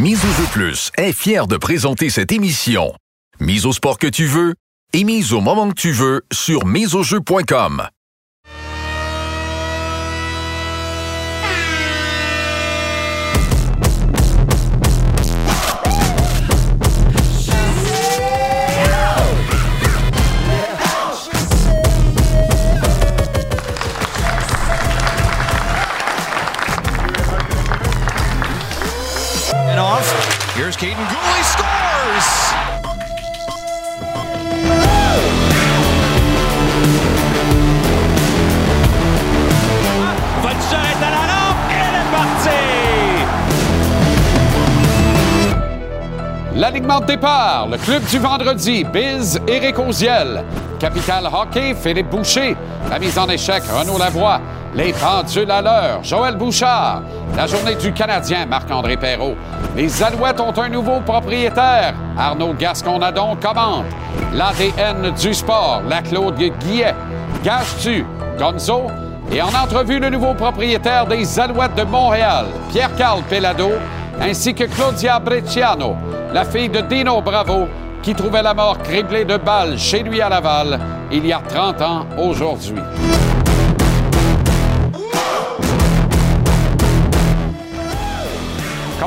Mise au jeu plus est fier de présenter cette émission. Mise au sport que tu veux et mise au moment que tu veux sur miseaujeu.com. Caden Gooley scores. Fletcher est à la lampe et elle est partie. L'alignement de départ, le club du vendredi, Biz Éric Oziel. Capital Hockey, Philippe Boucher. La mise en échec, Renaud Lavoie. Les pendules à l'heure, Joël Bouchard. La journée du Canadien, Marc-André Perrault. Les Alouettes ont un nouveau propriétaire. Arnaud Gascon-Nadon commente. L'ADN du sport, la Claude Guillet. Gage-tu, Gonzo? Et en entrevue, le nouveau propriétaire des Alouettes de Montréal, Pierre-Carl Pelado, ainsi que Claudia Brecciano, la fille de Dino Bravo, qui trouvait la mort criblée de balles chez lui à Laval il y a 30 ans aujourd'hui.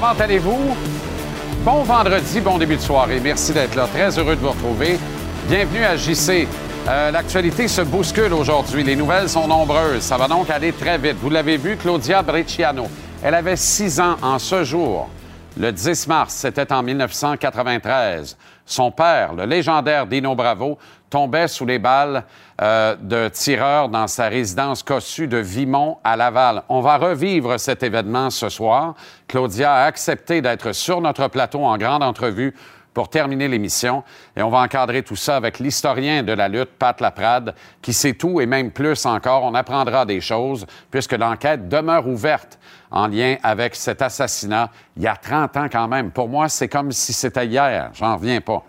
Comment allez-vous? Bon vendredi, bon début de soirée. Merci d'être là. Très heureux de vous retrouver. Bienvenue à JC. Euh, L'actualité se bouscule aujourd'hui. Les nouvelles sont nombreuses. Ça va donc aller très vite. Vous l'avez vu, Claudia Brecciano. Elle avait six ans en ce jour. Le 10 mars, c'était en 1993. Son père, le légendaire Dino Bravo, tombait sous les balles euh, de tireurs dans sa résidence cossue de Vimont à Laval. On va revivre cet événement ce soir. Claudia a accepté d'être sur notre plateau en grande entrevue pour terminer l'émission. Et on va encadrer tout ça avec l'historien de la lutte, Pat Laprade, qui sait tout et même plus encore. On apprendra des choses puisque l'enquête demeure ouverte en lien avec cet assassinat il y a 30 ans quand même. Pour moi, c'est comme si c'était hier. J'en reviens pas.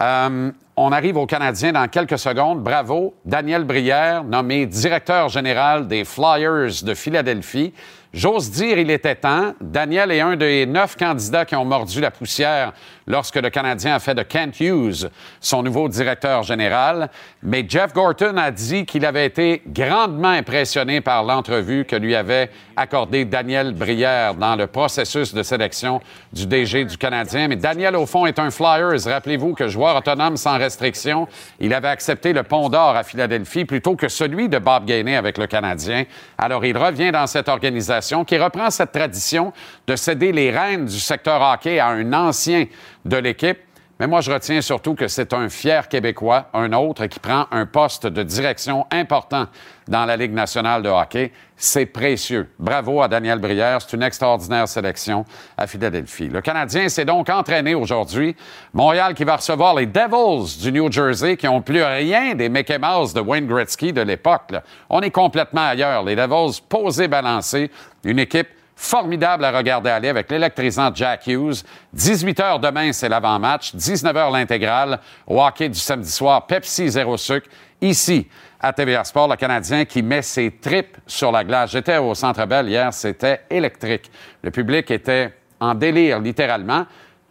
Euh, on arrive aux Canadiens dans quelques secondes. Bravo. Daniel Brière, nommé directeur général des Flyers de Philadelphie. J'ose dire, il était temps. Daniel est un des neuf candidats qui ont mordu la poussière lorsque le Canadien a fait de Kent Hughes son nouveau directeur général. Mais Jeff Gorton a dit qu'il avait été grandement impressionné par l'entrevue que lui avait accordée Daniel Brière dans le processus de sélection du DG du Canadien. Mais Daniel, au fond, est un Flyers. Rappelez-vous que joueur autonome sans restriction, il avait accepté le pont d'or à Philadelphie plutôt que celui de Bob Gainey avec le Canadien. Alors, il revient dans cette organisation qui reprend cette tradition de céder les rênes du secteur hockey à un ancien de l'équipe. Mais moi, je retiens surtout que c'est un fier Québécois, un autre, qui prend un poste de direction important dans la Ligue nationale de hockey. C'est précieux. Bravo à Daniel Brière. C'est une extraordinaire sélection à Philadelphie. Le Canadien s'est donc entraîné aujourd'hui. Montréal qui va recevoir les Devils du New Jersey qui n'ont plus rien des Mickey de Wayne Gretzky de l'époque. On est complètement ailleurs. Les Devils posés, balancés. Une équipe formidable à regarder aller avec l'électrisant Jack Hughes. 18 h demain, c'est l'avant-match. 19 h l'intégrale. Hockey du samedi soir, Pepsi zéro sucre. Ici, à TVA Sport, le Canadien qui met ses tripes sur la glace. J'étais au Centre Bell hier, c'était électrique. Le public était en délire, littéralement,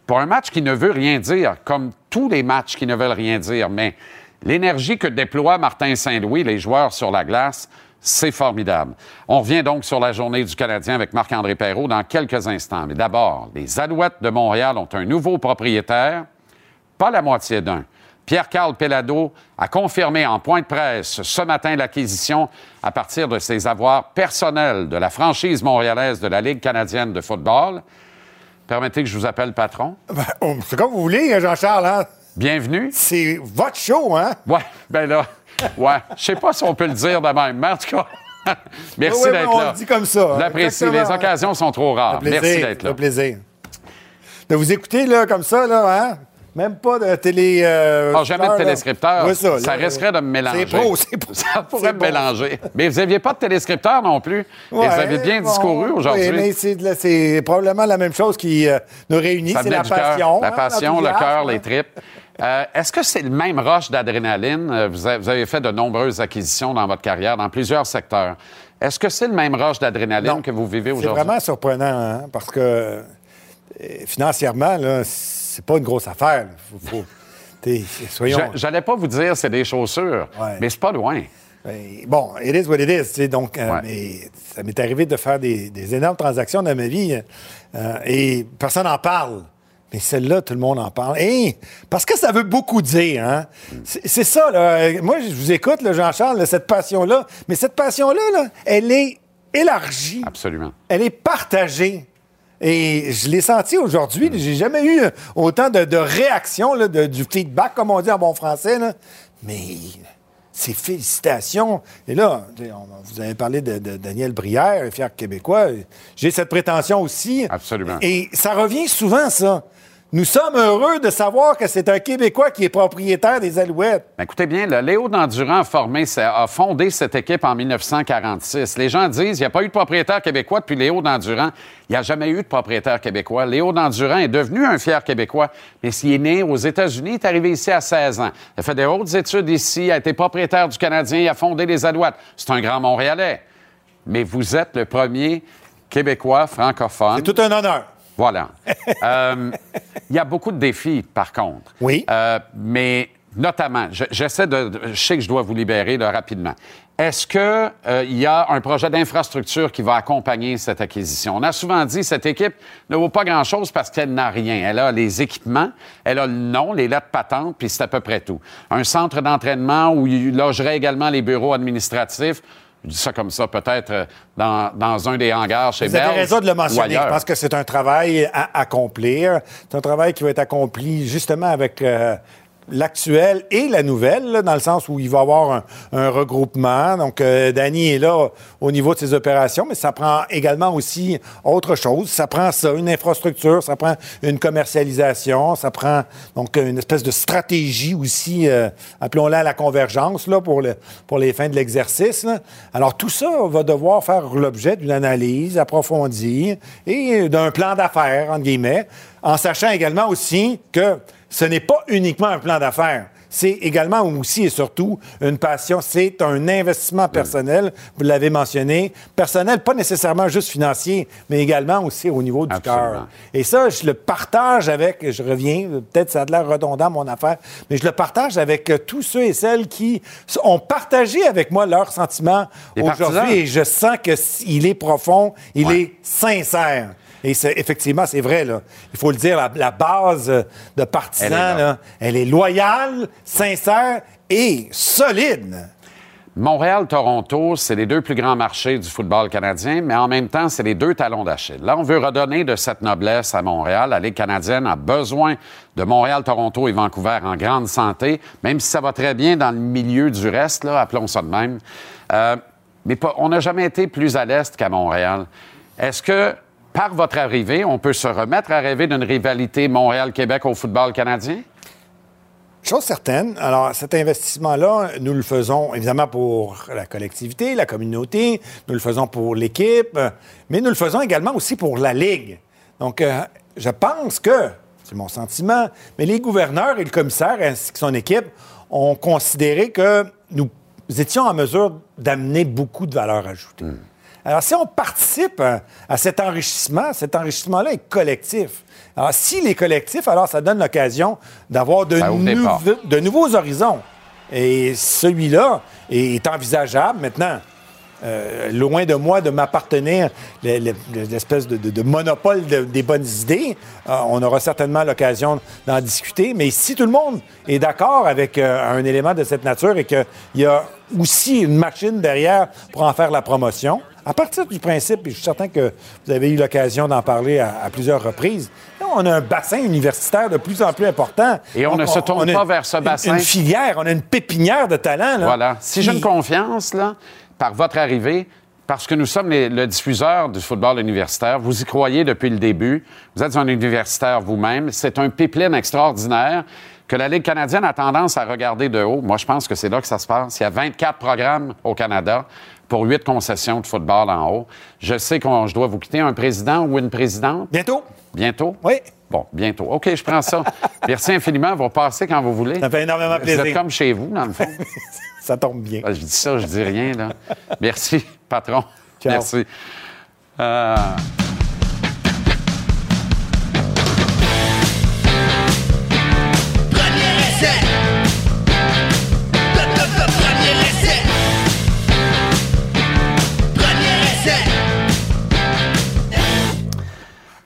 pour un match qui ne veut rien dire, comme tous les matchs qui ne veulent rien dire. Mais l'énergie que déploie Martin Saint-Louis, les joueurs sur la glace, c'est formidable. On revient donc sur la journée du Canadien avec Marc-André Perrault dans quelques instants. Mais d'abord, les Alouettes de Montréal ont un nouveau propriétaire, pas la moitié d'un. Pierre-Carl Pelado a confirmé en point de presse ce matin l'acquisition à partir de ses avoirs personnels de la franchise montréalaise de la Ligue canadienne de football. Permettez que je vous appelle patron. Ben, oh, c'est comme vous voulez, Jean-Charles. Hein? Bienvenue. C'est votre show, hein? Ouais, ben là, ouais. Je sais pas si on peut le dire de même, mais en tout cas, merci d'être on là. le dit comme ça. L'apprécie. Les occasions sont trop rares. plaisir, Merci d'être là. fait plaisir. De vous écouter, là, comme ça, là, hein? Même pas de télé. Euh, Ah, jamais de téléscripteur. Oui, ça, ça là, risquerait de me mélanger. C'est pro, c'est. Ça pourrait me mélanger. Mais vous n'aviez pas de téléscripteur non plus. Et vous avez bien bon, discouru aujourd'hui. Oui, mais c'est, probablement la même chose qui euh, nous réunit, c'est la passion. La hein, passion, le cœur, les hein. tripes. Euh, Est-ce que c'est le même rush d'adrénaline? Euh, Vous avez, fait de nombreuses acquisitions dans votre carrière, dans plusieurs secteurs. Est-ce que c'est le même rush d'adrénaline que vous vivez C'est aujourd'hui? vraiment surprenant, hein, parce que euh, financièrement, c'est pas une grosse affaire. Faut, faut- soyons. Je- J'allais pas vous dire c'est des chaussures, Ouais. mais c'est pas loin. Ben, bon, it is what it is. Donc, euh, mais ça m'est arrivé de faire des, des énormes transactions dans ma vie euh, et personne n'en parle. Mais celle-là, tout le monde en parle. Et parce que ça veut beaucoup dire. Hein? C'est c'est ça. Là. Moi, je vous écoute, Jean-Charles, cette passion-là. Mais cette passion-là, là, elle est élargie. Absolument. Elle est partagée. Et je l'ai senti aujourd'hui. J'ai jamais eu autant de, de réactions, là, de- du feedback, comme on dit en bon français. là. Mais ces félicitations. Et là, on- vous avez parlé de, de Daniel Brière, fier québécois. J'ai cette prétention aussi. Absolument. Et ça revient souvent, ça. Nous sommes heureux de savoir que c'est un Québécois qui est propriétaire des Alouettes. Ben, Écoutez bien, le Léo Dandurand a, formé, a fondé cette équipe en 1946. Les gens disent qu'il n'y a pas eu de propriétaire québécois depuis Léo Dandurand. Il n'y a jamais eu de propriétaire québécois. Léo Dandurand est devenu un fier québécois, mais s'il est né aux États-Unis, il est arrivé ici à 16 ans. Il a fait des hautes études ici, a été propriétaire du Canadien, il a fondé les Alouettes. C'est un grand Montréalais. Mais vous êtes le premier Québécois francophone. C'est tout un honneur. Voilà. Euh, Il y a beaucoup de défis, par contre. Oui. Euh, mais notamment, je- j'essaie de, de- Je sais que je dois vous libérer là, rapidement. Est-ce qu'il y a un projet d'infrastructure qui va accompagner cette acquisition? On a souvent dit que cette équipe ne vaut pas grand-chose parce qu'elle n'a rien. Elle a les équipements, elle a le nom, les lettres patentes, puis c'est à peu près tout. Un centre d'entraînement où il logerait également les bureaux administratifs. Je dis ça comme ça, peut-être euh, dans, dans un des hangars chez Vous avez raison de le mentionner. Je pense que c'est un travail à accomplir. C'est un travail qui va être accompli justement avec euh, l'actuel et la nouvelle, dans le sens où il va y avoir un, regroupement. Donc, euh, Danny est là au niveau de ses opérations, mais ça prend également aussi autre chose. Ça prend ça, une infrastructure, ça prend une commercialisation, ça prend donc une espèce de stratégie aussi, euh, appelons-la la convergence, là, pour, pour les fins de l'exercice. Alors, tout ça va devoir faire l'objet d'une analyse approfondie et d'un plan d'affaires, entre guillemets, en sachant également aussi que ce n'est pas uniquement un plan d'affaires. C'est également aussi et surtout une passion. C'est un investissement personnel. Vous l'avez mentionné. Personnel, pas nécessairement juste financier, mais également aussi au niveau du cœur. Et ça, je le partage avec, je reviens, peut-être ça a de l'air redondant, mon affaire, mais je le partage avec euh, tous ceux et celles qui ont partagé avec moi leurs sentiments aujourd'hui. Et je sens qu'il est profond, il Ouais. est sincère. Et c'est- effectivement, c'est vrai, là. Il faut le dire, la, la base de partisans, Elle est là. là, elle est loyale, sincère et solide. Montréal-Toronto, c'est les deux plus grands marchés du football canadien, mais en même temps, c'est les deux talons d'Achille. Là, on veut redonner de cette noblesse à Montréal. La Ligue canadienne a besoin de Montréal, Toronto et Vancouver en grande santé, même si ça va très bien dans le milieu du reste, là, appelons ça de même. Euh, mais pas- on n'a jamais été plus à l'est qu'à Montréal. Est-ce que, par votre arrivée, on peut se remettre à rêver d'une rivalité Montréal-Québec au football canadien? Chose certaine, alors cet investissement-là, nous le faisons évidemment pour la collectivité, la communauté, nous le faisons pour l'équipe, mais nous le faisons également aussi pour la Ligue. Donc, euh, je pense que, c'est mon sentiment, mais les gouverneurs et le commissaire ainsi que son équipe ont considéré que nous étions en mesure d'amener beaucoup de valeur ajoutée. Alors, si on participe à, à cet enrichissement, cet enrichissement-là est collectif. Alors, s'il est collectif, alors ça donne l'occasion d'avoir de nouveaux horizons. Et celui-là est envisageable maintenant. Euh, loin de moi de m'appartenir le- le- l'espèce de, de- de monopole de- des bonnes idées. Euh, on aura certainement l'occasion d'en discuter. Mais si tout le monde est d'accord avec euh, un élément de cette nature et qu'il y a aussi une machine derrière pour en faire la promotion, à partir du principe, et je suis certain que vous avez eu l'occasion d'en parler à, à plusieurs reprises, là, on a un bassin universitaire de plus en plus important. Et on Donc, ne se tourne pas une- vers ce une- bassin. Une, filière, on a une pépinière de talent. Là, Voilà. Si j'ai une confiance, là, par votre arrivée, parce que nous sommes les- le diffuseur du football universitaire, vous y croyez depuis le début, vous êtes un universitaire vous-même, c'est un pipeline extraordinaire que la Ligue canadienne a tendance à regarder de haut. Moi, je pense que c'est là que ça se passe. Il y a 24 programmes au Canada pour 8 concessions de football en haut. Je sais que je dois vous quitter un président ou une présidente? Bientôt. Bientôt? Oui. Bon, bientôt. OK, je prends ça. Merci infiniment. Vous repassez quand vous voulez. Ça fait énormément Vous êtes plaisir. comme chez vous, dans le fond. Ça tombe bien. Ah, Je dis ça, je dis rien, là. Merci, patron. Ciao. Merci. Euh,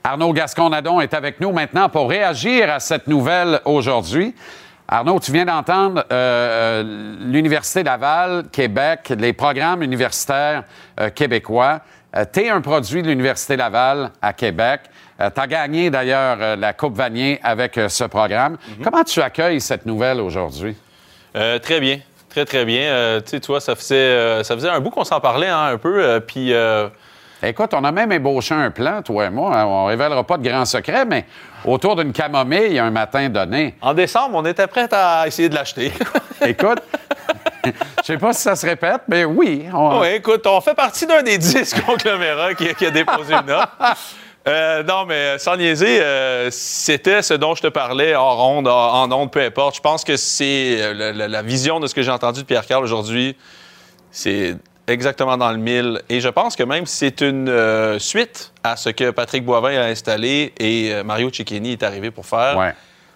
Arnaud Gascon-Nadon est avec nous maintenant pour réagir à cette nouvelle aujourd'hui. Arnaud, tu viens d'entendre euh, euh, l'Université Laval, Québec, les programmes universitaires euh, québécois. tu es un produit de l'Université Laval à Québec. tu as gagné d'ailleurs la Coupe Vanier avec ce programme. Comment tu accueilles cette nouvelle aujourd'hui? très bien. Très, très bien. tu sais, toi, ça faisait, ça faisait un bout qu'on s'en parlait hein, un peu. Puis Écoute, on a même ébauché un plan, toi et moi. On ne révélera pas de grands secrets, mais autour d'une camomille un matin donné. En décembre, on était prêts à essayer de l'acheter. Écoute, je sais pas si ça se répète, mais oui. Oui, écoute, on fait partie d'un des dix conglomérats qui, a déposé une offre. Euh, non, mais sans niaiser, euh, c'était ce dont je te parlais en ronde, en onde, peu importe. Je pense que c'est euh, la, la, vision de ce que j'ai entendu de Pierre-Carl aujourd'hui. C'est exactement dans le mille. Et je pense que même si c'est une euh, suite à ce que Patrick Boivin a installé et euh, Mario Cicchini est arrivé pour faire,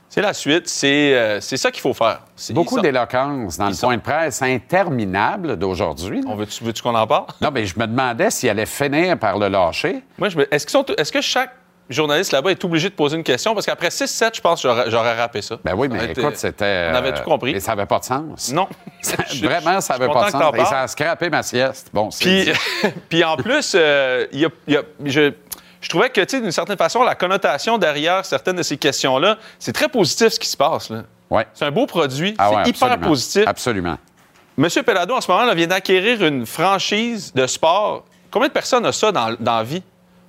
c'est la suite. C'est euh, ça qu'il faut faire. Beaucoup d'éloquence dans le point de presse interminable d'aujourd'hui. On veut-tu veux qu'on en parle? Non, mais je me demandais s'il allait finir par le lâcher. Moi, est-ce est que chaque journaliste là-bas est obligé de poser une question parce qu'après 6-7, je pense que j'aurais rappé ça. Ben oui, mais écoute, c'était. On avait tout compris. Et ça n'avait pas de sens. Non. Vraiment, ça n'avait pas de sens. Et ça a scrappé ma sieste. Bon, puis, puis en plus, euh, y a, je, je trouvais que, tu sais, d'une certaine façon, la connotation derrière certaines de ces questions-là, c'est très positif ce qui se passe. Là. Ouais. C'est un beau produit. Ah c'est hyper positif. Absolument. Monsieur Pelado, en ce moment, là, vient d'acquérir une franchise de sport. Combien de personnes ont ça dans, dans la vie?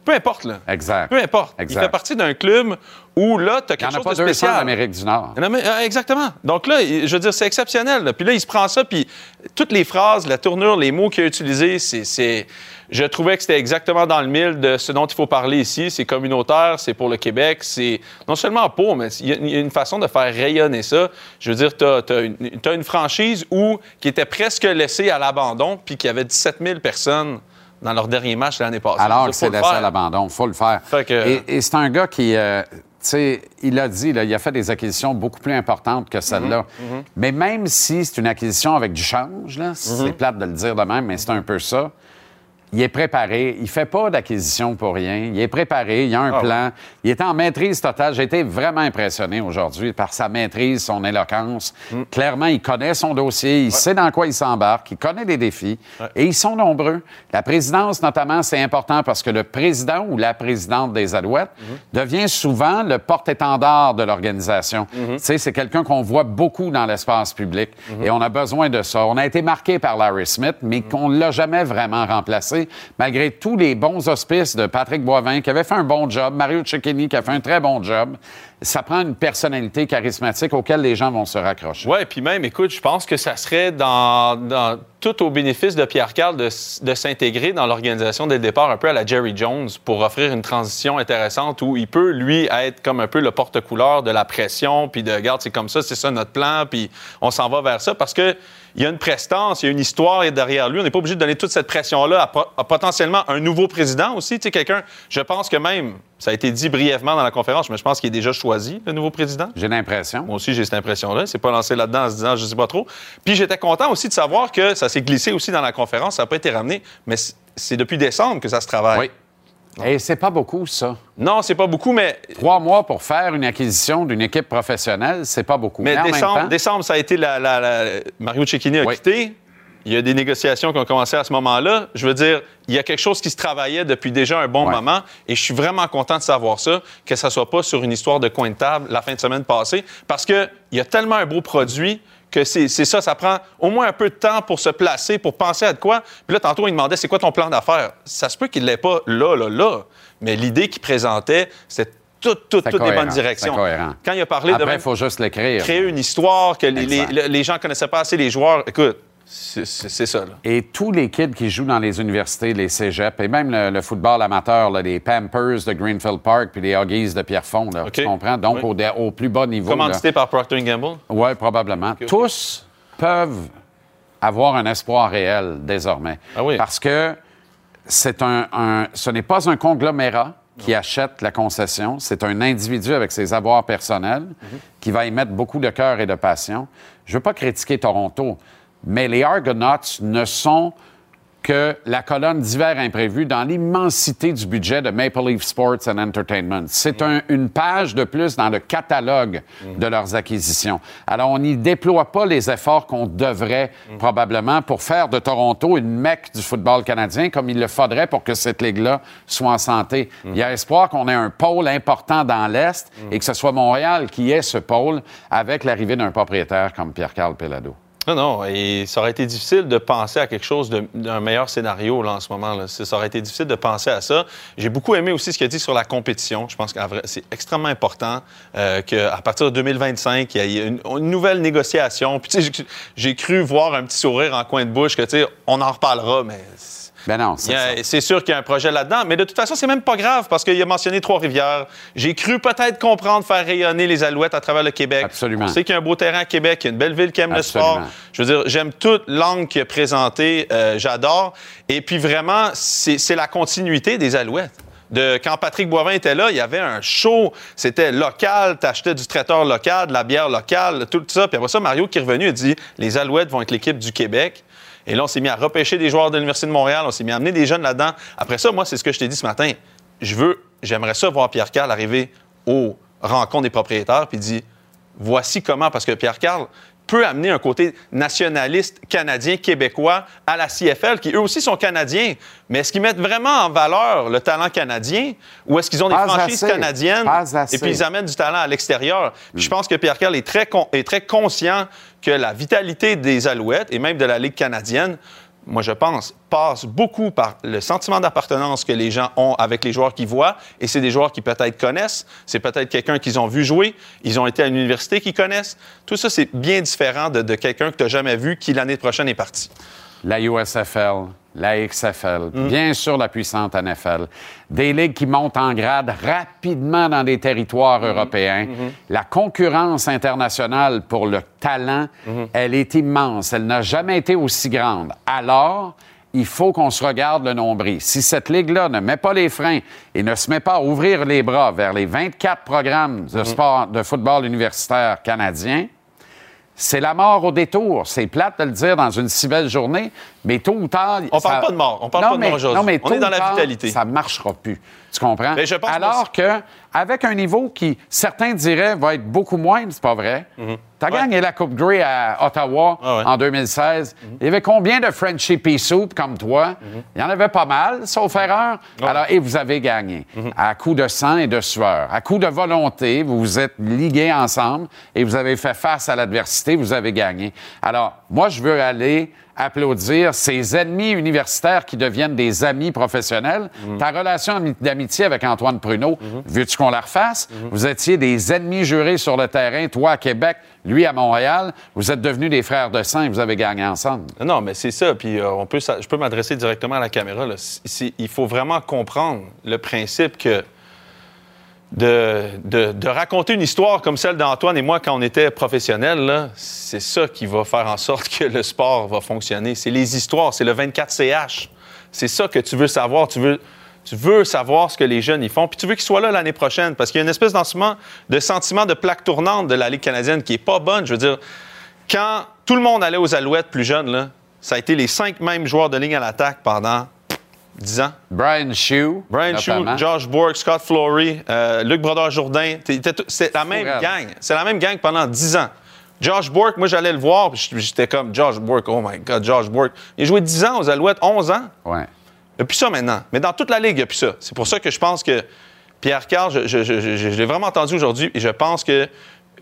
Peu importe, là. Exact. Peu importe. Il fait partie d'un club où, là, tu as quelque chose de spécial. en Amérique du Nord. Euh, exactement. Donc là, je veux dire, c'est exceptionnel. Puis là, il se prend ça, puis toutes les phrases, la tournure, les mots qu'il a utilisés, c'est... Je trouvais que c'était exactement dans le mille de ce dont il faut parler ici. C'est communautaire, c'est pour le Québec, c'est non seulement pour, mais il y, a une façon de faire rayonner ça. Je veux dire, tu as, une franchise où, qui était presque laissée à l'abandon, puis qui avait 17 000 personnes dans leur dernier match l'année passée. Alors que c'est laissé à l'abandon, il faut le faire. Et, c'est un gars qui, euh, tu sais, il a dit, il a fait des acquisitions beaucoup plus importantes que celle-là. Mm-hmm. Mm-hmm. Mais même si c'est une acquisition avec du change, là, c'est plate de le dire de même, mais c'est un peu ça il est préparé. Il fait pas d'acquisition pour rien. Il est préparé. Il a un ah plan. Il est en maîtrise totale. J'ai été vraiment impressionné aujourd'hui par sa maîtrise, son éloquence. Hmm. Clairement, il connaît son dossier. Il sait dans quoi il s'embarque. Il connaît les défis. Et ils sont nombreux. La présidence, notamment, c'est important parce que le président ou la présidente des Alouettes hmm. devient souvent le porte-étendard de l'organisation. Hmm. Tu sais, c'est quelqu'un qu'on voit beaucoup dans l'espace public. Et on a besoin de ça. On a été marqué par Larry Smith, mais qu'on ne l'a jamais vraiment remplacé malgré tous les bons auspices de Patrick Boivin, qui avait fait un bon job, Mario Cecchini, qui a fait un très bon job, ça prend une personnalité charismatique auquel les gens vont se raccrocher. Oui, puis même, écoute, je pense que ça serait dans, tout au bénéfice de Pierre Carl de, s'intégrer dans l'organisation dès le départ, un peu à la Jerry Jones, pour offrir une transition intéressante où il peut, lui, être comme un peu le porte-couleur de la pression, puis de, regarde, c'est comme ça, c'est ça notre plan, puis on s'en va vers ça, parce que il y a une prestance, il y a une histoire derrière lui. On n'est pas obligé de donner toute cette pression-là à, potentiellement un nouveau président aussi. Tu sais, quelqu'un, je pense que même, ça a été dit brièvement dans la conférence, mais je pense qu'il est déjà choisi, le nouveau président? J'ai l'impression. Moi aussi, j'ai cette impression-là. C'est pas lancé là-dedans en se disant, je sais pas trop. Puis j'étais content aussi de savoir que ça s'est glissé aussi dans la conférence. Ça n'a pas été ramené, mais c'est depuis décembre que ça se travaille. Oui. Et c'est pas beaucoup, ça. Non, c'est pas beaucoup, mais. Trois mois pour faire une acquisition d'une équipe professionnelle, c'est pas beaucoup. Mais, décembre, décembre, ça a été la. Mario Cecchini a quitté. Il y a des négociations qui ont commencé à ce moment-là. Je veux dire, il y a quelque chose qui se travaillait depuis déjà un bon moment et je suis vraiment content de savoir ça, que ça soit pas sur une histoire de coin de table la fin de semaine passée, parce qu'il y a tellement un beau produit que c'est ça, ça prend au moins un peu de temps pour se placer, pour penser à de quoi. Puis là, tantôt, il demandait c'est quoi ton plan d'affaires? Ça se peut qu'il ne l'ait pas là, là, là. Mais l'idée qu'il présentait, c'est toutes, toutes, toutes les bonnes directions. Quand il a parlé Après, il faut juste l'écrire. Créer une histoire que les, les, les, gens ne connaissaient pas assez les joueurs. Écoute, c'est ça. Et tous les kids qui jouent dans les universités, les cégeps, et même le, football amateur, les Pampers de Greenfield Park puis les Huggies de Pierrefonds, tu comprends? Donc, au, plus bas niveau. Commandité par Procter Gamble? Oui, probablement. Tous peuvent avoir un espoir réel désormais. Ah oui. Parce que c'est un, ce n'est pas un conglomérat qui achète la concession, c'est un individu avec ses avoirs personnels mhm. qui va y mettre beaucoup de cœur et de passion. Je ne veux pas critiquer Toronto. Mais les Argonauts ne sont que la colonne d'hiver imprévu dans l'immensité du budget de Maple Leaf Sports and Entertainment. C'est un- une page de plus dans le catalogue de leurs acquisitions. Alors, on n'y déploie pas les efforts qu'on devrait probablement pour faire de Toronto une mecque du football canadien comme il le faudrait pour que cette ligue-là soit en santé. Il y a espoir qu'on ait un pôle important dans l'Est et que ce soit Montréal qui ait ce pôle avec l'arrivée d'un propriétaire comme Pierre-Carl Pellado. Non, non, et ça aurait été difficile de penser à quelque chose d'un meilleur scénario là, en ce moment. Là. Ça aurait été difficile de penser à ça. J'ai beaucoup aimé aussi ce qu'il a dit sur la compétition. Je pense que c'est extrêmement important euh, qu'à partir de 2025, il y ait une, nouvelle négociation. Puis, tu sais, j'ai cru voir un petit sourire en coin de bouche que, tu sais, on en reparlera, mais Ben non, il c'est sûr qu'il y a un projet là-dedans, mais de toute façon, c'est même pas grave parce qu'il a mentionné Trois-Rivières. J'ai cru peut-être comprendre faire rayonner les Alouettes à travers le Québec. Absolument. On sait qu'il y a un beau terrain à Québec, qu'il y a une belle ville qui aime Absolument. le sport. Je veux dire, j'aime toute l'angle qu'il a présenté, euh, j'adore. Et puis vraiment, c'est c'est la continuité des Alouettes. De, quand Patrick Boivin était là, il y avait un show, c'était local, t'achetais du traiteur local, de la bière locale, tout ça. Puis après ça, Mario qui est revenu a dit les Alouettes vont être l'équipe du Québec. Et là, on s'est mis à repêcher des joueurs de l'Université de Montréal, on s'est mis à amener des jeunes là-dedans. Après ça, moi, c'est ce que je t'ai dit ce matin. Je veux, j'aimerais ça voir Pierre Carl arriver aux rencontres des propriétaires puis dit voici comment, parce que Pierre Carl peut amener un côté nationaliste canadien, québécois à la CFL, qui eux aussi sont canadiens. Mais est-ce qu'ils mettent vraiment en valeur le talent canadien ou est-ce qu'ils ont des Pas franchises assez. canadiennes et puis ils amènent du talent à l'extérieur? Je pense que Pierre Carl est très, est très conscient que la vitalité des Alouettes et même de la Ligue canadienne moi, je pense, passe beaucoup par le sentiment d'appartenance que les gens ont avec les joueurs qu'ils voient. Et c'est des joueurs qui peut-être connaissent. C'est peut-être quelqu'un qu'ils ont vu jouer. Ils ont été à l'université qu'ils connaissent. Tout ça, c'est bien différent de, de quelqu'un que tu n'as jamais vu qui, l'année prochaine, est parti. la USFL, la XFL, Mm. bien sûr la puissante NFL, des ligues qui montent en grade rapidement dans des territoires Mm-hmm. européens. La concurrence internationale pour le talent, Mm-hmm. elle est immense. Elle n'a jamais été aussi grande. Alors, il faut qu'on se regarde le nombril. Si cette ligue-là ne met pas les freins et ne se met pas à ouvrir les bras vers les 24 programmes de sport, de football universitaire canadiens, c'est la mort au détour. C'est plate de le dire dans une si belle journée, mais tôt ou tard. On parle pas de mort. On parle Non, pas de mort aujourd'hui. Non, mais On tôt est dans ou la tard, vitalité. Ça ne marchera plus. Tu comprends? Mais je pense Alors que, avec un niveau qui, certains diraient, va être beaucoup moins, mais c'est pas vrai. Tu as Ouais. gagné la Coupe Grey à Ottawa Ah ouais. en 2016. Il y avait combien de Frenchie Pea Soup comme toi? Il y en avait pas mal, sauf erreur. Alors, et vous avez gagné. À coup de sang et de sueur. À coup de volonté, vous vous êtes ligués ensemble et vous avez fait face à l'adversité, vous avez gagné. Alors, moi, je veux aller applaudir ces ennemis universitaires qui deviennent des amis professionnels. Ta relation ami- d'amitié avec Antoine Pruneau, veux-tu qu'on la refasse? Vous étiez des ennemis jurés sur le terrain, toi à Québec, lui à Montréal. Vous êtes devenus des frères de sang et vous avez gagné ensemble. Non, mais c'est ça. Puis euh, on peut, ça- je peux m'adresser directement à la caméra. là. Il faut vraiment comprendre le principe que de, raconter une histoire comme celle d'Antoine et moi quand on était professionnels, c'est ça qui va faire en sorte que le sport va fonctionner. C'est les histoires, c'est le 24CH. C'est ça que tu veux savoir. Tu veux, savoir ce que les jeunes y font. Puis tu veux qu'ils soient là l'année prochaine parce qu'il y a une espèce de sentiment de plaque tournante de la Ligue canadienne qui est pas bonne. Je veux dire, quand tout le monde allait aux Alouettes plus jeunes, ça a été les cinq mêmes joueurs de ligne à l'attaque pendant 10 ans. Brian Shue. Brian Shue, notamment. Josh Bourque, Scott Flory, euh, Luc Brodeur-Jourdain. C'est la même gang. C'est la même gang pendant 10 ans. Josh Bourque, moi, j'allais le voir, puis j'étais comme Josh Bourque, oh my God, Josh Bourque. Il a joué 10 ans aux Alouettes, 11 ans. Ouais. Il n'y a plus ça maintenant. Mais dans toute la Ligue, il n'y a plus ça. C'est pour ça que je pense que Pierre Carl, je- je- je l'ai vraiment entendu aujourd'hui et je pense que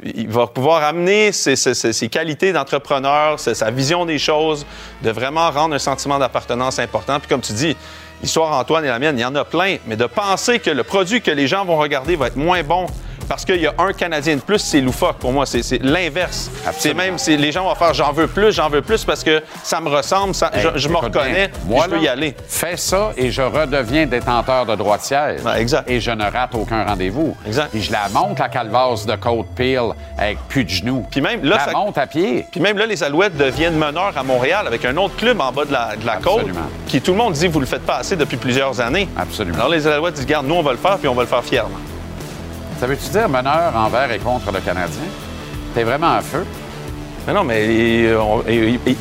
il va pouvoir amener ses, qualités d'entrepreneur, sa sa vision des choses, de vraiment rendre un sentiment d'appartenance important. Puis comme tu dis, l'histoire Antoine et la mienne, il y en a plein, mais de penser que le produit que les gens vont regarder va être moins bon parce qu'il y a un Canadien de plus, c'est loufoque pour moi. C'est l'inverse. C'est même, les gens vont faire j'en veux plus, j'en veux plus parce que ça me ressemble, ça- Hey, je, je me reconnais, Moi, je peux y aller. Fais ça et je redeviens détenteur de droit de siège. Ouais, exact. Et je ne rate aucun rendez-vous. Exact. Puis je la monte, la calvasse de côte pile avec plus de genoux. Puis même là, la ça- monte à pied. Puis même là, les Alouettes deviennent meneurs à Montréal avec un autre club en bas de la, de la côte Absolument. qui, tout le monde dit, vous le faites pas assez depuis plusieurs années. Absolument. Alors les Alouettes disent, garde, nous, on va le faire, puis on va le faire fièrement. Ça veut-tu dire meneur envers et contre le Canadien? T'es vraiment à feu? Mais non, mais euh, on-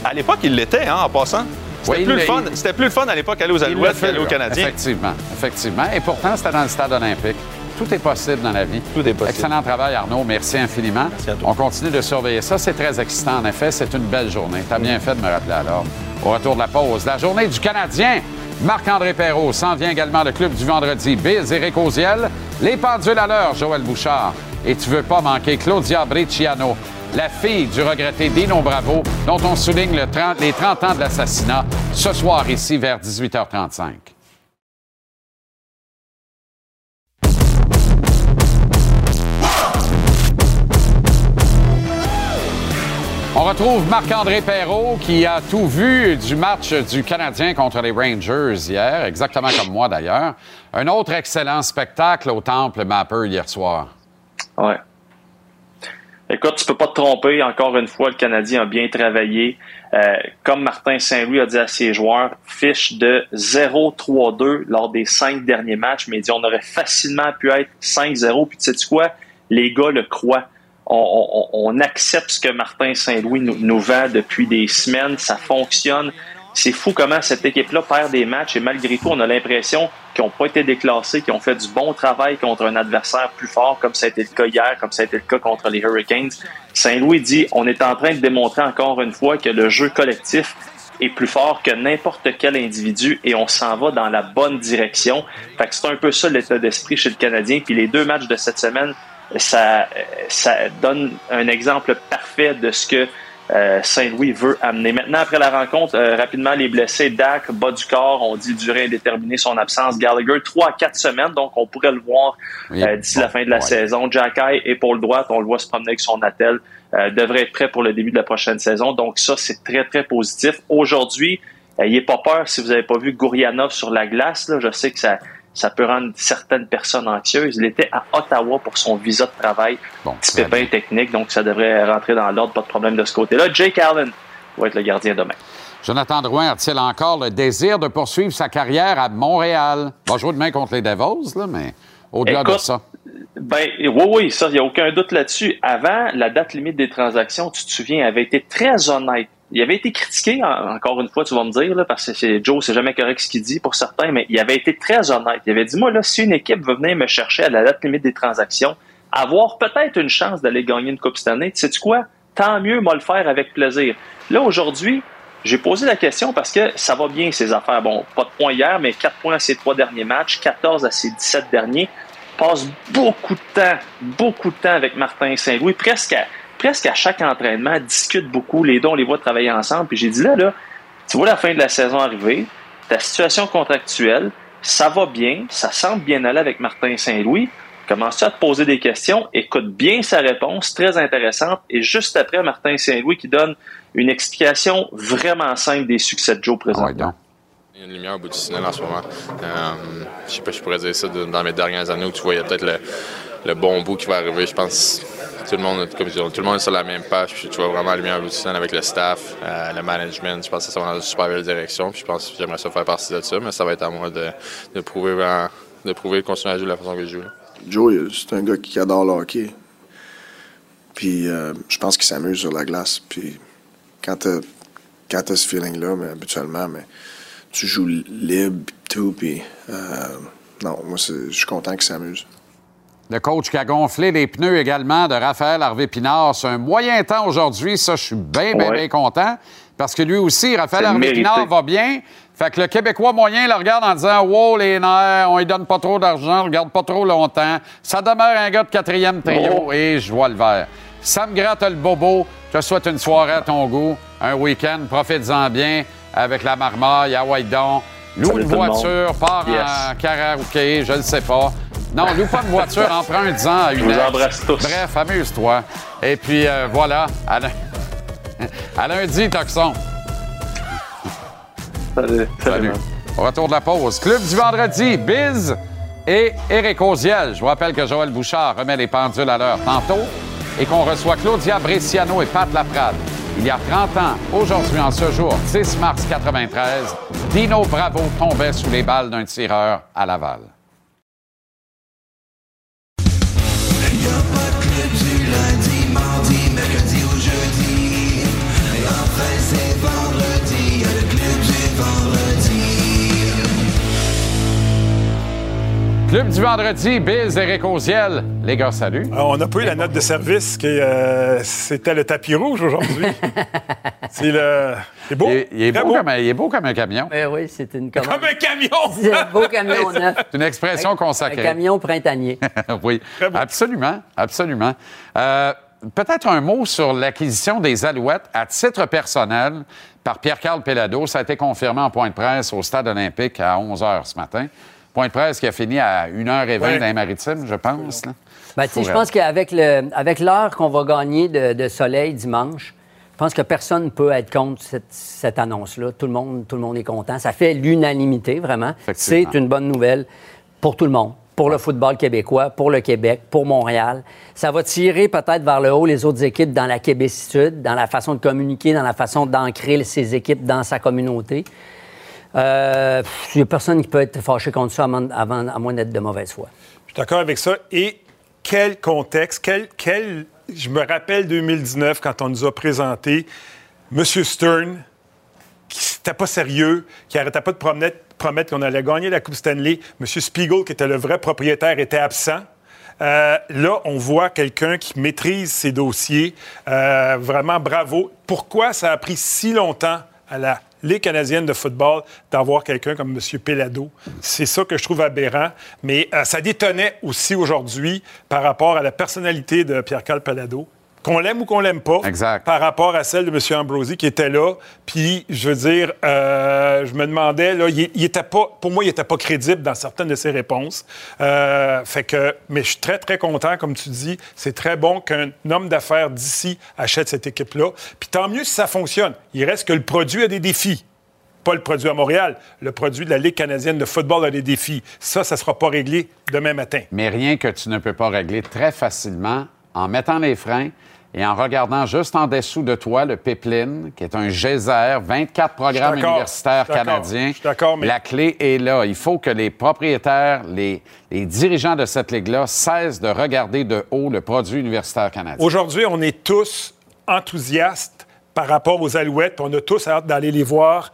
à l'époque, il l'était, hein, en passant. C'était plus, le fun, plus le fun à l'époque aller aux Alouettes qu'aller aux Canadiens. Effectivement, effectivement. Et pourtant, c'était dans le stade olympique. Tout est possible dans la vie. Tout est possible. Excellent travail, Arnaud. Merci infiniment. Merci à toi. On continue de surveiller ça. C'est très excitant, en effet. C'est une belle journée. Tu as bien fait de me rappeler alors. Au retour de la pause, la journée du Canadien. Marc-André Perrault s'en vient également le club du vendredi. Biz, Éric Oziel. Les pendules à l'heure, Joël Bouchard. Et tu veux pas manquer Claudia Brecciano, la fille du regretté Dino Bravo, dont on souligne le 30, les 30 ans de l'assassinat, ce soir ici vers 18h35. On retrouve Marc-André Perrault qui a tout vu du match du Canadien contre les Rangers hier, exactement comme moi d'ailleurs. Un autre excellent spectacle au Temple Mapper hier soir. Ouais. Écoute, tu peux pas te tromper. Encore une fois, le Canadien a bien travaillé. Euh, comme Martin Saint-Louis a dit à ses joueurs, fiche de 0-3-2 lors des cinq derniers matchs, mais il dit on aurait facilement pu être 5-0. Puis tu sais quoi? Les gars le croient on, accepte ce que Martin Saint-Louis nous, vend depuis des semaines. Ça fonctionne. C'est fou comment cette équipe-là perd des matchs et malgré tout, on a l'impression qu'ils n'ont pas été déclassés, qu'ils ont fait du bon travail contre un adversaire plus fort, comme ça a été le cas hier, comme ça a été le cas contre les Hurricanes. Saint-Louis dit on est en train de démontrer encore une fois que le jeu collectif est plus fort que n'importe quel individu et on s'en va dans la bonne direction. Fait que c'est un peu ça l'état d'esprit chez le Canadien. Puis les deux matchs de cette semaine ça, ça donne un exemple parfait de ce que euh, Saint-Louis veut amener. Maintenant, après la rencontre, euh, rapidement, les blessés, Dak, bas du corps, on dit durée indéterminée son absence. Gallagher, trois à quatre semaines, donc on pourrait le voir euh, d'ici la fin de la saison. Jacky, épaule droite, on le voit se promener avec son attel, devrait être prêt pour le début de la prochaine saison. Donc ça, c'est très, très positif. Aujourd'hui, n'ayez pas peur si vous n'avez pas vu Gourianov sur la glace. Là, je sais que ça ça peut rendre certaines personnes anxieuses. Il était à Ottawa pour son visa de travail. Bon, petit pépin technique, donc ça devrait rentrer dans l'ordre, pas de problème de ce côté-là. Jake Allen va être le gardien demain. Jonathan Drouin a-t-il encore le désir de poursuivre sa carrière à Montréal? Va jouer demain contre les Devils, là, mais au-delà de ça. Ben, oui, oui, ça, il n'y a aucun doute là-dessus. Avant, la date limite des transactions, tu te souviens, avait été très honnête il avait été critiqué, encore une fois, tu vas me dire, là, parce que Joe, c'est jamais correct ce qu'il dit pour certains, mais il avait été très honnête. Il avait dit, moi, là, si une équipe veut venir me chercher à la date limite des transactions, avoir peut-être une chance d'aller gagner une Coupe cette année, tu sais quoi? Tant mieux, moi le faire avec plaisir. Là, aujourd'hui, j'ai posé la question parce que ça va bien, ces affaires. Bon, pas de points hier, mais 4 points à ces trois derniers matchs, 14 à ces 17 derniers. Passe beaucoup de temps, beaucoup de temps avec Martin Saint-Louis, presque à presque à chaque entraînement, discute beaucoup. Les deux, on les voit travailler ensemble. Puis j'ai dit là, là, tu vois la fin de la saison arriver, ta situation contractuelle, ça va bien, ça semble bien aller avec Martin Saint-Louis. Commence-tu à te poser des questions, écoute bien sa réponse, très intéressante, et juste après, Martin Saint-Louis qui donne une explication vraiment simple des succès de Joe présentement. Il y a une lumière au bout du tunnel en ce moment. Euh, je sais pas, je pourrais dire ça dans mes dernières années où tu a peut-être le, le bon bout qui va arriver. Je pense tout le monde, tout le monde est sur la même page. Puis tu vois vraiment le meilleur bout avec le staff, euh, le management. Je pense que ça va dans une super belle direction. Puis je pense que j'aimerais ça faire partie de ça, mais ça va être à moi de, de prouver, de prouver, de continuer à jouer de la façon que je joue. Joe, c'est un gars qui adore le hockey. Puis euh, je pense qu'il s'amuse sur la glace. Puis quand t'as quand as ce feeling-là, mais habituellement, mais tu joues libre, tout, puis euh, non, moi, je suis content qu'il s'amuse. Le coach qui a gonflé les pneus également de Raphaël Harvey-Pinard. C'est un moyen temps aujourd'hui. Ça, je suis bien, bien, bien content. Parce que lui aussi, Raphaël Harvey-Pinard va bien. Fait que le Québécois moyen le regarde en disant Wow, les nerfs, on lui donne pas trop d'argent, on le garde pas trop longtemps. Ça demeure un gars de quatrième trio oh. et je vois le vert. Sam gratte le bobo. Je te souhaite une soirée à ton goût, un week-end. Profite-en bien avec la marmaille à Whitedon. Loue une voiture, part en karaoké, je ne sais pas. Non, loue pas une voiture, emprunte-en à une. Je vous embrasse tous. Bref, amuse-toi. Et puis euh, voilà. À, lundi, Toxon. Salut. Salut. Au retour de la pause. Club du vendredi, Biz et Éric Oziel. Je vous rappelle que Joël Bouchard remet les pendules à l'heure tantôt et qu'on reçoit Claudia Bresciano et Pat Laprade. Il y a 30 ans, aujourd'hui en ce jour, 6 mars 93, Dino Bravo tombait sous les balles d'un tireur à Laval. Club du vendredi, Biz, Eric Oziel. Les gars, salut. Alors, on n'a pas eu la note de service que euh, c'était le tapis rouge aujourd'hui. c'est le. C'est beau. Il est, il est Très beau, Comme un, il est beau comme un camion. Ben oui, c'est une commande. Comme un camion! C'est un beau camion neuf. C'est une expression Un consacrée. camion printanier. oui, Très beau. absolument, absolument. Euh, Peut-être un mot sur l'acquisition des Alouettes à titre personnel par Pierre-Carl Pellado. Ça a été confirmé en point de presse au Stade olympique à 11 h ce matin. Point de presse qui a fini à 1h20 Ouais. dans les maritimes, je pense. là. Ben, tu sais, je pense qu'avec le, avec l'heure qu'on va gagner de, de soleil dimanche, je pense que personne ne peut être contre cette, cette annonce-là. Tout le, monde, tout le monde est content. Ça fait l'unanimité, vraiment. C'est une bonne nouvelle pour tout le monde. Pour le football québécois, pour le Québec, pour Montréal. Ça va tirer peut-être vers le haut les autres équipes dans la Québécitude, dans la façon de communiquer, dans la façon d'ancrer ces équipes dans sa communauté. Euh, Il n'y a personne qui peut être fâché contre ça avant- à moins d'être de mauvaise foi. Je suis d'accord avec ça. Et quel contexte, quel, quel... Je me rappelle 2019 quand on nous a présenté M. Stern, qui n'était pas sérieux, qui arrêtait pas de promettre, promettre qu'on allait gagner la Coupe Stanley. M. Spiegel, qui était le vrai propriétaire, était absent. Euh, là, on voit quelqu'un qui maîtrise ses dossiers. Euh, vraiment, bravo. Pourquoi ça a pris si longtemps à la Ligue canadienne de football d'avoir quelqu'un comme M. Pelado? C'est ça que je trouve aberrant. Mais euh, ça détonnait aussi aujourd'hui par rapport à la personnalité de Pierre-Carl Pelado. Qu'on l'aime ou qu'on l'aime pas, Exact. par rapport à celle de M. Ambrosi qui était là. Puis, je veux dire, euh, je me demandais, là, il, il était pas, pour moi, il n'était pas crédible dans certaines de ses réponses. Euh, fait que, mais je suis très, très content, comme tu dis. C'est très bon qu'un homme d'affaires d'ici achète cette équipe-là. Puis tant mieux si ça fonctionne. Il reste que le produit a des défis. Pas le produit à Montréal, le produit de la Ligue canadienne de football a des défis. Ça, ça ne sera pas réglé demain matin. Mais rien que tu ne peux pas régler très facilement en mettant les freins et en regardant juste en dessous de toi le pipeline, qui est un geyser, 24 programmes universitaires canadiens. mais- La clé est là. Il faut que les propriétaires, les, les dirigeants de cette ligue-là cessent de regarder de haut le produit universitaire canadien. Aujourd'hui, on est tous enthousiastes par rapport aux Alouettes. puis On a tous hâte d'aller les voir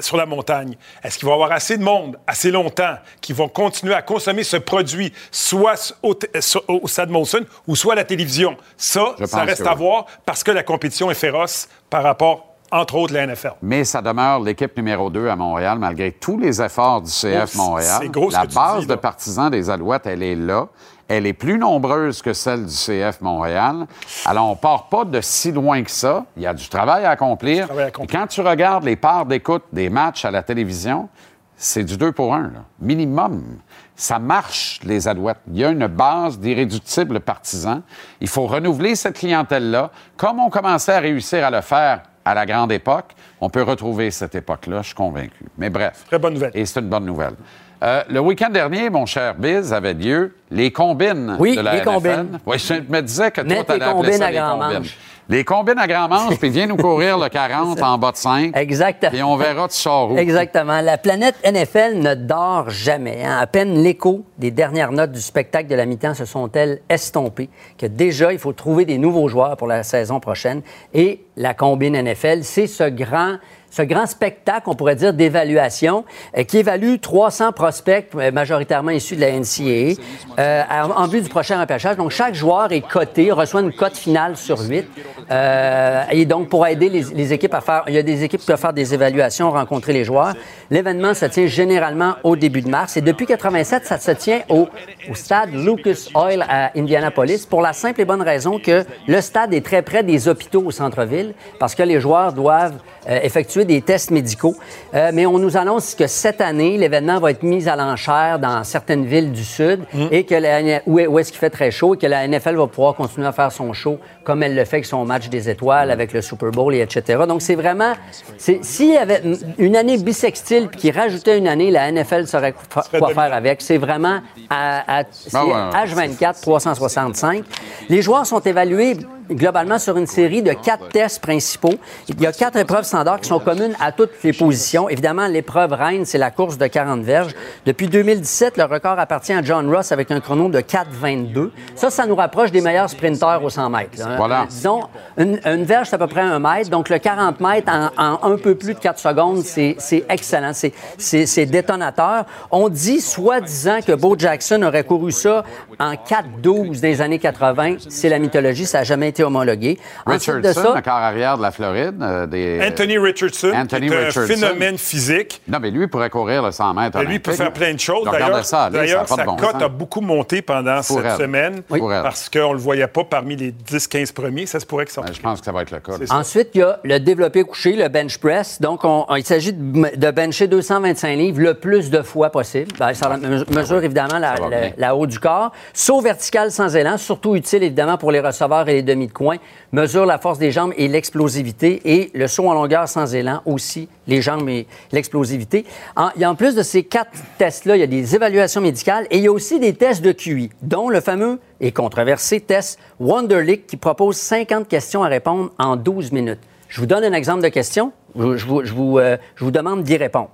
sur la montagne. Est-ce qu'il va y avoir assez de monde, assez longtemps, qui vont continuer à consommer ce produit, soit au, sur- au Molson ou soit à la télévision? Ça, Je ça reste à oui. voir parce que la compétition est féroce par rapport, entre autres, à la NFL. Mais ça demeure l'équipe numéro 2 à Montréal, malgré tous les efforts du CF Montréal. c'est gros La base dis, de partisans des Alouettes, elle est là. Elle est plus nombreuse que celle du CF Montréal. Alors, on part pas de si loin que ça. Il y a du travail à accomplir. travail à Et quand tu regardes les parts d'écoute des matchs à la télévision, c'est du 2 pour 1, minimum. Ça marche, les Alouettes. Il y a une base d'irréductibles partisans. Il faut renouveler cette clientèle-là. Comme on commençait à réussir à le faire à la grande époque, on peut retrouver cette époque-là, je suis convaincu. Mais bref. Très bonne nouvelle. Et c'est une bonne nouvelle. Euh, le week-end dernier, mon cher Biz, avait lieu les combines Oui, de la les NFL. combines. Oui, je me disais que Mets toi, t'allais appeler ça à les grand combines. manche. Les combines à grand manche, puis viens nous courir le 40 en bas de 5. Exactement. Et on verra tu sors où. Exactement. La planète NFL ne dort jamais. hein. À peine l'écho des dernières notes du spectacle de la mi-temps se sont-elles estompées que déjà, il faut trouver des nouveaux joueurs pour la saison prochaine. Et la combine NFL, c'est ce grand ce grand spectacle, on pourrait dire, d'évaluation, euh, qui évalue 300 prospects, euh, majoritairement issus de la NCAA, euh, en, vue du prochain repêchage. Donc, chaque joueur est coté, reçoit une cote finale sur 8. Euh, et donc, pour aider les, équipes à faire, il y a des équipes qui peuvent faire des évaluations, rencontrer les joueurs. L'événement se tient généralement au début de mars. Et depuis 87, ça se tient au, au stade Lucas Oil à Indianapolis pour la simple et bonne raison que le stade est très près des hôpitaux au centre-ville parce que les joueurs doivent effectuer des tests médicaux. Euh, mais on nous annonce que cette année, l'événement va être mis à l'enchère dans certaines villes du Sud et que la, où, est- où est-ce qu'il fait très chaud et que la NFL va pouvoir continuer à faire son show comme elle le fait avec son match des étoiles, avec le Super Bowl et etc. Donc, c'est vraiment... S'il y avait une année bissextile puis qui rajoutait une année, la NFL saurait quoi faire avec. C'est vraiment à, à- c'est Ah ouais, ouais. H24 365. Les joueurs sont évalués globalement sur une série de quatre tests principaux. Il y a quatre épreuves standards qui sont communes à toutes les positions. Évidemment, l'épreuve reine, c'est la course de 40 verges. Depuis 2017, le record appartient à John Ross avec un chrono de 4,22. Ça, ça nous rapproche des meilleurs sprinteurs au 100 mètres. là. Voilà. Euh, disons, une, une verge, c'est à peu près un mètre. Donc, le 40 mètres en, en un peu plus de 4 secondes, c'est excellent. C'est détonateur. On dit, soi-disant, que Bo Jackson aurait couru ça en 4,12 des années 80. C'est la mythologie. Ça n'a jamais été homologué. Ensuite de Richardson, ça, le corps arrière de la Floride. euh, des, Anthony Richardson, Anthony qui est un Richardson. phénomène physique. Non, mais lui, il pourrait courir le 100 mètres. Lui, il peut faire plein de choses. D'ailleurs, ça d'ailleurs, sa de bon cote a beaucoup monté pendant Pour cette elle. semaine Oui. Pour elle. parce qu'on ne le voyait pas parmi les 10-15 premiers. Ça se pourrait que ça. Ben, je pense que ça va être le cas. Ensuite, il y a le développé couché, le bench press. Donc, on- on- il s'agit de, de bencher 225 livres le plus de fois possible. Ben, ça me- mesure évidemment la, la- bien. la haut du corps. Saut vertical sans élan, surtout utile évidemment pour les receveurs et les demi de coin. Mesure la force des jambes et l'explosivité. Et le saut en longueur sans élan aussi, les jambes et l'explosivité. En, en plus de ces quatre tests-là, il y a des évaluations médicales et il y a aussi des tests de QI, dont le fameux et controversé test Wonderlic qui propose 50 questions à répondre en 12 minutes. Je vous donne un exemple de question. Je, vous, je vous, euh, je vous demande d'y répondre.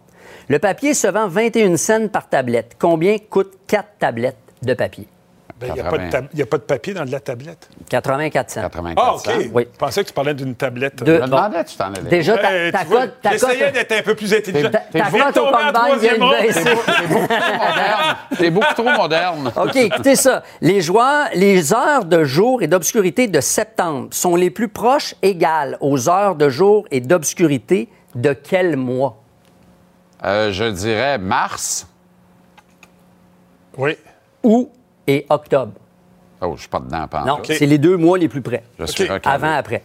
Le papier se vend 21 cents par tablette. Combien coûtent 4 tablettes de papier? Ben, Il n'y a, pas de tab- il y a pas de papier dans de la tablette. 84 cents. 84 Ah, OK. cents. Oui. Je pensais que tu parlais d'une tablette. De- Je me demandais, tu t'en allais. Déjà, ta, Ouais, ta cote- ta J'essayais cote- d'être un peu plus intelligent. ta- cote au combine vient de baisser. moderne. T'es beaucoup trop moderne. OK, écoutez ça. Les joueurs, les heures de jour et d'obscurité de septembre sont les plus proches égales aux heures de jour et d'obscurité de quel mois? Euh, je dirais mars. Oui. Août et octobre. Oh, je suis pas dedans, pas Non, c'est les deux mois les plus près. Je suis. Avant, après.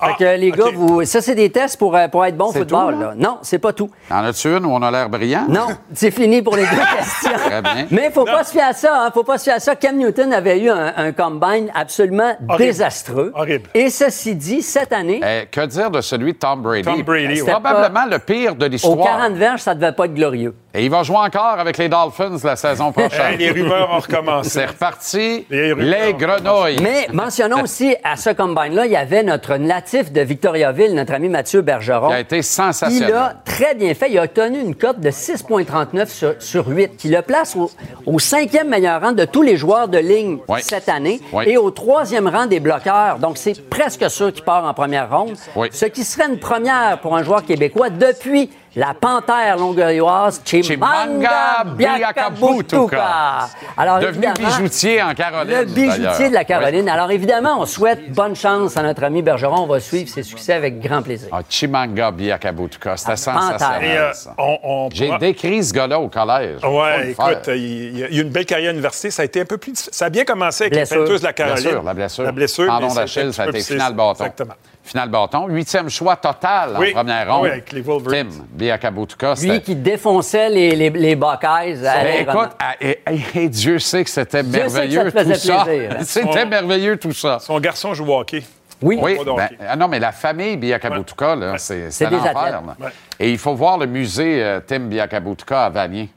Ah, fait que les gars, vous, ça, c'est des tests pour, euh, pour être bon au football. tout, là? là. Non, c'est pas tout. En as-tu une où on a l'air brillant? Non, c'est fini pour les deux questions. Très bien. Mais faut pas se fier à ça. Hein, faut pas se fier à ça. Cam Newton avait eu un, un combine absolument Horrible. désastreux. Horrible. Et ceci dit, cette année, Eh, que dire de celui de Tom Brady? Tom Brady, C'est oui. probablement le pire de aux l'histoire. 40 verges, ça devait pas être glorieux. Et il va jouer encore avec les Dolphins la saison prochaine. les rumeurs ont recommencé. C'est reparti. Les rumeurs. Les grenouilles. Mais mentionnons aussi, à ce combine-là, il y avait notre natif de Victoriaville, notre ami Mathieu Bergeron. Qui a été Il sensationnel. a très bien fait. Il a obtenu une cote de 6,39 sur, sur 8, qui le place au, au cinquième meilleur rang de tous les joueurs de ligne Oui. cette année Oui. et au troisième rang des bloqueurs. Donc, c'est presque sûr qu'il part en première ronde. Oui. Ce qui serait une première pour un joueur québécois depuis la panthère longueuilloise Chimanga Chimanga Biakabutuka. Alors, Devenu bijoutier en Caroline. le bijoutier de la Caroline. Alors, évidemment, on souhaite bonne chance à notre ami Bergeron. On va suivre ses succès avec grand plaisir. Ah, Chimanga Biakabutuka. C'était sensationnel. Euh, J'ai décrit ce gars-là au collège. Le écoute, il, y a eu une belle carrière à l'université. Ça a été un peu plus. difficile. Ça a bien commencé avec Blessure. les de la Caroline. Blessure, la blessure. La blessure. Un d'Achille, ça a été final bâton. Exactement. Final bâton. Huitième choix total Oui. en première ronde. Oui, avec les Wolverines. Tim Biakabutuka. Lui qui défonçait les, les, les Buckeyes. à Ben, écoute, ah, et- Dieu sait que c'était Dieu sait que merveilleux ça te faisait tout ça. plaisir, hein. C'était Son- merveilleux tout ça. Son garçon joue au hockey. oui. Oui, ben, ah non, mais la famille Biakabutuka, là, c'est c'est l'enfer. Ouais. Et il faut voir le musée euh, Tim Biakabutuka à Vanier.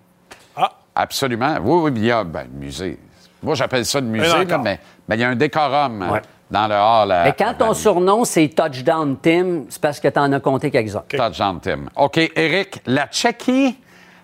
Ah, Absolument. Oui, oui, il y a ben, le musée. Moi, j'appelle ça le musée, là, mais mais il y a un décorum Ouais. Dans le hall. à- Mais quand à ton surnom, c'est Touchdown Tim, c'est parce que tu en as compté quelques-uns. Touchdown Tim. OK, Eric, la Tchéquie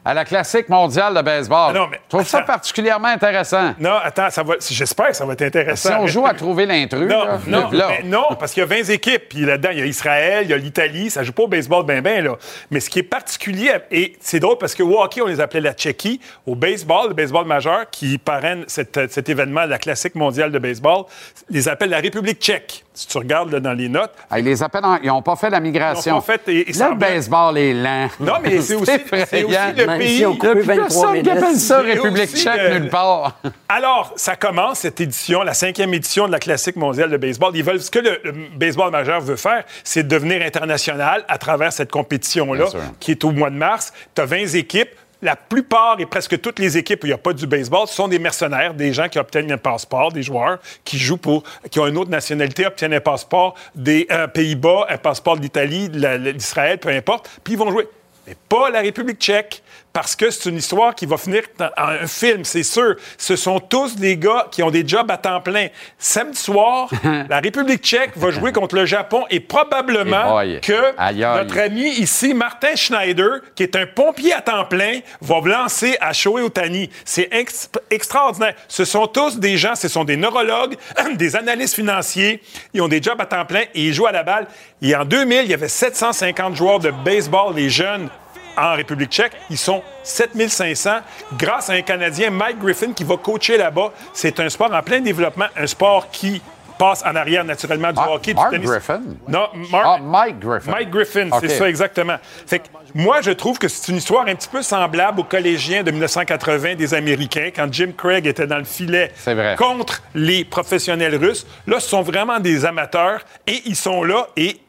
à la classique mondiale de baseball. Ah non, mais Je trouve ça particulièrement intéressant. non, attends, ça va. J'espère que ça va être intéressant. Si on joue à trouver l'intrus, Non, là, non, là, mais non, parce qu'il y a 20 équipes. Puis là-dedans, il y a Israël, il y a l'Italie. Ça joue pas au baseball ben ben, là. Mais ce qui est particulier, et c'est drôle parce que au hockey, on les appelait la Tchéquie. Au baseball, le baseball majeur, qui parraine cette- cet événement, la classique mondiale de baseball, les appelle la République tchèque. Si tu regardes là, dans les notes. Ah, ils les appellent en- Ils n'ont pas fait la migration. Ils n'ont pas fait, et- et le baseball est lent. Non, mais c'est aussi, c'est aussi effrayant. le Même pays. si on coupé Il y a 23 personne qui minutes. appelle ça République tchèque le- nulle part. Alors, ça commence cette édition, la cinquième édition de la classique mondiale de baseball. Ils veulent, ce que le, le baseball majeur veut faire, c'est devenir international à travers cette compétition-là, qui est au mois de mars. Tu as 20 équipes. La plupart et presque toutes les équipes où il n'y a pas du baseball sont des mercenaires, des gens qui obtiennent un passeport, des joueurs qui jouent pour, qui ont une autre nationalité, obtiennent un passeport des euh, Pays-Bas, un passeport la- d'Israël, peu importe, puis ils vont jouer. Mais pas la République tchèque, parce que c'est une histoire qui va finir dans un film, c'est sûr. Ce sont tous des gars qui ont des jobs à temps plein. Samedi soir, la République tchèque va jouer contre le Japon et probablement boy. que Aïe, aïe. notre ami ici, Martin Schneider, qui est un pompier à temps plein, va lancer à Shohei Otani. C'est ex- extraordinaire. Ce sont tous des gens, ce sont des neurologues, des analystes financiers. Ils ont des jobs à temps plein et ils jouent à la balle. Et en 2000, il y avait 750 joueurs de baseball, les jeunes, en République tchèque. Ils sont 7500 grâce à un Canadien, Mike Griffin, qui va coacher là-bas. C'est un sport en plein développement, un sport qui passe en arrière naturellement du Mark- hockey, du Mark tennis. Griffin? Non, Mark, Ah, Mike Griffin. Mike Griffin, c'est ça exactement. Fait que moi, je trouve que c'est une histoire un petit peu semblable aux collégiens de 1980 des Américains, quand Jim Craig était dans le filet contre les professionnels russes. Là, ce sont vraiment des amateurs et ils sont là et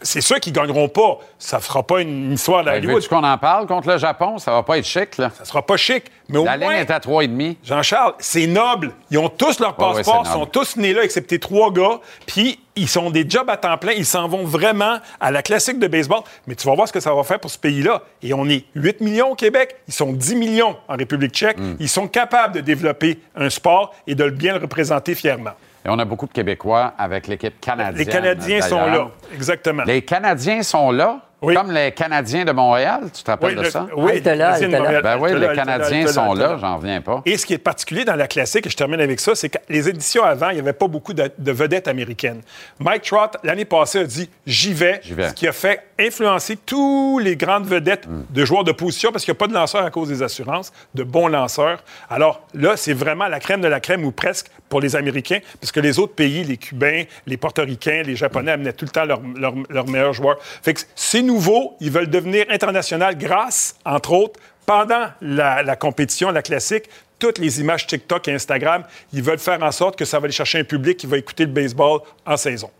c'est sûr qu'ils gagneront pas. Ça fera pas une histoire Ben, d'Hollywood. Veux-tu qu'on en parle contre le Japon? Ça va pas être chic, là. Ça sera pas chic, mais au La moins... ligne est à 3,5. Jean-Charles, c'est noble. Ils ont tous leur passeport, c'est sont tous nés là, excepté trois gars. Puis, ils sont des jobs à temps plein. Ils s'en vont vraiment à la classique de baseball. Mais tu vas voir ce que ça va faire pour ce pays-là. Et on est 8 millions au Québec. Ils sont 10 millions en République tchèque. Mm. Ils sont capables de développer un sport et de le bien le représenter fièrement. Et on a beaucoup de Québécois avec l'équipe canadienne. Les Canadiens sont là. Exactement. Les Canadiens sont là, Oui. comme les Canadiens de Montréal. Tu te rappelles de le- ça? oui, là, les Canadiens de halte là. Montréal. Ben oui, Halte là, les là, Canadiens halte là, sont là, j'en reviens pas. Et ce qui est particulier dans la classique, et je termine avec ça, c'est que les éditions avant, il n'y avait pas beaucoup de, de vedettes américaines. Mike Trout, l'année passée, a dit J'y vais, ce qui a fait influencer tous les grandes vedettes de joueurs de position parce qu'il n'y a pas de lanceurs à cause des assurances, de bons lanceurs. Alors là, c'est vraiment la crème de la crème ou presque pour les Américains, parce que les autres pays, les Cubains, les Portoricains, les Japonais amenaient tout le temps leurs leurs- leurs meilleurs joueurs. Fait que c'est nouveau, ils veulent devenir international grâce, entre autres, pendant la, la compétition, la classique, toutes les images TikTok et Instagram, ils veulent faire en sorte que ça va aller chercher un public qui va écouter le baseball en saison.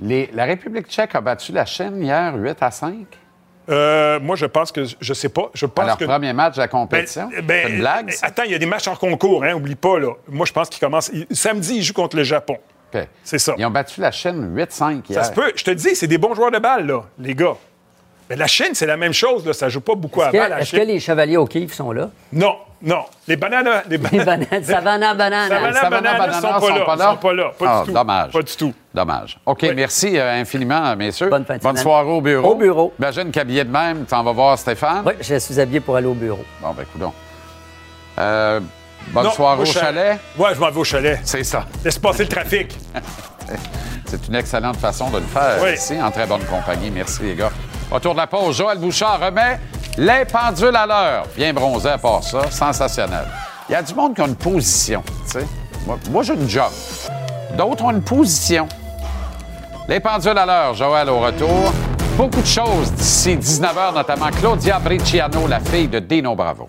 Les- la République tchèque a battu la Chine hier 8 à 5 Euh, moi, je pense que, je sais pas, je pense leur que... premier match de la Ben, compétition. ben, C'est une blague, ça? Attends, il y a des matchs en concours, hein, oublie pas, là. Moi, je pense qu'ils commencent... Samedi, ils jouent contre le Japon. C'est ça. Ils ont battu la Chine 8-5 hier. Ça se peut. Je te dis, c'est des bons joueurs de balle, là, les gars. Mais la Chine, c'est la même chose, là. Ça joue pas beaucoup à balle, est-ce que les chevaliers au Kiev sont là? Non, non. Les bananes... Les Les bananes... bananes, Savannah banane. Savannah Savannah Bananas Bananas sont pas là. Sont pas là. Pas Ah, du tout. Dommage. Pas du tout. Dommage. OK, merci euh, infiniment, messieurs. Bonne fin semaine. soirée au bureau. Au bureau. Imagine qu'habillé de même, tu en vas voir Stéphane. Oui, je suis habillé pour aller au bureau. Bon, ben, coudonc. Euh, bonne Non, soirée au chalet. Ouais, je m'en vais au chalet. C'est ça. Laisse passer le trafic. C'est une excellente façon de le faire Oui. ici, en très bonne compagnie. Merci, les gars. Autour de la pause, Joël Bouchard remet les pendules à l'heure. Bien bronzé à part ça, sensationnel. Il y a du monde qui a une position, tu sais. Moi, moi, j'ai une job. D'autres ont une position. Les pendules à l'heure, Joël au retour. Beaucoup de choses d'ici 19h, notamment Claudia Briciano, la fille de Dino Bravo.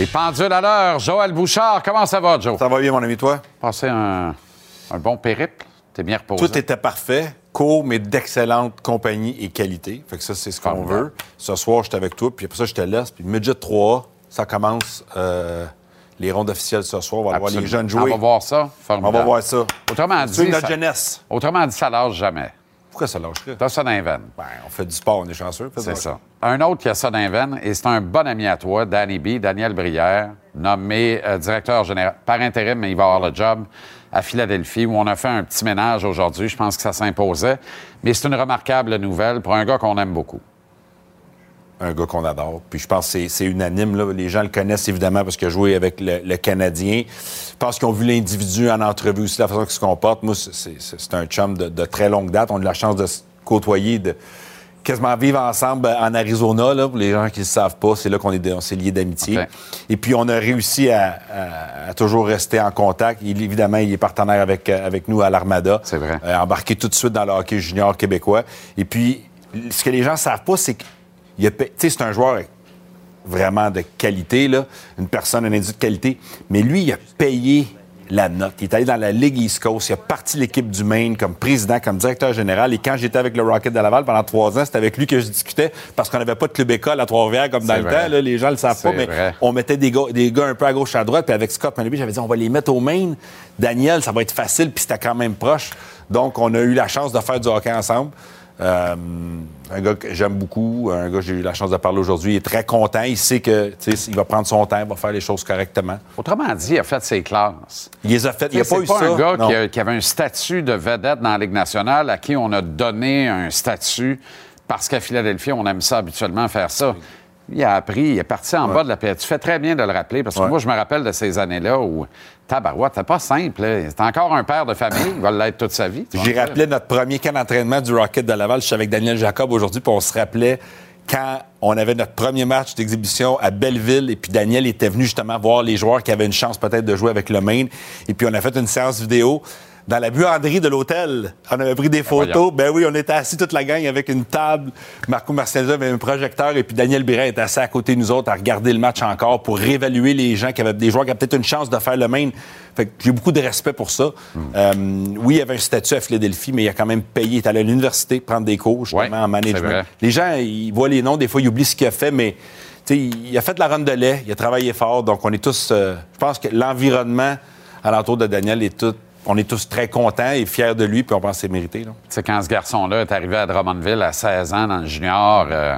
Les pendules à l'heure, Joël Bouchard, comment ça va, Joe? Ça va bien, mon ami, toi? Passé un, un bon périple? T'es bien reposé? Tout était parfait, court, mais d'excellente compagnie et qualité. Fait que ça, c'est ce qu'on veut. Ce soir, j'étais avec toi, puis après ça, je te laisse. Puis midget 3, ça commence euh, les rondes officielles ce soir. On va voir les Absolument. jeunes jouer. On va voir ça. On Formidable. va voir ça. Autrement C'est dit, notre ça, jeunesse. autrement dit, ça lâche jamais. Pourquoi ça lâcherait? T'as ça dans les veines. Ben, on fait du sport, on est chanceux. C'est ça. Un autre qui a ça dans les veines, et c'est un bon ami à toi, Danny B, Daniel Brière, nommé euh, directeur général, par intérim, mais il va avoir le job à Philadelphie, où on a fait un petit ménage aujourd'hui. Je pense que ça s'imposait. Mais c'est une remarquable nouvelle pour un gars qu'on aime beaucoup. Un gars qu'on adore. Puis je pense que c'est- unanime. Là. Les gens le connaissent évidemment parce qu'il a joué avec le, le Canadien. Je pense qu'ils ont vu l'individu en entrevue aussi, la façon qu'il se comporte. Moi, c'est- un chum de, de très longue date. On a eu la chance de se côtoyer, de quasiment vivre ensemble en Arizona. Là, pour les gens qui ne le savent pas, c'est là qu'on est, on s'est liés d'amitié. Et puis, on a réussi à, à- à toujours rester en contact. Il, évidemment, il est partenaire avec, avec nous à l'Armada. C'est vrai. Euh, embarqué tout de suite dans le hockey junior québécois. Et puis, ce que les gens ne savent pas, c'est que c'est un joueur vraiment de qualité, là, une personne, un individu de qualité. Mais lui, il a payé la note. Il est allé dans la Ligue East Coast. Il a parti l'équipe du Maine comme président, comme directeur général. Et quand j'étais avec le Rocket de Laval pendant trois ans, c'était avec lui que je discutais parce qu'on n'avait pas de club école à Trois-Rivières comme dans le temps. Là, les gens le savent pas, mais on mettait des gars, des gars un peu à gauche, à droite. Puis avec Scott j'avais dit on va les mettre au Maine. Daniel, ça va être facile. Puis c'était quand même proche. Donc, on a eu la chance de faire du hockey ensemble. Euh, un gars que j'aime beaucoup, un gars que j'ai eu la chance de parler aujourd'hui, il est très content. Il sait que il va prendre son temps, il va faire les choses correctement. Autrement dit, il a fait ses classes. Il les a fait. Il n'y a pas eu pas un gars qui, avait un statut de vedette dans la Ligue nationale à qui on a donné un statut parce qu'à Philadelphie, on aime ça habituellement faire ça. Il a appris, il est parti en bas de la paix. Tu fais très bien de le rappeler parce que moi, je me rappelle de ces années-là où tabarouette, c'est pas simple. C'est encore un père de famille, il va l'être toute sa vie. J'ai rappelé notre premier camp d'entraînement du Rocket de Laval. Je suis avec Daniel Jacob aujourd'hui, puis on se rappelait quand on avait notre premier match d'exhibition à Belleville et puis Daniel était venu justement voir les joueurs qui avaient une chance peut-être de jouer avec le Maine. Et puis on a fait une séance vidéo dans la buanderie de l'hôtel. On avait pris des ben photos. Ben oui, on était assis toute la gang avec une table. Marco Marcial avait un projecteur et puis Daniel Biret était assis à côté de nous autres à regarder le match encore pour réévaluer les gens qui avaient des joueurs qui avaient peut-être une chance de faire le même. Fait que j'ai beaucoup de respect pour ça. Hmm. Euh, oui, il avait un statut à Philadelphie, mais il a quand même payé. Il est allé à l'université prendre des cours justement en management. Les gens, ils voient les noms, des fois ils oublient ce qu'il a fait, mais il a fait de la ronde de lait, il a travaillé fort, donc on est tous. Euh, je pense que l'environnement alentour de Daniel est tout on est tous très contents et fiers de lui, puis on pense que c'est mérité. Tu sais, quand ce garçon-là est arrivé à Drummondville à 16 ans dans le junior, euh,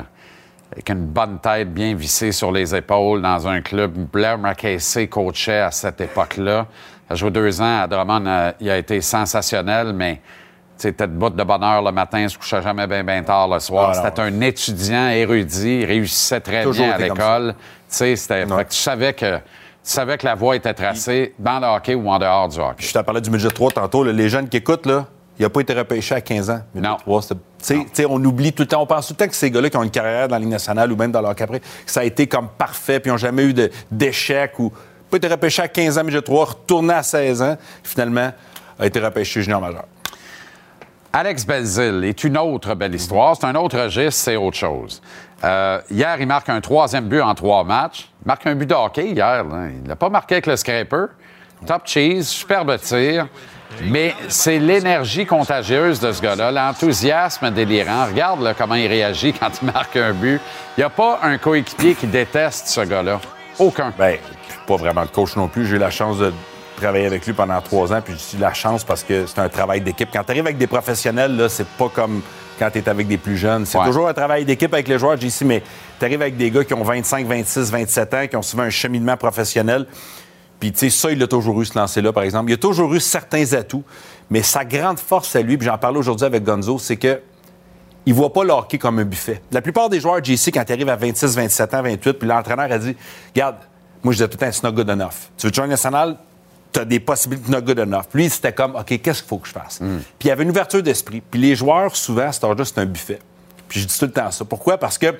avec une bonne tête bien vissée sur les épaules dans un club, Blair McCasey coachait à cette époque-là. Il a joué deux ans à Drummond, euh, il a été sensationnel, mais c'était de bout de bonheur le matin, il se couchait jamais bien, bien tard le soir. Ah, c'était un étudiant érudit, il réussissait très bien à l'école. Tu sais, tu savais que tu savais que la voie était tracée dans le hockey ou en dehors du hockey. Je t'ai parlé du midget 3 tantôt. les jeunes qui écoutent, là, il n'a pas été repêché à 15 ans. Non. on oublie tout le temps, on pense tout le temps que ces gars-là qui ont une carrière dans la Ligue nationale ou même dans leur après, ça a été comme parfait, puis ils n'ont jamais eu d'échec ou pas été repêché à 15 ans, midget 3, retourné à 16 ans, finalement, a été repêché junior majeur. Alex Belzil est une autre belle histoire. C'est un autre registre, c'est autre chose. Euh, hier, il marque un troisième but en trois matchs. Il marque un but de hockey hier. Il n'a pas marqué avec le scraper. Top cheese, superbe tir. Mais c'est l'énergie contagieuse de ce gars-là, l'enthousiasme délirant. Regarde comment il réagit quand il marque un but. Il n'y a pas un coéquipier qui déteste ce gars-là. Aucun. Bien, pas vraiment le coach non plus. J'ai eu la chance de travailler avec lui pendant trois ans, puis j'ai eu la chance parce que c'est un travail d'équipe. Quand tu arrives avec des professionnels, là, c'est pas comme quand tu es avec des plus jeunes. C'est toujours un travail d'équipe avec les joueurs, JC, mais tu arrives avec des gars qui ont 25, 26, 27 ans, qui ont souvent un cheminement professionnel. Puis, tu sais, ça, il a toujours eu ce lancer-là, par exemple. Il a toujours eu certains atouts, mais sa grande force à lui, puis j'en parlais aujourd'hui avec Gonzo, c'est que il voit pas le hockey comme un buffet. La plupart des joueurs JC, quand ils arrivent à 26, 27 ans, 28, puis l'entraîneur a dit Regarde, moi, je disais tout le temps, it's not good enough. Tu veux jouer national, tu as des possibilités not good enough. Lui, c'était comme, OK, qu'est-ce qu'il faut que je fasse? Hmm. Puis il y avait une ouverture d'esprit. Puis les joueurs, souvent, à cet âge-là, c'est un buffet. Puis je dis tout le temps ça. Pourquoi? Parce que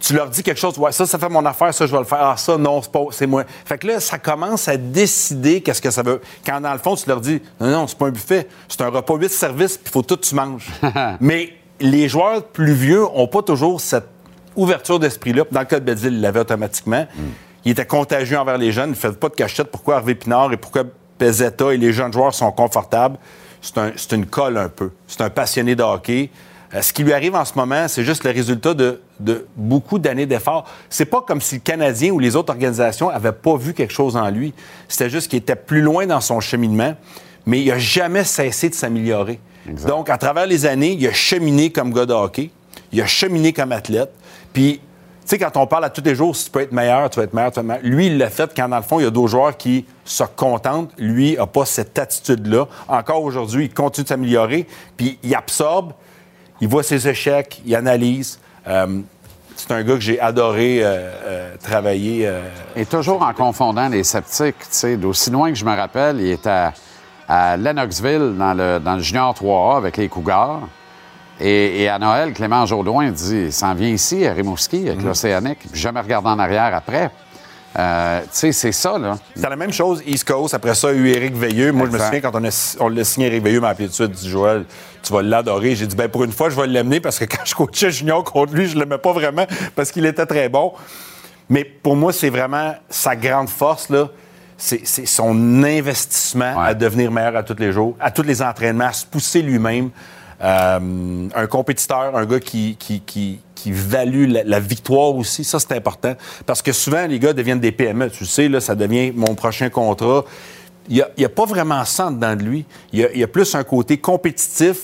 tu leur dis quelque chose, ouais, ça, ça fait mon affaire, ça, je vais le faire. Ah, ça, non, c'est pas, c'est moi. Fait que là, ça commence à décider qu'est-ce que ça veut. Quand, dans le fond, tu leur dis, non, non, c'est pas un buffet, c'est un repas huit services, puis il faut tout que tu manges. Mais les joueurs plus vieux ont pas toujours cette ouverture d'esprit-là. Dans le cas de Bedil, il l'avait automatiquement. Hmm il était contagieux envers les jeunes. Il ne fait pas de cachette. Pourquoi Hervé Pinard et pourquoi Pezetta et les jeunes joueurs sont confortables? C'est une colle un peu. C'est un passionné de hockey. Euh, ce qui lui arrive en ce moment, c'est juste le résultat de, beaucoup d'années d'efforts. C'est pas comme si le Canadien ou les autres organisations n'avaient pas vu quelque chose en lui. C'était juste qu'il était plus loin dans son cheminement, mais il n'a jamais cessé de s'améliorer. Donc, à travers les années, il a cheminé comme gars de hockey, il a cheminé comme athlète, puis sais, quand on parle à tous les jours, si tu peux être meilleur, tu vas être meilleur, tu vas être meilleur. Lui, il l'a fait quand, dans le fond, il y a d'autres joueurs qui se contentent. Lui n'a pas cette attitude-là. Encore aujourd'hui, il continue de s'améliorer, puis il absorbe, il voit ses échecs, il analyse. Euh, c'est un gars que j'ai adoré euh, euh, travailler. Et toujours en confondant les sceptiques, tu sais, d'aussi loin que je me rappelle, il était à, Lennoxville, dans le, dans le Junior 3A avec les Cougars. Et, à Noël, Clément Jourdouin dit il s'en vient ici, à Rimouski, avec mhm. l'Océanique, puis jamais regardé en arrière après. Euh, tu sais, c'est ça, là. C'est la même chose, East Coast. Après ça, il y a eu Éric Veilleux. Moi, je me souviens, quand on, a, on l'a signé, Éric Veilleux m'a appelé tout de suite, dit Joël, tu vas l'adorer. J'ai dit, ben pour une fois, je vais l'amener parce que quand je coachais Junior contre lui, je l'aimais pas vraiment parce qu'il était très bon. Mais pour moi, c'est vraiment sa grande force, là c'est c'est son investissement à devenir meilleur à tous les jours, à tous les entraînements, à se pousser lui-même. Euh, un compétiteur, un gars qui, qui, qui, qui value la, victoire aussi, ça c'est important. Parce que souvent, les gars deviennent des PME. Tu le sais, là, ça devient mon prochain contrat. Il n'y a, pas vraiment ça dedans de lui. Il y a, plus un côté compétitif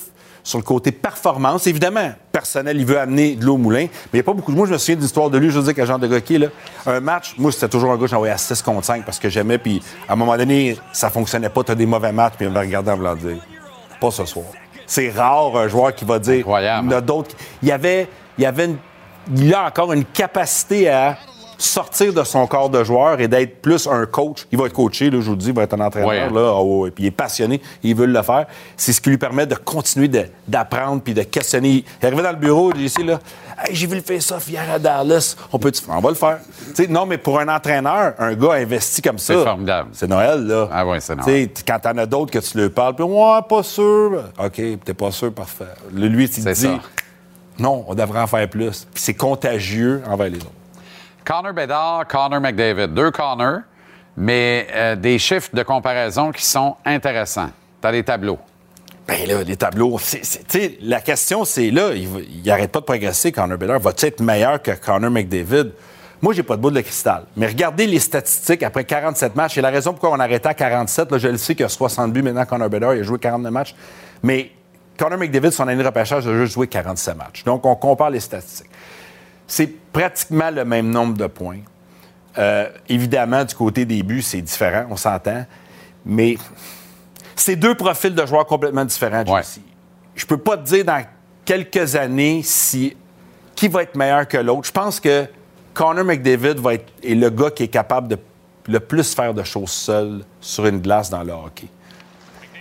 sur le côté performance. Évidemment, personnel, il veut amener de l'eau au moulin, mais il n'y a pas beaucoup de... Moi, je me souviens de l'histoire de lui, je veux dire, genre de gars qui est là. Un match, moi, c'était toujours un gars que j'envoyais à 6 contre 5 parce que j'aimais, puis à un moment donné, ça fonctionnait pas, tu as des mauvais matchs, puis on va regarder en voulant dire, pas ce soir. C'est rare un joueur qui va dire... Incroyable. Il y en a d'autres... Il y avait... Il y avait une- Il a encore une capacité à sortir de son corps de joueur et d'être plus un coach. Il va être coaché, là, je vous le dis, il va être un entraîneur, Ouais. là, ouais, ouais. puis il est passionné, il veut le faire. C'est ce qui lui permet de continuer d'apprendre puis de questionner. Il est arrivé dans le bureau, ici, là, Hey, j'ai vu le face-off hier à Dallas, on peut On va le faire. Tu non, mais pour un entraîneur, un gars investi comme ça, C'est formidable. c'est Noël, là. Ah ouais, c'est Tu Noël. quand t'en as d'autres que tu leur parles, puis ouais, pas sûr. OK, t'es pas sûr, parfait. Lui, il te dit, ça. non, on devrait en faire plus. Puis c'est contagieux envers les autres. Connor Bedard, Connor McDavid. Deux Connor, mais euh, des chiffres de comparaison qui sont intéressants. T'as les tableaux. Ben là, les tableaux, la question, c'est là, il, va- il arrête pas de progresser, Connor Bedard. Va-t-il être meilleur que Connor McDavid? Moi, j'ai pas de boule de cristal. Mais regardez les statistiques après 47 matchs. Et la raison pourquoi on arrêtait à 47, là, je le sais qu'il y a 60 buts maintenant, Connor Bedard, il a joué 49 matchs. Mais Connor McDavid, son année de repêchage, a juste joué 47 matchs. Donc, on compare les statistiques. C'est pratiquement le même nombre de points. Euh, évidemment, du côté des buts, c'est différent, on s'entend. Mais c'est deux profils de joueurs complètement différents, JC. Je peux pas te dire dans quelques années si qui va être meilleur que l'autre. Je pense que Connor McDavid va être est le gars qui est capable de le plus faire de choses seul sur une glace dans le hockey.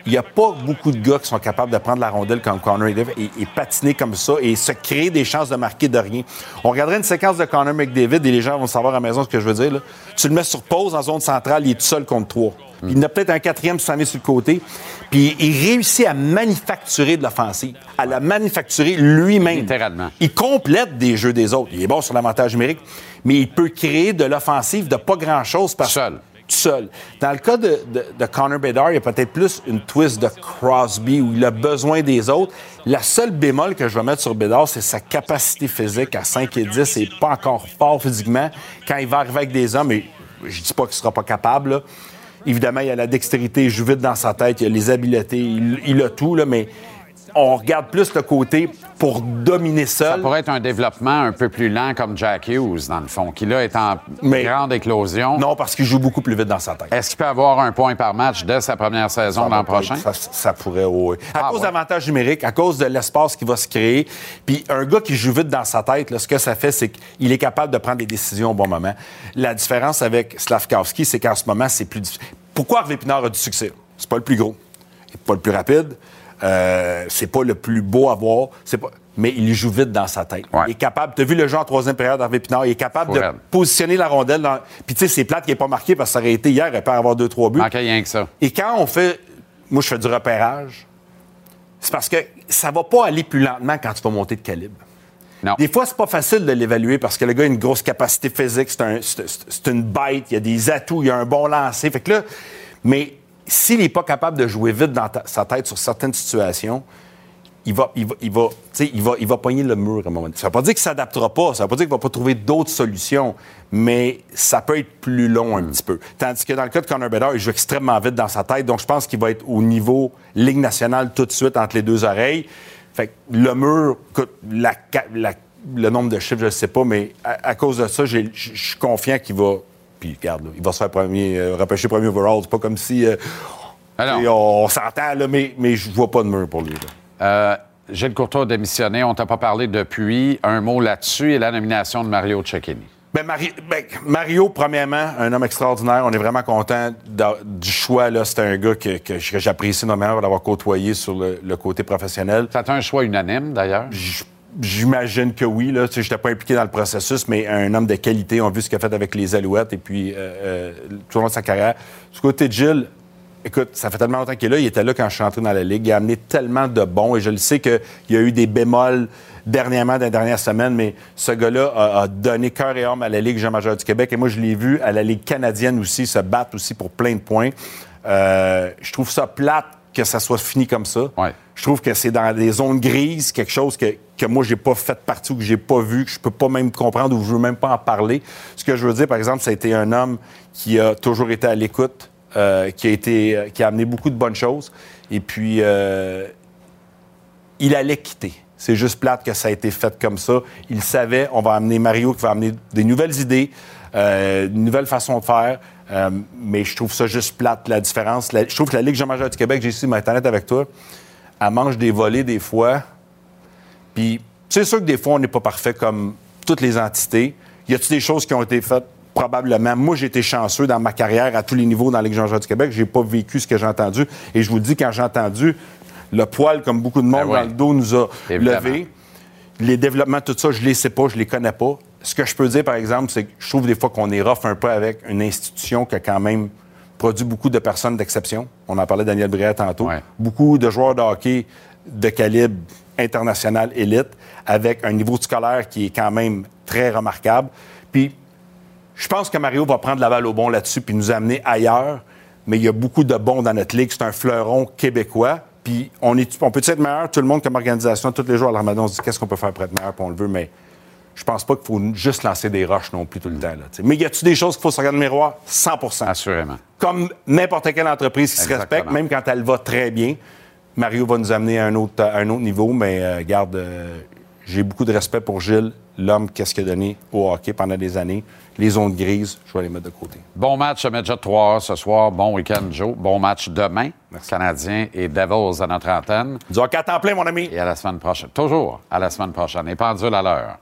Il n'y a pas beaucoup de gars qui sont capables de prendre la rondelle comme Connor McDavid et, et patiner comme ça et se créer des chances de marquer de rien. On regarderait une séquence de Connor McDavid et les gens vont savoir à la maison ce que je veux dire. là. Tu le mets sur pause en zone centrale, il est tout seul contre trois. Il en a peut-être un quatrième s'en est sur le côté. Puis il réussit à manufacturer de l'offensive, à la manufacturer lui-même. Littéralement. Il complète des jeux des autres. Il est bon sur l'avantage numérique, mais il peut créer de l'offensive de pas grand-chose par Seul. Tout seul. Dans le cas de, de, de Connor Bedard, il y a peut-être plus une twist de Crosby où il a besoin des autres. La seule bémol que je vais mettre sur Bedard, c'est sa capacité physique à 5 et 10. Il n'est pas encore fort physiquement. Quand il va arriver avec des hommes, et je dis pas qu'il sera pas capable, là. Évidemment, il a la dextérité, il joue vite dans sa tête, il a les habiletés, il, il a tout, là, mais on regarde plus le côté pour dominer Ça seul. pourrait être un développement un peu plus lent comme Jack Hughes, dans le fond, qui là est en Mais- grande éclosion. Non, parce qu'il joue beaucoup plus vite dans sa tête. Est-ce qu'il peut avoir un point par match dès sa première saison Ça l'an prochain? Ça, ça pourrait, oui. À Ah, cause ouais. d'avantages numériques, à cause de l'espace qui va se créer. Puis un gars qui joue vite dans sa tête, là, ce que ça fait, c'est qu'il est capable de prendre des décisions au bon moment. La différence avec Slavkowski, c'est qu'en ce moment, c'est plus difficile. Pourquoi Harvey Pinard a du succès? C'est pas le plus gros. Il n'est pas le plus rapide. Euh, c'est pas le plus beau à voir. C'est pas... Mais il joue vite dans sa tête. Ouais. Il est capable. Tu as vu le jeu en troisième période d'Harvey Pinard. Il est capable de positionner la rondelle. Dans... Puis tu sais, c'est plate qu'il n'est pas marqué parce que ça aurait été hier. Il peut avoir deux, trois buts. Rien que ça. Et quand on fait. Moi, je fais du repérage. C'est parce que ça va pas aller plus lentement quand tu vas monter de calibre. Non. Des fois, c'est pas facile de l'évaluer parce que le gars a une grosse capacité physique, c'est un- une bête, il y a des atouts, il y a un bon lancer. Fait que là, mais s'il n'est pas capable de jouer vite dans ta- sa tête sur certaines situations, il va, il va, il va, il va, il va pogner le mur à un moment donné. Ça ne veut pas dire qu'il ne s'adaptera pas, ça ne veut pas dire qu'il ne va pas trouver d'autres solutions, mais ça peut être plus long un petit peu. Tandis que dans le cas de Connor Bedard, il joue extrêmement vite dans sa tête, donc je pense qu'il va être au niveau Ligue nationale tout de suite entre les deux oreilles. Fait que le mur, la la- le nombre de chiffres, je ne sais pas, mais à, à cause de ça, je suis confiant qu'il va. Puis regarde, là, il va se faire premier, euh, repêcher premier overall. C'est pas comme si. euh, Alors. on, on s'entend, mais, mais je vois pas de mur pour lui. là. Euh, Gilles Courtois a démissionné. On t'a pas parlé depuis. Un mot là-dessus et la nomination de Mario Cecchini. Ben, Mari- ben, Mario, premièrement, un homme extraordinaire. On est vraiment content du choix. C'est un gars que, que j'apprécie énormément d'avoir côtoyé sur le, le côté professionnel. C'est un choix unanime, d'ailleurs. J'imagine que oui. Je n'étais pas impliqué dans le processus, mais un homme de qualité. On a vu ce qu'il a fait avec les Alouettes et puis euh, euh, tout au long de sa carrière. Du côté de Gilles, écoute, ça fait tellement longtemps qu'il est là. Il était là quand je suis entré dans la Ligue. Il a amené tellement de bons et je le sais qu'il y a eu des bémols dernièrement, dans les dernières semaines, mais ce gars-là a, a donné cœur et âme à la Ligue jean majeure du Québec. Et moi, je l'ai vu à la Ligue canadienne aussi se battre aussi pour plein de points. Euh, je trouve ça plate que ça soit fini comme ça. Ouais. Je trouve que c'est dans des zones grises, quelque chose que, que moi, j'ai pas fait partie ou que j'ai pas vu, que je peux pas même comprendre ou je veux même pas en parler. Ce que je veux dire, par exemple, ça a été un homme qui a toujours été à l'écoute, euh, qui, a été, euh, qui a amené beaucoup de bonnes choses. Et puis, euh, il allait quitter. C'est juste plate que ça a été fait comme ça. Il savait, on va amener Mario qui va amener des nouvelles idées, euh, une nouvelle façon de faire. Mais je trouve ça juste plate, la différence. Je trouve que la Ligue jean majeure du Québec, j'ai ici, ma honnête avec toi, elle mange des volets des fois. Puis c'est sûr que des fois, on n'est pas parfait comme toutes les entités. Y a-t-il des choses qui ont été faites? Probablement. Moi, j'ai été chanceux dans ma carrière à tous les niveaux dans Ligue jean du Québec. J'ai pas vécu ce que j'ai entendu. Et je vous le dis, quand j'ai entendu, le poil, comme beaucoup de monde Ben dans le dos, nous a levé. Les développements, tout ça, je les sais pas, je les connais pas. Ce que je peux dire, par exemple, c'est que je trouve des fois qu'on est rough un peu avec une institution qui a quand même produit beaucoup de personnes d'exception. On en parlait de Daniel Brière tantôt. Ouais. Beaucoup de joueurs de hockey de calibre international élite avec un niveau scolaire qui est quand même très remarquable. Puis, je pense que Mario va prendre la balle au bon là-dessus puis nous amener ailleurs. Mais il y a beaucoup de bons dans notre ligue. C'est un fleuron québécois. Puis on, est, on peut être meilleur, tout le monde comme organisation, tous les jours à la Ramadan, on se dit qu'est-ce qu'on peut faire pour être meilleur, puis on le veut, mais je pense pas qu'il faut juste lancer des roches non plus tout le temps. Là, mais y a-tu des choses qu'il faut se regarder dans le miroir? 100% Assurément. Comme n'importe quelle entreprise qui se respecte, même quand elle va très bien. Mario va nous amener à un autre, à un autre niveau, mais euh, garde, euh, j'ai beaucoup de respect pour Gilles, l'homme, qu'est-ce qu'il a donné au hockey pendant des années. Les zones grises, je vais les mettre de côté. Bon match à Medjet 3 ce soir. Bon week-end, Joe. Bon match demain. Canadiens et Devils à notre antenne. Du hockey à temps plein, mon ami! Et à la semaine prochaine. Toujours à la semaine prochaine. Et pendule à l'heure.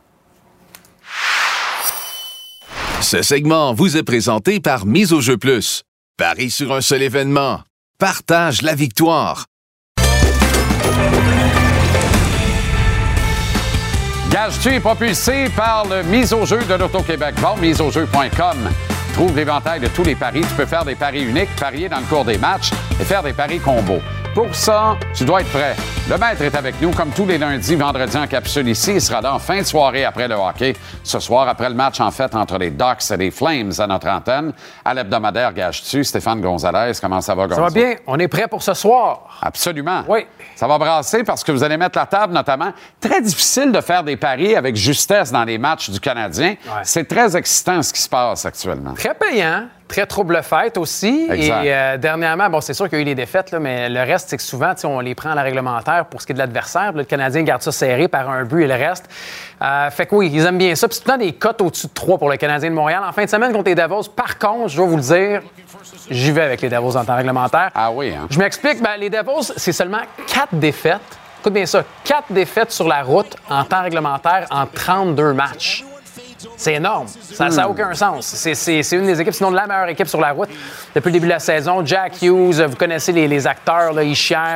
Ce segment vous est présenté par Mise au jeu plus. Parie sur un seul événement. Partage la victoire. Gage-tu est propulsé par le mise au jeu de l'Auto-Québec? Au miseaujeu.com. Trouve l'éventail de tous les paris. Tu peux faire des paris uniques, parier dans le cours des matchs et faire des paris combos. Pour ça, tu dois être prêt. Le maître est avec nous comme tous les lundis, vendredis en capsule ici. Il sera là en fin de soirée après le hockey. Ce soir, après le match en fait entre les Ducks et les Flames à notre antenne. À l'hebdomadaire Gage-tu, Stéphane Gonzalez, comment ça va, Ça Gonzalo? va bien. On est prêt pour ce soir. Absolument. Oui. Ça va brasser parce que vous allez mettre la table, notamment. Très difficile de faire des paris avec justesse dans les matchs du Canadien. C'est très excitant ce qui se passe actuellement. Très payant. Très trouble-fête aussi. Exact. Et euh, dernièrement, bon, c'est sûr qu'il y a eu les défaites, là, mais le reste, c'est que souvent, on les prend à la réglementaire pour ce qui est de l'adversaire. Le Canadien garde ça serré par un but et le reste. Euh, fait que oui, ils aiment bien ça. Puis c'est tout le temps des cotes au-dessus de 3 pour le Canadien de Montréal. En fin de semaine contre les Devils, par contre, je dois vous le dire, j'y vais avec les Devils en temps réglementaire. Ah oui, hein? Je m'explique. Ben, les Devils, c'est seulement 4 défaites. Écoute bien ça. 4 défaites sur la route en temps réglementaire en 32 matchs. C'est énorme. Ça n'a aucun sens. C'est- une des équipes, sinon la meilleure équipe sur la route depuis le début de la saison. Jack Hughes, vous connaissez les, les acteurs, là,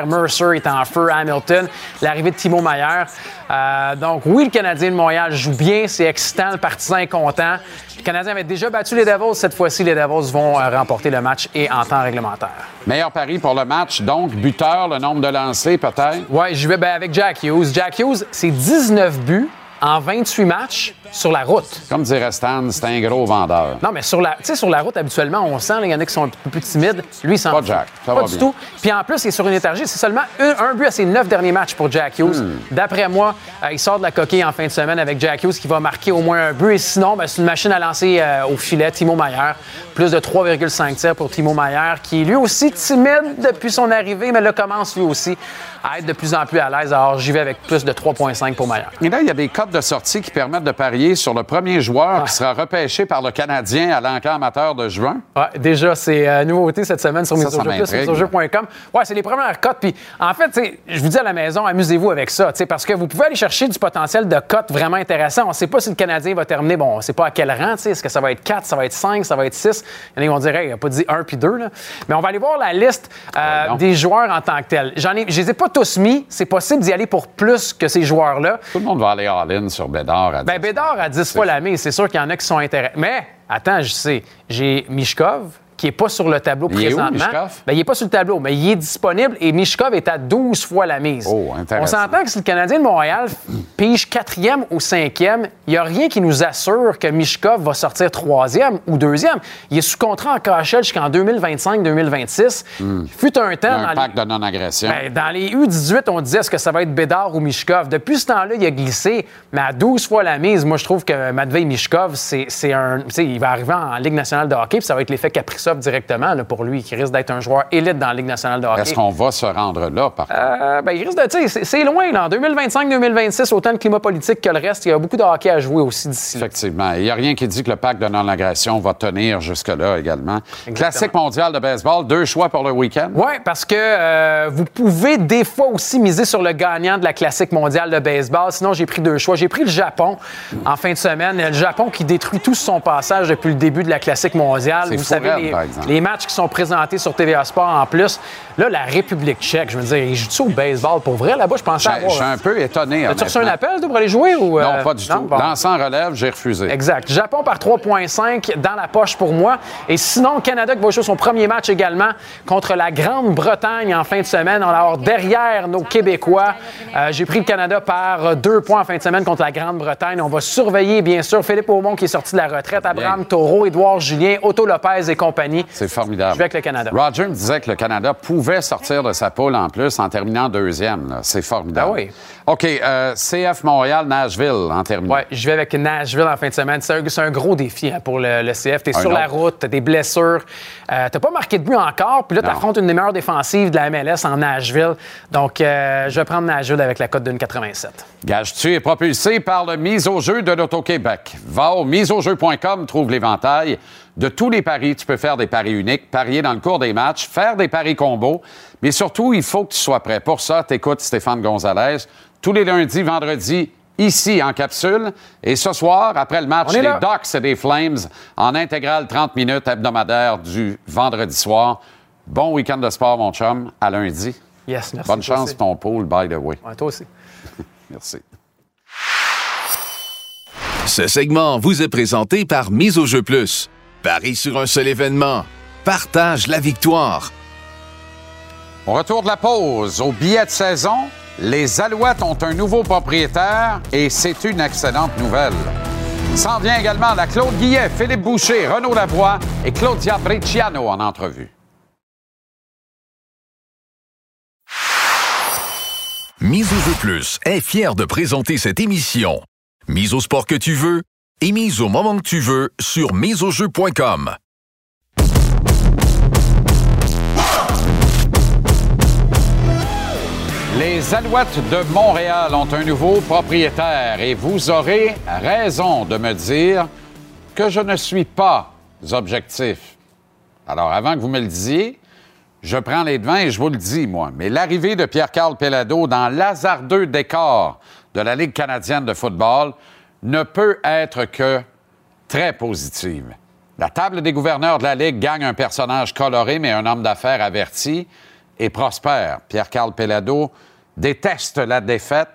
Mercer est en feu, Hamilton, l'arrivée de Timo Mayer. Euh, donc oui, le Canadien de Montréal joue bien, c'est excitant, le partisan est content. Le Canadien avait déjà battu les Devils. Cette fois-ci, les Devils vont euh, remporter le match et en temps réglementaire. Meilleur pari pour le match, donc buteur, le nombre de lancers peut-être? Ouais, je vais ben, avec Jack Hughes. Jack Hughes, c'est 19 buts en 28 matchs sur la route. Comme dirait Stan, c'est un gros vendeur. Non, mais sur la, tu sais, sur la route, habituellement, on sent, il y en a qui sont un peu plus timides. Lui, il s'en Pas. Jack, ça Pas va du bien. tout. Puis en plus, il est sur une énergie. C'est seulement un, un but à ses neuf derniers matchs pour Jack Hughes. Hmm. D'après moi, euh, il sort de la coquille en fin de semaine avec Jack Hughes qui va marquer au moins un but. Et sinon, ben, c'est une machine à lancer euh, au filet, Timo Mayer. Plus de 3,5 tirs pour Timo Mayer, qui est lui aussi timide depuis son arrivée, mais là commence lui aussi à être de plus en plus à l'aise. Alors, j'y vais avec plus de 3,5 pour Mayer. Et là, il y a des codes de sortie qui permettent de parier sur le premier joueur qui sera repêché par le Canadien à l'encamp amateur de juin. Ouais, déjà, c'est euh, nouveauté cette semaine sur miseaujeu.com. Ouais, c'est les premières cotes. Puis, en fait, je vous dis à la maison, amusez-vous avec ça, parce que vous pouvez aller chercher du potentiel de cotes vraiment intéressant. On ne sait pas si le Canadien va terminer. Bon, on ne sait pas à quel rang. Est-ce que ça va être 4, ça va être 5, ça va être 6? Il y en a qui vont dire, hey, il n'a pas dit 1 puis 2, là. Mais on va aller voir la liste euh, Ouais, non. des joueurs en tant que tels. J'en ai, je les ai pas tous mis. C'est possible d'y aller pour plus que ces joueurs-là. Tout le monde va aller all-in sur Bédard. À Ben, Bédard à 10 fois la mise, c'est sûr qu'il y en a qui sont intéressés. Mais, attends, je sais, j'ai Mishkov, qui n'est pas sur le tableau Il est où, présentement. Ben, il n'est pas sur le tableau, mais il est disponible et Mishkov est à 12 fois la mise. Oh. On s'entend que si le Canadien de Montréal pige quatrième ou cinquième, il n'y a rien qui nous assure que Mishkov va sortir troisième ou deuxième. Il est sous contrat en KHL jusqu'en 2025-2026. Il fut un Il y temps a un dans les- de non-agression. ben, dans les U18, on disait est-ce que ça va être Bédard ou Mishkov? Depuis ce temps-là, il a glissé, mais à 12 fois la mise, moi, je trouve que Matvei Mishkov, c'est c'est un. il va arriver en Ligue nationale de hockey, puis ça va être l'effet Directement là, pour lui, qui risque d'être un joueur élite dans la Ligue nationale de hockey. Est-ce qu'on va se rendre là, par contre? Euh, ben, il risque de. c'est- loin, là. En 2025-2026, autant le climat politique que le reste, il y a beaucoup de hockey à jouer aussi d'ici là. Effectivement. Il n'y a rien qui dit que le pacte de non-agression va tenir jusque-là également. Classique mondial de baseball, deux choix pour le week-end. Oui, parce que euh, vous pouvez des fois aussi miser sur le gagnant de la classique mondiale de baseball. Sinon, j'ai pris deux choix. J'ai pris le Japon en fin de semaine. Le Japon qui détruit tout son passage depuis le début de la classique mondiale. Vous savez, les, par exemple. les matchs qui sont présentés sur TVA Sport en plus. Là, la République tchèque, je veux dire, ils jouent au baseball pour vrai? Là-bas? Je pensais avoir... je suis un peu étonné. As-tu reçu un appel pour aller jouer? Ou, euh, Non, pas du tout. bon. Lancé en relève, j'ai refusé. Exact. Japon par 3,5 dans la poche pour moi. Et sinon, le Canada qui va jouer son premier match également contre la Grande-Bretagne en fin de semaine. On va avoir derrière nos Québécois. Euh, J'ai pris le Canada par deux points en fin de semaine contre la Grande-Bretagne. On va surveiller, bien sûr, Philippe Aumont qui est sorti de la retraite, Abraham Taureau, Édouard Julien, Otto Lopez et compagnie. C'est formidable. Je vais avec le Canada. Roger me disait que le Canada pouvait sortir de sa poule en plus en terminant deuxième. C'est formidable. Ah oui. OK, euh, CF Montréal, Nashville en terminant. Ouais, je vais avec Nashville en fin de semaine. C'est un, gros défi hein, pour le, le CF. Tu es Un sur la route, tu as des blessures. Euh, tu pas marqué de but encore. Puis là, tu Non. affrontes une des meilleures défensives de la MLS en Nashville. Donc, euh, je vais prendre Nashville avec la cote d'une 87. Gage-tu est propulsé par le mise au jeu de l'Auto-Québec. Va au miseaujeu.com, trouve l'éventail de tous les paris. Tu peux faire des paris uniques, parier dans le cours des matchs, faire des paris combos. Mais surtout, il faut que tu sois prêt. Pour ça, t'écoutes Stéphane Gonzalez tous les lundis, vendredis, ici en capsule. Et ce soir, après le match des. Ducks et des Flames, en intégrale 30 minutes hebdomadaire du vendredi soir. Bon week-end de sport, mon chum. À lundi. Yes, merci. Bonne chance, aussi. ton pool, by the way. Ouais, toi aussi. Merci. Ce segment vous est présenté par Mise au jeu plus. Parie sur un seul événement. Partage la victoire. Au retour de la pause, au billet de saison, les Alouettes ont un nouveau propriétaire et c'est une excellente nouvelle. S'en vient également la Claude Guillet, Philippe Boucher, Renaud Lavoie et Claudia Brecciano en entrevue. Mise au jeu plus est fier de présenter cette émission. Mise au sport que tu veux et mise au moment que tu veux sur miseaujeu.com. Les Alouettes de Montréal ont un nouveau propriétaire et vous aurez raison de me dire que je ne suis pas objectif. Alors, avant que vous me le disiez, je prends les devants et je vous le dis, moi. Mais l'arrivée de Pierre-Carl Pellado dans l'hasardeux décor de la Ligue canadienne de football ne peut être que très positive. La table des gouverneurs de la Ligue gagne un personnage coloré, mais un homme d'affaires averti et prospère. Pierre-Carl Pellado déteste la défaite.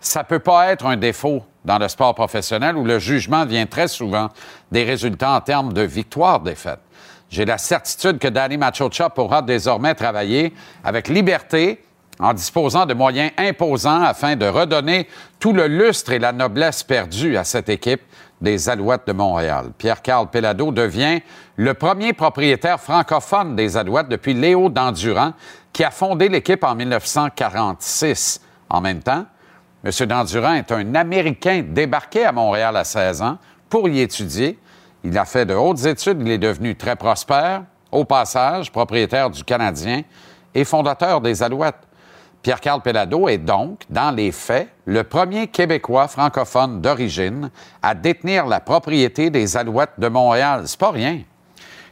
Ça peut pas être un défaut dans le sport professionnel où le jugement vient très souvent des résultats en termes de victoire-défaite. J'ai la certitude que Danny Machocha pourra désormais travailler avec liberté en disposant de moyens imposants afin de redonner tout le lustre et la noblesse perdus à cette équipe des Alouettes de Montréal. Pierre-Carl Pellado devient le premier propriétaire francophone des Alouettes depuis Léo Dandurand, qui a fondé l'équipe en 1946. En même temps, M. Dandurand est un Américain débarqué à Montréal à 16 ans pour y étudier. Il a fait de hautes études, il est devenu très prospère, au passage propriétaire du Canadien et fondateur des Alouettes. Pierre-Carl Pellado est donc, dans les faits, le premier Québécois francophone d'origine à détenir la propriété des Alouettes de Montréal. C'est pas rien.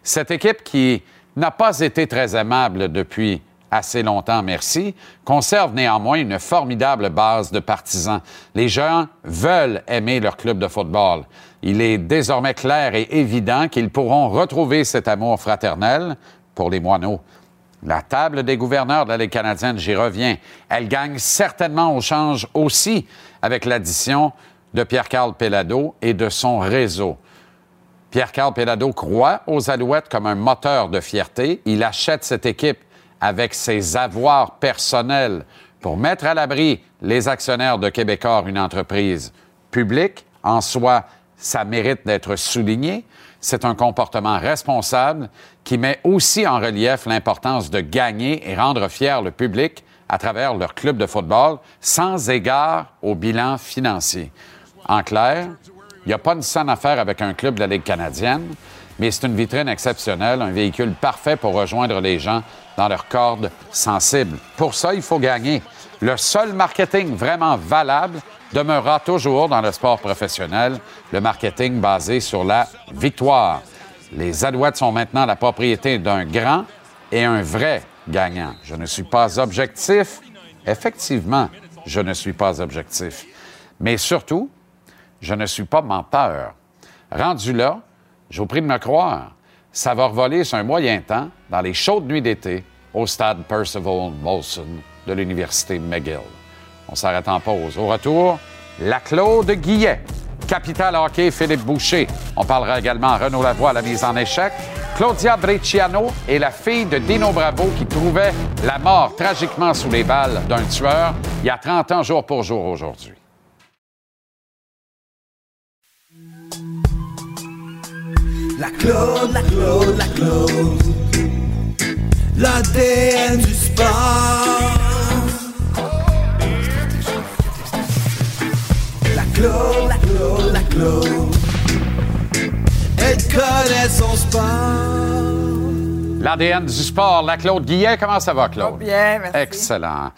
Cette équipe qui n'a pas été très aimable depuis assez longtemps, merci, conserve néanmoins une formidable base de partisans. Les gens veulent aimer leur club de football. Il est désormais clair et évident qu'ils pourront retrouver cet amour fraternel pour les moineaux. La table des gouverneurs de la Ligue canadienne, j'y reviens. Elle gagne certainement au change aussi avec l'addition de Pierre-Carl Pellado et de son réseau. Pierre-Carl Pelado croit aux Alouettes comme un moteur de fierté. Il achète cette équipe avec ses avoirs personnels pour mettre à l'abri les actionnaires de Québecor, une entreprise publique. En soi, ça mérite d'être souligné. C'est un comportement responsable qui met aussi en relief l'importance de gagner et rendre fier le public à travers leur club de football sans égard au bilan financier. En clair, il n'y a pas une scène à faire avec un club de la Ligue canadienne, mais c'est une vitrine exceptionnelle, un véhicule parfait pour rejoindre les gens dans leurs cordes sensibles. Pour ça, il faut gagner. Le seul marketing vraiment valable demeurera toujours dans le sport professionnel, le marketing basé sur la victoire. Les Alouettes sont maintenant la propriété d'un grand et un vrai gagnant. Je ne suis pas objectif. Effectivement, je ne suis pas objectif. Mais surtout, je ne suis pas menteur. Rendu là, je vous prie de me croire, ça va revoler sur un moyen temps dans les chaudes nuits d'été au stade Percival Molson de l'Université McGill. On s'arrête en pause. Au retour, la Claude Guillet. Capital Hockey, Philippe Boucher. On parlera également à Renaud Lavoie la mise en échec. Claudia Brecciano est la fille de Dino Bravo qui trouvait la mort tragiquement sous les balles d'un tueur il y a 30 ans jour pour jour aujourd'hui. La Claude, la Claude, la Claude. L'ADN du sport. La Claude, la Claude, la Claude. Elle connaît son sport. L'ADN du sport, la Claude Guillet. Comment ça va, Claude? Bien, merci. Excellent.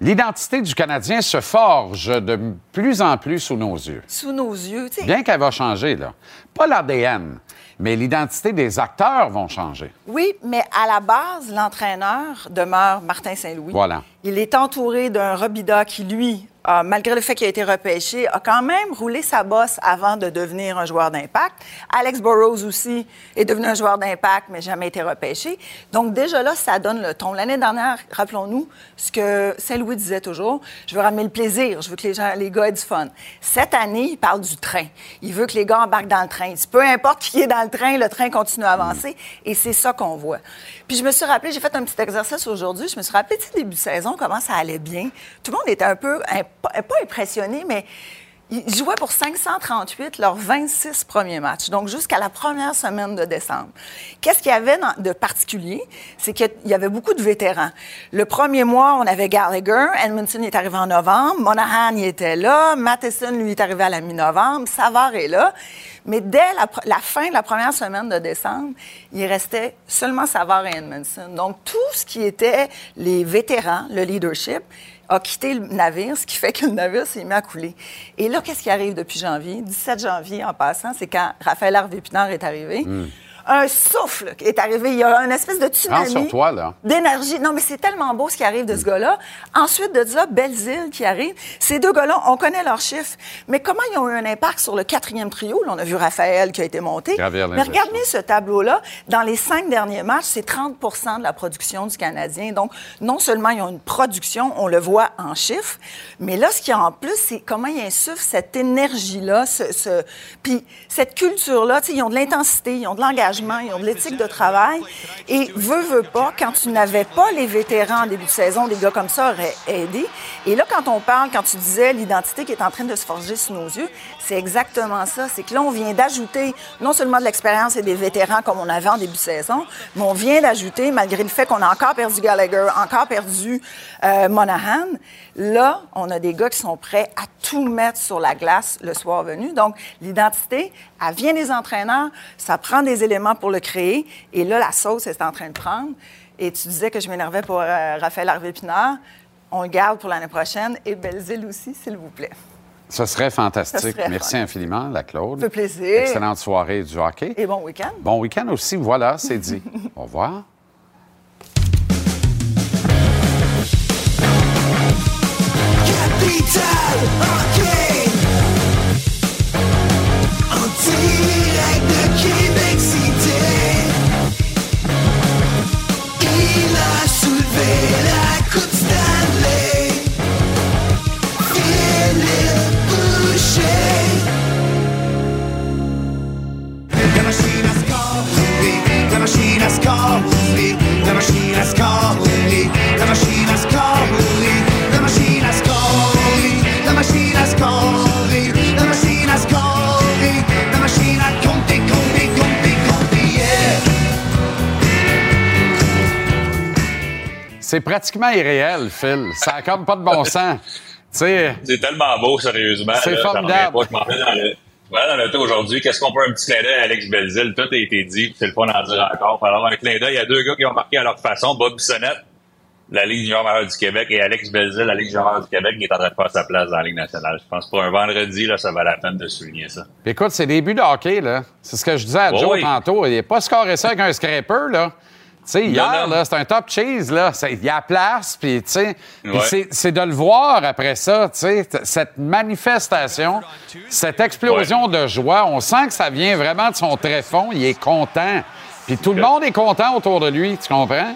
L'identité du Canadien se forge de plus en plus sous nos yeux. Sous nos yeux, tu sais. Bien qu'elle va changer, là. Pas l'ADN, mais l'identité des acteurs vont changer. Oui, mais à la base, l'entraîneur demeure Martin Saint-Louis. Voilà. Il est entouré d'un Robida qui, lui, malgré le fait qu'il a été repêché, a quand même roulé sa bosse avant de devenir un joueur d'impact. Alex Burrows aussi est devenu un joueur d'impact, mais jamais été repêché. Donc déjà là, ça donne le ton. L'année dernière, rappelons-nous ce que Saint-Louis disait toujours, je veux ramener le plaisir, je veux que les, gens, les gars aient du fun. Cette année, il parle du train. Il veut que les gars embarquent dans le train. Peu importe qui est dans le train, le train continue à avancer. Et c'est ça qu'on voit. Puis je me suis rappelé, j'ai fait un petit exercice aujourd'hui, je me suis rappelé, tu début de saison, comment ça allait bien. Tout le monde était un peu, imp- pas impressionné, mais ils jouaient pour 538 leurs 26 premiers matchs, donc jusqu'à la première semaine de décembre. Qu'est-ce qu'il y avait de particulier? C'est qu'il y avait beaucoup de vétérans. Le premier mois, on avait Gallagher, Edmondson est arrivé en novembre, Monahan était là, Matheson, lui, est arrivé à la mi-novembre, Savard est là. Mais dès la, fin de la première semaine de décembre, il restait seulement Savard et Edmondson. Donc, tout ce qui était les vétérans, le leadership, a quitté le navire, ce qui fait que le navire s'est mis à couler. Et là, qu'est-ce qui arrive depuis janvier? 17 janvier, en passant, c'est quand Raphaël Harvey-Pinard est arrivé. Un souffle qui est arrivé. Il y a une espèce de tsunami d'énergie. Non, mais c'est tellement beau ce qui arrive de ce gars-là. Ensuite de ça, Belzile qui arrive. Ces deux gars-là, on connaît leurs chiffres. Mais comment ils ont eu un impact sur le quatrième trio? Là, on a vu Raphaël qui a été monté. Mais regardez ce tableau-là. Dans les cinq derniers matchs, c'est 30% de la production du Canadien. Donc, non seulement ils ont une production, on le voit en chiffres, mais là, ce qu'il y a en plus, c'est comment ils insufflent cette énergie-là, ce, ce- puis cette culture-là. Ils ont de l'intensité, ils ont de l'engagement, ils ont de l'éthique de travail. Et veut, veut pas, quand tu n'avais pas les vétérans en début de saison, des gars comme ça auraient aidé. Et là, quand on parle, quand tu disais l'identité qui est en train de se forger sous nos yeux, c'est exactement ça. C'est que là, on vient d'ajouter non seulement de l'expérience et des vétérans comme on avait en début de saison, mais on vient d'ajouter, malgré le fait qu'on a encore perdu Gallagher, encore perdu euh, Monahan, là, on a des gars qui sont prêts à tout mettre sur la glace le soir venu. Donc, l'identité, elle vient des entraîneurs, ça prend des éléments pour le créer, et là, la sauce est en train de prendre. Et tu disais que je m'énervais pour euh, Raphaël Harvey-Pinard. On le garde pour l'année prochaine, et Belzile aussi, s'il vous plaît. Ce serait fantastique. Serait Merci fun. infiniment, la Claude. Ça fait plaisir. Excellente soirée du hockey. Et bon week-end. Bon week-end aussi, voilà, c'est dit. Au revoir. Capital Hockey En direct de Québec machine has called me. The machine has called me. The machine has called me. The machine has called me. The machine has called me. The machine has called me. The machine has compté, compté, compté, compté, yeah. C'est pratiquement irréel, Phil. Ça a comme pas de bon sens. C'est tellement beau, sérieusement. C'est formidable. pas. Je m'en vais dans le, voilà, dans l'auto aujourd'hui. Qu'est-ce qu'on peut un petit clin d'œil à Alex Belzil? Tout a été dit, c'est le fun d'en dire encore. Alors, un clin d'œil, il y a deux gars qui ont marqué à leur façon. Bob Bissonnette, la Ligue junior majeure du Québec, et Alex Belzil, la Ligue junior du Québec, qui est en train de faire sa place dans la Ligue nationale. Je pense que pour un vendredi, là, ça valait la peine de souligner ça. Écoute, c'est des buts de hockey, là. C'est ce que je disais à Oh Joe oui. tantôt. Il n'est pas scoré ça avec un scraper, là. Sais, hier, là, c'est un top cheese, là. Il y a place, puis, tu sais, Ouais. c'est- c'est de le voir après ça, tu sais, cette manifestation, cette explosion de joie. On sent que ça vient vraiment de son tréfonds. Il est content. Puis tout le monde est content autour de lui, tu comprends?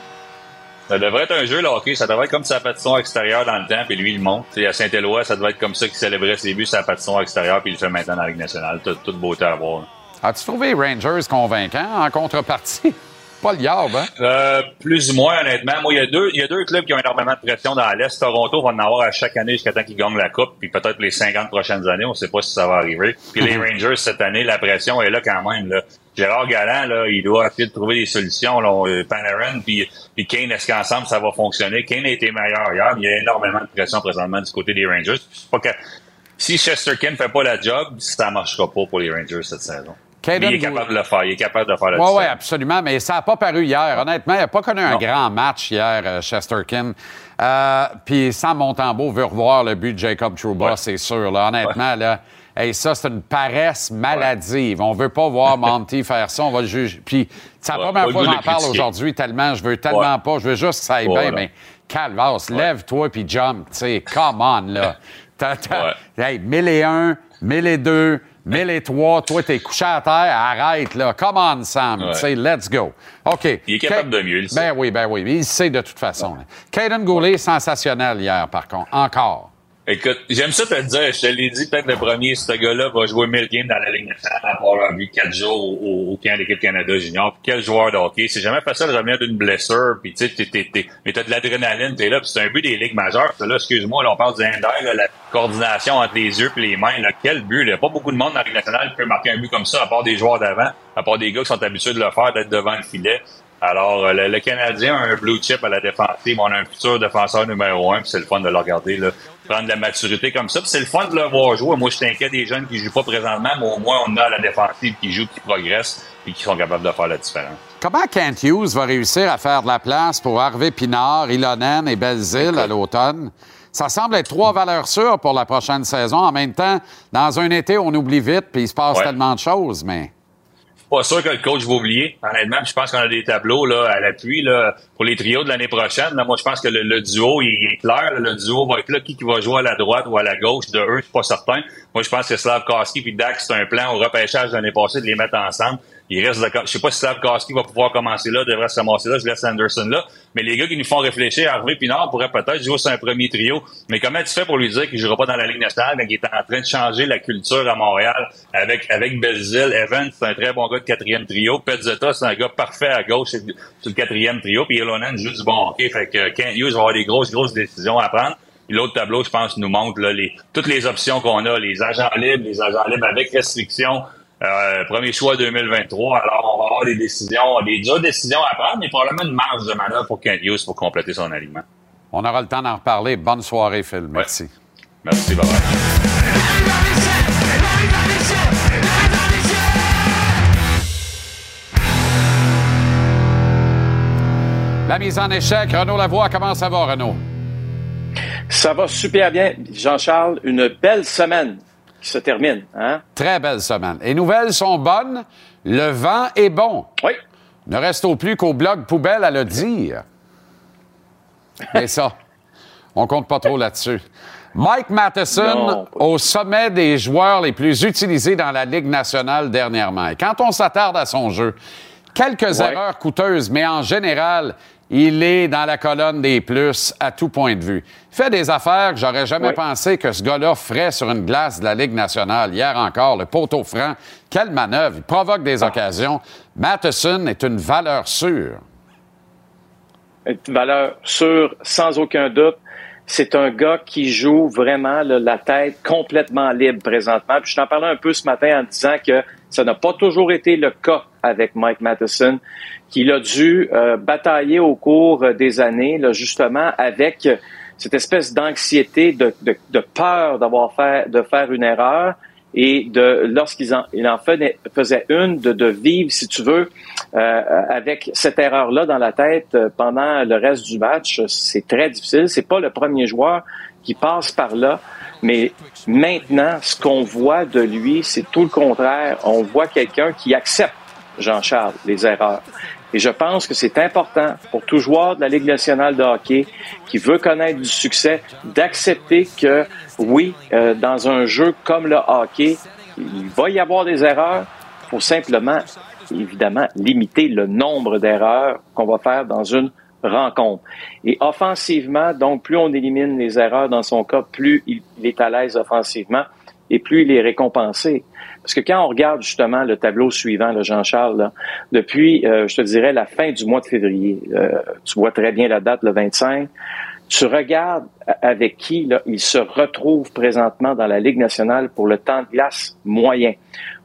Ça devrait être un jeu, le hockey. Ça devrait être comme sa patinoire extérieure dans le temps, puis lui, il monte. Tu sais, à Saint-Éloi, ça devrait être comme ça qu'il célébrait ses buts, sa patinoire extérieure, puis il le fait maintenant dans la Ligue nationale. Toute, toute beauté à voir. là. As-tu trouvé Rangers convaincants en contrepartie? Pas le Yard, hein? Euh, plus ou moins, honnêtement. Moi, il y, a deux, il y a deux clubs qui ont énormément de pression dans l'Est. Toronto va en avoir à chaque année jusqu'à temps qu'ils gagnent la Coupe, puis peut-être les 50 prochaines années. On ne sait pas si ça va arriver. Puis les Rangers, cette année, la pression est là quand même. Là. Gérard Galland, là, il doit essayer de trouver des solutions. Là. Euh, Panarin puis, puis Kane, est-ce qu'ensemble, ça va fonctionner? Kane a été meilleur hier, mais il y a énormément de pression présentement du côté des Rangers. Pas que... Si Chesterkin ne fait pas la job, ça ne marchera pas pour les Rangers cette saison. Il est capable de le faire. Il est capable de faire le Oui, ouais, absolument. Mais ça n'a pas paru hier. Honnêtement, il n'a pas connu un grand match hier, euh, Chesterkin. Euh, Puis Sam Montembeau veut revoir le but de Jacob Trouba, c'est sûr. Là. Honnêtement, là, hey, ça, c'est une paresse maladive. On ne veut pas voir Monty faire ça. On va le juger. Puis c'est la première fois que j'en parle aujourd'hui tellement. Je veux tellement pas. Je veux juste que ça aille bien. Mais calvas, lève-toi puis jump. Tu come on, là. T'as, t'as, hey, 1001, 1002 mais les trois, toi, t'es couché à terre, arrête, là. Come on, Sam. Ouais. Let's go. OK. Il est capable de mieux, il ben sait. Ben oui, ben oui. Il sait de toute façon. Ouais. Caden Goulet, sensationnel hier, par contre. Encore. Écoute, j'aime ça te dire. Je te l'ai dit, peut-être le premier, ce gars-là va jouer 1000 games dans la Ligue nationale avoir vu 4 jours au, camp de l'équipe Canada Junior. Puis quel joueur de hockey. C'est jamais facile de revenir d'une blessure. Puis tu sais, mais t'as de l'adrénaline, t'es là. Puis c'est un but des ligues majeures. Là, excuse-moi, là, on parle du là, la coordination entre les yeux et les mains. Là, quel but. Il n'y a pas beaucoup de monde dans la Ligue nationale qui peut marquer un but comme ça, à part des joueurs d'avant, à part des gars qui sont habitués de le faire, d'être devant le filet. Alors, euh, le, le Canadien a un blue chip à la défensive. On a un futur défenseur numéro un, puis c'est le fun de le regarder, là, prendre de la maturité comme ça. Puis c'est le fun de le voir jouer. Moi, je t'inquiète des jeunes qui jouent pas présentement, mais au moins, on a à la défensive qui jouent, qui progressent, et qui sont capables de faire la différence. Comment Kent Hughes va réussir à faire de la place pour Harvey Pinard, Ilonen et Belzile à l'automne? Ça semble être trois valeurs sûres pour la prochaine saison. En même temps, dans un été, on oublie vite, puis il se passe Ouais. tellement de choses, mais... Pas sûr que le coach va oublier, honnêtement. Je pense qu'on a des tableaux là, à l'appui là, pour les trios de l'année prochaine. Moi, je pense que le, duo il est clair. là. le duo va être là. Qui, qui va jouer à la droite ou à la gauche de eux, je suis pas certain. Moi, je pense que Slavkowski et Dak, c'est un plan au repêchage de l'année passée de les mettre ensemble. Il reste de... Je sais pas si Slavkowski va pouvoir commencer là, devrait se là. Je laisse Anderson là. Mais les gars qui nous font réfléchir, Harvey Pinard pourrait peut-être jouer sur un premier trio. Mais comment tu fais pour lui dire qu'il jouera pas dans la Ligue nationale quand il est en train de changer la culture à Montréal avec, avec Belzile? Evans, c'est un très bon gars de quatrième trio. Pezzetta, c'est un gars parfait à gauche sur le quatrième trio. Puis Elonen joue du bon hockey. Fait que Kent Hughes va avoir des grosses, grosses décisions à prendre. L'autre tableau, je pense, nous montre là, les, toutes les options qu'on a, les agents libres, les agents libres avec restriction. Euh, premier choix 2023. Alors, on va avoir des décisions, des dures décisions à prendre, mais probablement une marge de manœuvre pour Kent Hughes pour compléter son alignement. On aura le temps d'en reparler. Bonne soirée, Phil. Merci. Merci, bye bye. La mise en échec, Renaud Lavoie, comment ça va, Renaud? Ça va super bien, Jean-Charles. Une belle semaine qui se termine. Hein? Très belle semaine. Les nouvelles sont bonnes. Le vent est bon. Oui. Ne restons plus qu'au blog poubelle à le dire. Mais ça, on compte pas trop là-dessus. Mike Matheson Non, au sommet des joueurs les plus utilisés dans la Ligue nationale dernièrement. Et quand on s'attarde à son jeu, quelques Ouais. erreurs coûteuses, mais en général, Il est dans la colonne des plus à tout point de vue. Il fait des affaires que j'aurais jamais Oui. pensé que ce gars-là ferait sur une glace de la Ligue nationale. Hier encore, le poteau franc. Quelle manœuvre. Il provoque des occasions. Matheson est une valeur sûre. une valeur sûre, sans aucun doute. C'est un gars qui joue vraiment là, la tête complètement libre présentement. Puis je t'en parlais un peu ce matin en disant que ça n'a pas toujours été le cas avec Mike Matheson, qu'il a dû euh, batailler au cours euh, des années, justement, avec euh, cette espèce d'anxiété, de, peur d'avoir fait, de faire une erreur et de lorsqu'il en, il faisait, une, de, vivre, si tu veux, avec cette erreur-là dans la tête pendant le reste du match, c'est très difficile. C'est pas le premier joueur qui passe par là, mais maintenant, ce qu'on voit de lui, c'est tout le contraire. On voit quelqu'un qui accepte, Jean-Charles, les erreurs. Et je pense que c'est important pour tout joueur de la Ligue nationale de hockey qui veut connaître du succès d'accepter que, oui, euh, dans un jeu comme le hockey, il va y avoir des erreurs. Il faut simplement, évidemment, limiter le nombre d'erreurs qu'on va faire dans une rencontre. Et offensivement, donc, plus on élimine les erreurs dans son cas, plus il il est à l'aise offensivement et plus il est récompensé. Parce que quand on regarde justement le tableau suivant, là, Jean-Charles, depuis, euh, je te dirais, la fin du mois de février, euh, tu vois très bien la date, le 25, tu regardes avec qui là, il se retrouve présentement dans la Ligue nationale pour le temps de glace moyen.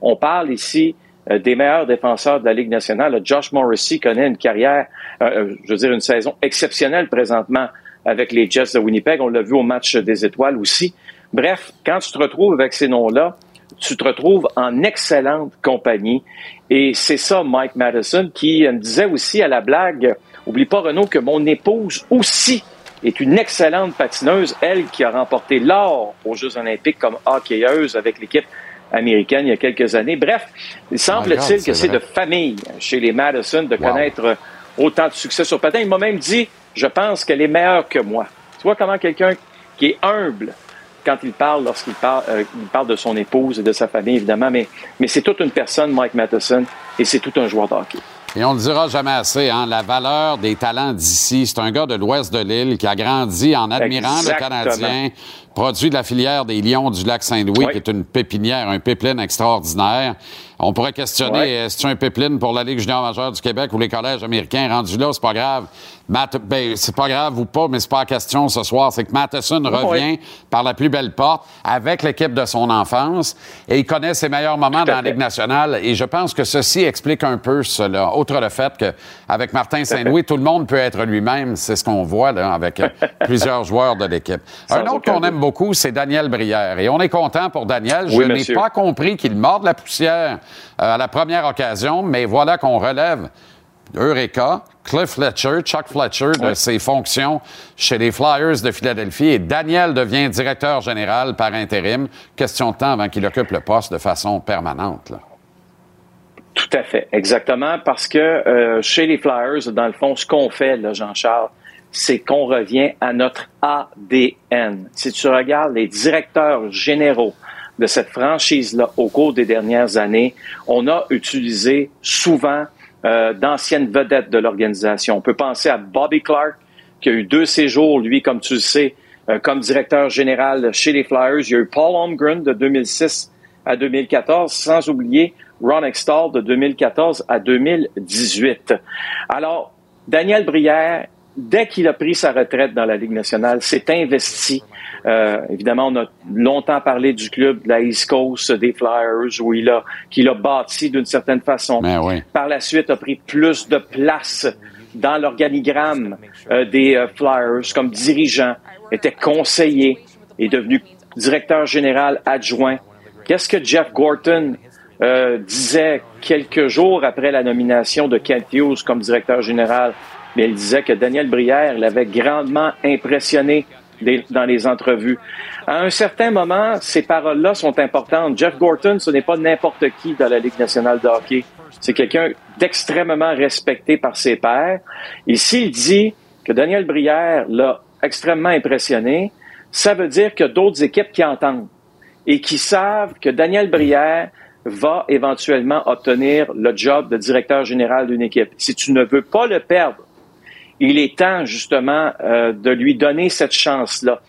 On parle ici euh, des meilleurs défenseurs de la Ligue nationale. Josh Morrissey connaît une carrière, euh, euh, je veux dire, une saison exceptionnelle présentement avec les Jets de Winnipeg. On l'a vu au match des étoiles aussi. Bref, quand tu te retrouves avec ces noms-là, tu te retrouves en excellente compagnie. Et c'est ça, Mike Madison, qui me disait aussi à la blague, oublie pas, Renaud, que mon épouse aussi est une excellente patineuse, elle qui a remporté l'or aux Jeux olympiques comme hockeyeuse avec l'équipe américaine il y a quelques années. Bref, il semble-t-il regarde, que c'est de famille chez les Madison de connaître autant de succès sur patin. Il m'a même dit, je pense qu'elle est meilleure que moi. Tu vois comment quelqu'un qui est humble quand il parle, lorsqu'il parle, euh, il parle de son épouse et de sa famille, évidemment, mais, mais c'est toute une personne, Mike Matheson, et c'est tout un joueur de hockey. Et on le dira jamais assez, hein, la valeur des talents d'ici. C'est un gars de l'ouest de l'île qui a grandi en admirant Exactement. le Canadien, produit de la filière des Lions du lac Saint-Louis, qui est une pépinière, un pipeline extraordinaire. On pourrait questionner, Ouais. est-ce que un pipeline pour la Ligue junior majeure du Québec ou les collèges américains? Rendu là, c'est pas grave. Matt, ben, c'est pas grave ou pas, mais c'est pas la question ce soir. C'est que Matheson revient par la plus belle porte avec l'équipe de son enfance et il connaît ses meilleurs moments dans la Ligue nationale. Et je pense que ceci explique un peu cela. Outre le fait qu'avec Martin Saint-Louis, tout le monde peut être lui-même. C'est ce qu'on voit là, avec euh, plusieurs joueurs de l'équipe. Un autre qu'on aime beaucoup, c'est Daniel Brière. Et on est content pour Daniel. Oui, Je n'ai pas compris qu'il morde la poussière euh, à la première occasion, mais voilà qu'on relève Eureka, Cliff Fletcher, Chuck Fletcher de ses fonctions chez les Flyers de Philadelphie et Daniel devient directeur général par intérim. Question de temps avant qu'il occupe le poste de façon permanente. là. Tout à fait, exactement, parce que euh, chez les Flyers, dans le fond, ce qu'on fait, Jean-Charles, c'est qu'on revient à notre ADN. Si tu regardes les directeurs généraux de cette franchise-là au cours des dernières années, on a utilisé souvent euh, d'anciennes vedettes de l'organisation. On peut penser à Bobby Clark, qui a eu deux séjours, lui, comme tu le sais, euh, comme directeur général chez les Flyers. Il y a eu Paul Holmgren de 2006 à 2014, sans oublier Ron Extall de 2014 à 2018. Alors, Daniel Brière, dès qu'il a pris sa retraite dans la Ligue nationale, s'est investi. Euh, évidemment, on a longtemps parlé du club de la East Coast des Flyers, où il a, qu'il a bâti d'une certaine façon. Par la suite, a pris plus de place dans l'organigramme euh, des euh, Flyers comme dirigeant, était conseiller, est devenu directeur général adjoint. Qu'est-ce que Jeff Gorton euh, disait quelques jours après la nomination de Kent Hughes comme directeur général? Mais il disait que Daniel Brière l'avait grandement impressionné dans les entrevues. À un certain moment, ces paroles-là sont importantes. Jeff Gorton, ce n'est pas n'importe qui dans la Ligue nationale de hockey. C'est quelqu'un d'extrêmement respecté par ses pairs. Et s'il dit que Daniel Brière l'a extrêmement impressionné, ça veut dire a d'autres équipes qui entendent et qui savent que Daniel Brière va éventuellement obtenir le job de directeur général d'une équipe. Si tu ne veux pas le perdre, il est temps justement euh, de lui donner cette chance-là.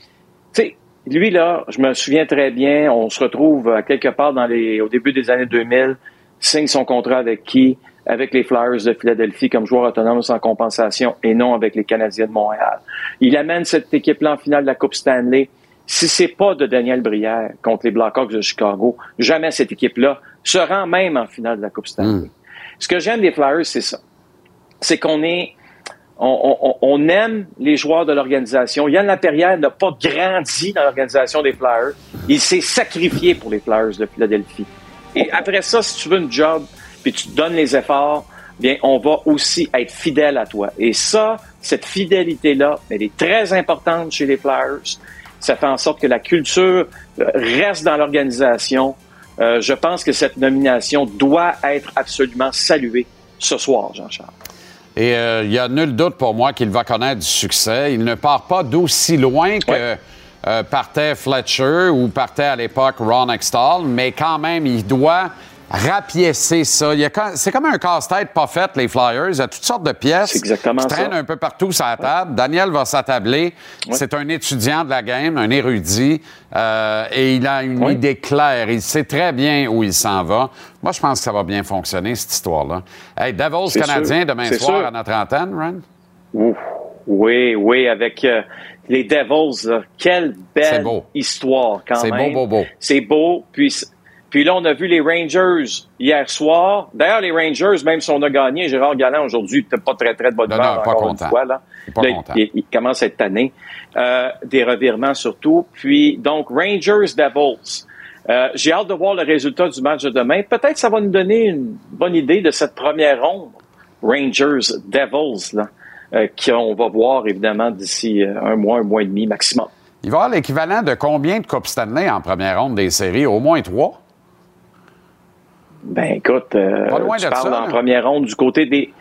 Tu sais, lui là, je me souviens très bien, on se retrouve à quelque part dans les, au début des années 2000, signe son contrat avec qui? Avec les Flyers de Philadelphie comme joueur autonome sans compensation et non avec les Canadiens de Montréal. Il amène cette équipe-là en finale de la Coupe Stanley. Si c'est pas de Daniel Brière contre les Blackhawks de Chicago, jamais cette équipe-là se rend même en finale de la Coupe Stanley. Ce que j'aime des Flyers, c'est ça. C'est qu'on est, on, aime les joueurs de l'organisation. Yann Laperrière n'a pas grandi dans l'organisation des Flyers. Il s'est sacrifié pour les Flyers de Philadelphie. Et après ça, si tu veux une job, puis tu donnes les efforts, bien, on va aussi être fidèle à toi. Et ça, cette fidélité-là, elle est très importante chez les Flyers. Ça fait en sorte que la culture euh, reste dans l'organisation. Euh, je pense que cette nomination doit être absolument saluée ce soir, Jean-Charles. Et euh, il y a nul doute pour moi qu'il va connaître du succès. Il ne part pas d'aussi loin que euh, partait Fletcher ou partait à l'époque Ron Extall, mais quand même, il doit rapiécer ça. C'est comme un casse-tête pas fait, les Flyers. Il y a toutes sortes de pièces qui exactement traînent ça. un peu partout sur la table. Daniel va s'attabler. C'est un étudiant de la game, un érudit, euh, et il a une idée claire. Il sait très bien où il s'en va. Moi, je pense que ça va bien fonctionner, cette histoire-là. Hey, Devils C'est canadien sûr. demain C'est soir sûr. à notre antenne, Ren? Ouf. Oui, oui, avec euh, les Devils. là. Quelle C'est belle beau. histoire quand C'est même. beau, beau, beau. C'est beau. Puis, puis là, on a vu les Rangers hier soir. D'ailleurs, les Rangers, même si on a gagné, Gérard Galland aujourd'hui, n'était pas très, très de bonne Non, humeur non, pas content. une fois. Là. Pas Là, content. il, il commence à être tanné. Euh, des revirements surtout. Puis, donc, Rangers Devils. Euh, J'ai hâte de voir le résultat du match de demain. Peut-être ça va nous donner une bonne idée de cette première ronde. Rangers Devils, là, euh, qu'on va voir évidemment d'ici un mois, un mois et demi maximum. Il va y avoir l'équivalent de combien de Coupes Stanley en première ronde des séries? Au moins trois? Ben écoute, euh, Pas loin tu de parles ça, en là. première ronde du côté des.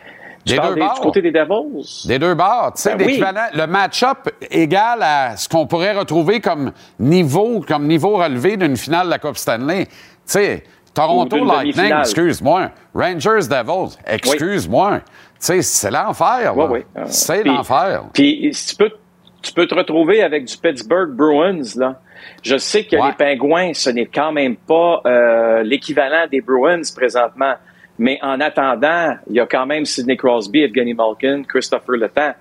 Des deux des- du côté des Devils. Des deux bords, tu sais, Ben oui. le match-up égal à ce qu'on pourrait retrouver comme niveau, comme niveau relevé d'une finale de la Coupe Stanley. Tu sais, Toronto Lightning, excuse-moi. Rangers Devils, excuse-moi. Tu sais, c'est l'enfer. Euh, C'est l'enfer. Puis si tu peux, tu peux te retrouver avec du Pittsburgh Bruins, là. Je sais que Ouais. les Pingouins, ce n'est quand même pas euh, l'équivalent des Bruins présentement. Mais en attendant, il y a quand même Sidney Crosby, Evgeny Malkin, Christopher Letang.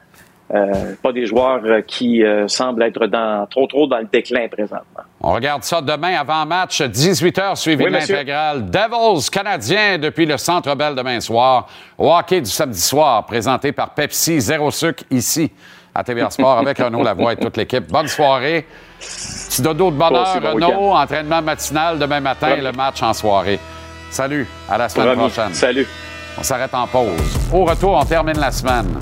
Euh, pas des joueurs euh, qui euh, semblent être dans, trop trop dans le déclin présentement. On regarde ça demain avant match, 18h suivi Oui, de l'intégrale. Devils canadiens depuis le Centre Bell demain soir. Au hockey du samedi soir, présenté par Pepsi, zéro sucre ici à TVR Sport avec Renaud Lavoie et toute l'équipe. Bonne soirée. Petit dodo de bonheur, bon Renaud. Entraînement matinal demain matin et le match en soirée. Salut, à la semaine prochaine. Salut. On s'arrête en pause. Au retour, on termine la semaine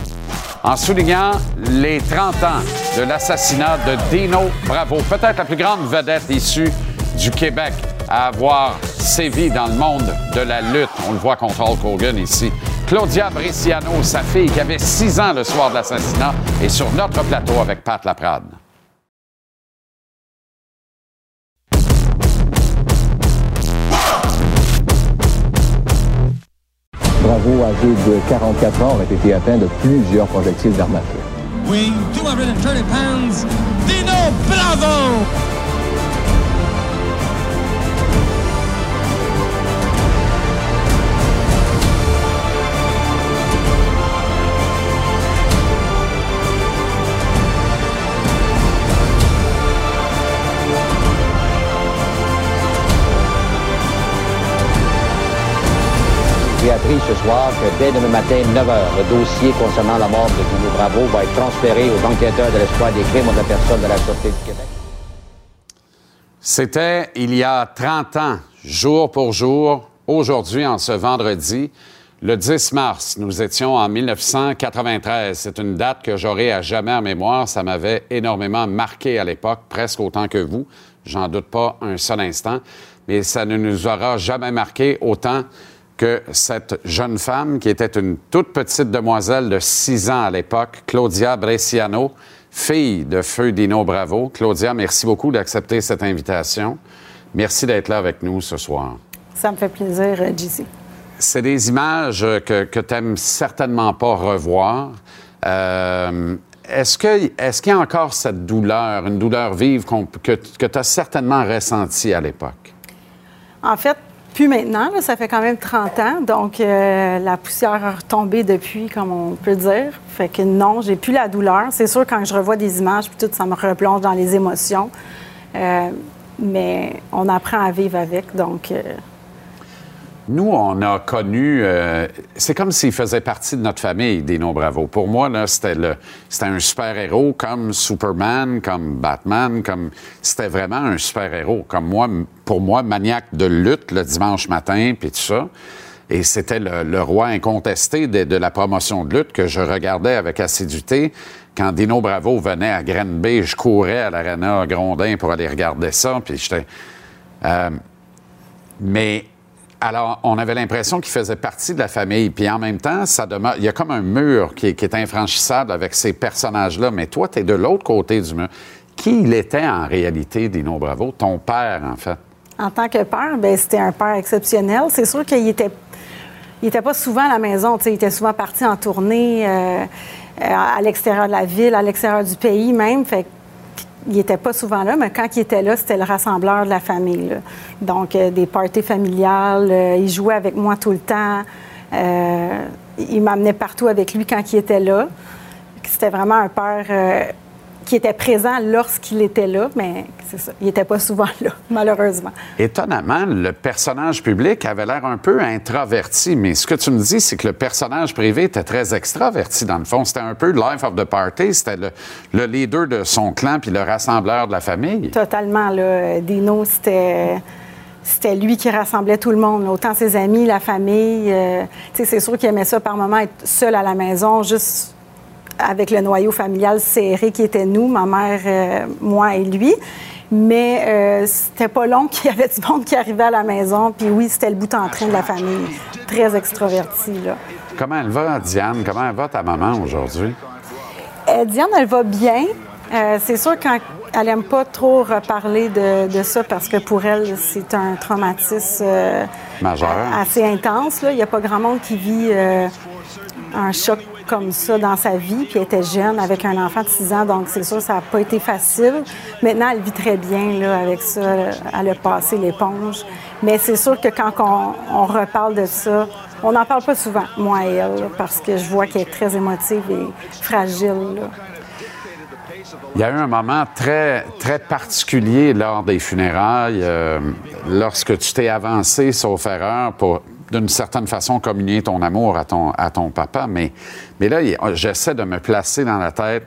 en soulignant les 30 ans de l'assassinat de Dino Bravo, peut-être la plus grande vedette issue du Québec à avoir sévi dans le monde de la lutte. On le voit contre Hulk Hogan ici. Claudia Bresciano, sa fille qui avait 6 ans le soir de l'assassinat, est sur notre plateau avec Pat Laprade. Bravo, âgé de 44 ans, aurait été atteint de plusieurs projectiles d'armes à feu. Weighing 230 pounds, Dino Bravo! Ce soir que dès demain matin, 9 h, le dossier concernant la mort de Dino Bravo va être transféré aux enquêteurs de l'espoir des crimes contre la personne de la Sûreté du Québec. C'était il y a 30 ans, jour pour jour, aujourd'hui, en ce vendredi, le 10 mars. Nous étions en 1993. C'est une date que j'aurai à jamais en mémoire. Ça m'avait énormément marqué à l'époque, presque autant que vous. J'en doute pas un seul instant. Mais ça ne nous aura jamais marqué autant que cette jeune femme qui était une toute petite demoiselle de 6 ans à l'époque, Claudia Bresciano, fille de Feu Dino Bravo. Claudia, merci beaucoup d'accepter cette invitation. Merci d'être là avec nous ce soir. Ça me fait plaisir, euh, JC. C'est des images que, que tu n'aimes certainement pas revoir. Euh, est-ce qu'il est y a encore cette douleur, une douleur vive qu'on- que, que tu as certainement ressentie à l'époque? En fait, plus maintenant, ça fait quand même 30 ans, donc euh, la poussière a retombé depuis, comme on peut dire. Fait que non, j'ai plus la douleur. C'est sûr, quand je revois des images, puis tout, ça me replonge dans les émotions. Euh, mais on apprend à vivre avec, donc... euh, Nous, on a connu. euh, c'est comme s'il faisait partie de notre famille, Dino Bravo. Pour moi, là, c'était le, c'était un super-héros comme Superman, comme Batman, comme. C'était vraiment un super-héros. Comme moi, pour moi, maniaque de lutte le dimanche matin, puis tout ça. Et c'était le, roi incontesté de, la promotion de lutte que je regardais avec assiduité. Quand Dino Bravo venait à Granby, je courais à l'Arena Grondin pour aller regarder ça, puis j'étais. euh, mais alors, on avait l'impression qu'il faisait partie de la famille. Puis en même temps, ça demeure. Il y a comme un mur qui est, infranchissable avec ces personnages-là. Mais toi, tu es de l'autre côté du mur. Qui il était en réalité, Dino Bravo? Ton père, en fait. En tant que père, ben, c'était un père exceptionnel. C'est sûr qu'il était, il était pas souvent à la maison. Il était souvent parti en tournée euh, euh, à l'extérieur de la ville, à l'extérieur du pays même. Il n'était pas souvent là, mais quand il était là, c'était le rassembleur de la famille. Donc, euh, des parties familiales. euh, il jouait avec moi tout le temps. Euh, il m'amenait partout avec lui quand il était là. C'était vraiment un père qui était présent lorsqu'il était là, mais c'est ça. Il n'était pas souvent là, malheureusement. Étonnamment, le personnage public avait l'air un peu introverti, mais ce que tu me dis, c'est que le personnage privé était très extraverti, dans le fond. C'était un peu le life of the party, c'était le, le leader de son clan puis le rassembleur de la famille. Totalement, là. Dino, c'était. C'était lui qui rassemblait tout le monde, autant ses amis, la famille. euh, tu sais, c'est sûr qu'il aimait ça par moment être seul à la maison, juste avec le noyau familial serré qui était nous, ma mère, euh, moi et lui. Mais euh, c'était pas long qu'il y avait du monde qui arrivait à la maison. Puis oui, c'était le bout en train de la famille. Très extroverti, là. Comment elle va, Diane? Comment elle va, ta maman, aujourd'hui? Euh, Diane, elle va bien. C'est sûr qu'elle n'aime pas trop reparler de, de ça parce que pour elle, c'est un traumatisme Majeur. assez intense. là. Il n'y a pas grand monde qui vit un choc comme ça dans sa vie. Puis elle était jeune avec un enfant de 6 ans, donc c'est sûr ça n'a pas été facile. Maintenant, elle vit très bien là, avec ça. Elle a passé l'éponge. Mais c'est sûr que quand on, reparle de ça, on n'en parle pas souvent, moi et elle, parce que je vois qu'elle est très émotive et fragile. Il y a eu un moment très, très particulier lors des funérailles, euh, lorsque tu t'es avancé, sauf erreur, pour d'une certaine façon communier ton amour à ton, à ton papa. Mais, mais là, il- j'essaie de me placer dans la tête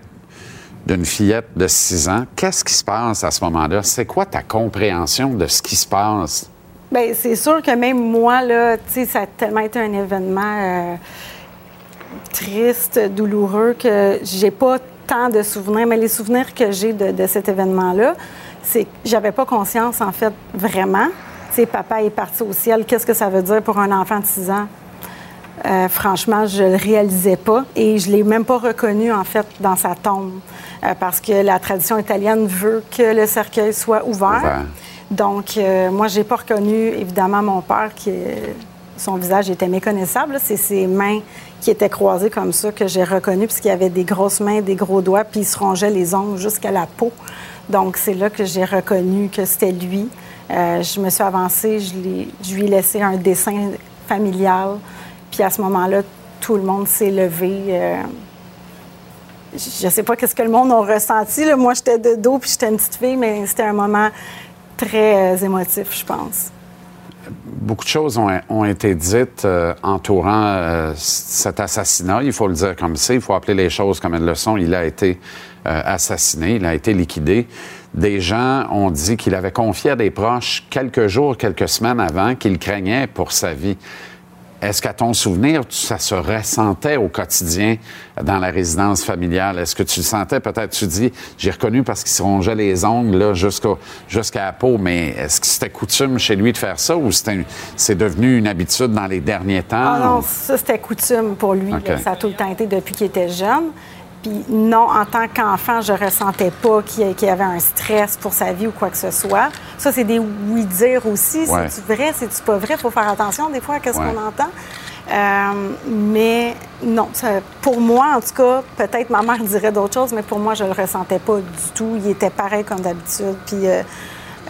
d'une fillette de 6 ans. Qu'est-ce qui se passe à ce moment-là? C'est quoi ta compréhension de ce qui se passe? Bien, c'est sûr que même moi, là, ça a tellement été un événement euh, triste, douloureux, que j'ai pas tant de souvenirs. Mais les souvenirs que j'ai de, cet événement-là, c'est que j'avais pas conscience, en fait, vraiment. Papa est parti au ciel. Qu'est-ce que ça veut dire pour un enfant de 6 ans? Euh, franchement, je le réalisais pas et je l'ai même pas reconnu en fait dans sa tombe Euh, parce que la tradition italienne veut que le cercueil soit ouvert. Ouvert. Donc, euh, moi, j'ai pas reconnu évidemment mon père qui son visage était méconnaissable. C'est ses mains qui étaient croisées comme ça que j'ai reconnu puisqu'il avait des grosses mains, des gros doigts, puis il se rongeait les ongles jusqu'à la peau. Donc, c'est là que j'ai reconnu que c'était lui. Je me suis avancée, je, je lui ai laissé un dessin familial. Puis à ce moment-là, tout le monde s'est levé. euh, je ne sais pas qu'est-ce que le monde a ressenti. là. Moi, j'étais de dos, puis j'étais une petite fille, mais c'était un moment très euh, émotif, je pense. Beaucoup de choses ont, été dites euh, entourant cet assassinat. Il faut le dire comme c'est, il faut appeler les choses comme elles le sont. Il a été assassiné, il a été liquidé. Des gens ont dit qu'il avait confié à des proches quelques jours, quelques semaines avant qu'il craignait pour sa vie. Est-ce qu'à ton souvenir, ça se ressentait au quotidien dans la résidence familiale? Est-ce que tu le sentais? Peut-être tu dis, j'ai reconnu parce qu'il se rongeait les ongles jusqu'à la peau, mais est-ce que c'était coutume chez lui de faire ça ou c'est devenu une habitude dans les derniers temps? Ah non, ça, c'était coutume pour lui. Ça a tout le temps été depuis qu'il était jeune. Puis non, en tant qu'enfant, je ressentais pas qu'il y- avait un stress pour sa vie ou quoi que ce soit. Ça, c'est des oui-dire aussi. Ouais. C'est-tu vrai? C'est-tu pas vrai? Il faut faire attention des fois à ce Ouais. qu'on entend. Euh, mais non, ça- pour moi, en tout cas, peut-être ma mère dirait d'autres choses, mais pour moi, je le ressentais pas du tout. Il était pareil comme d'habitude. Puis euh,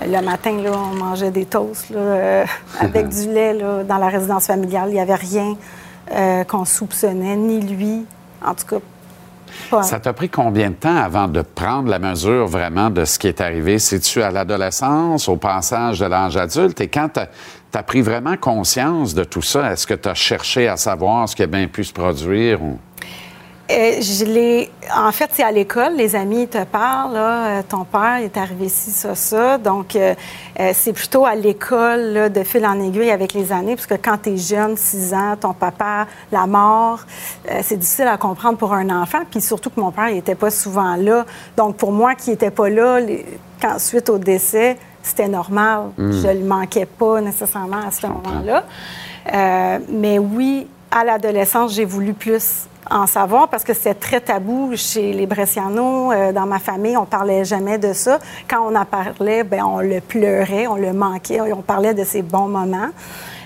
le matin, là, on mangeait des toasts là, euh, avec du lait là, dans la résidence familiale. Il n'y avait rien qu'on soupçonnait, ni lui. En tout cas, Ça t'a pris combien de temps avant de prendre la mesure vraiment de ce qui est arrivé? C'est-tu à l'adolescence, au passage de l'âge adulte? Et quand tu as, pris vraiment conscience de tout ça, est-ce que tu as cherché à savoir ce qui a bien pu se produire? ou- Euh, je l'ai. En fait, c'est à l'école. Les amis te parlent. Là, euh, ton père est arrivé ci, ça, ça. Donc, euh, c'est plutôt à l'école, de fil en aiguille avec les années, parce que quand tu es jeune, 6 ans, ton papa, la mort, euh, c'est difficile à comprendre pour un enfant. Puis surtout que mon père n'était pas souvent là. Donc, pour moi, qui n'était pas là, les- quand, suite au décès, c'était normal. Mm. Je ne le manquais pas nécessairement à ce moment-là. Mais oui, à l'adolescence, j'ai voulu plus en savoir parce que c'était très tabou chez les Brescianos. Euh, dans ma famille, on parlait jamais de ça. Quand on en parlait, ben, on le pleurait, on le manquait, on parlait de ces bons moments.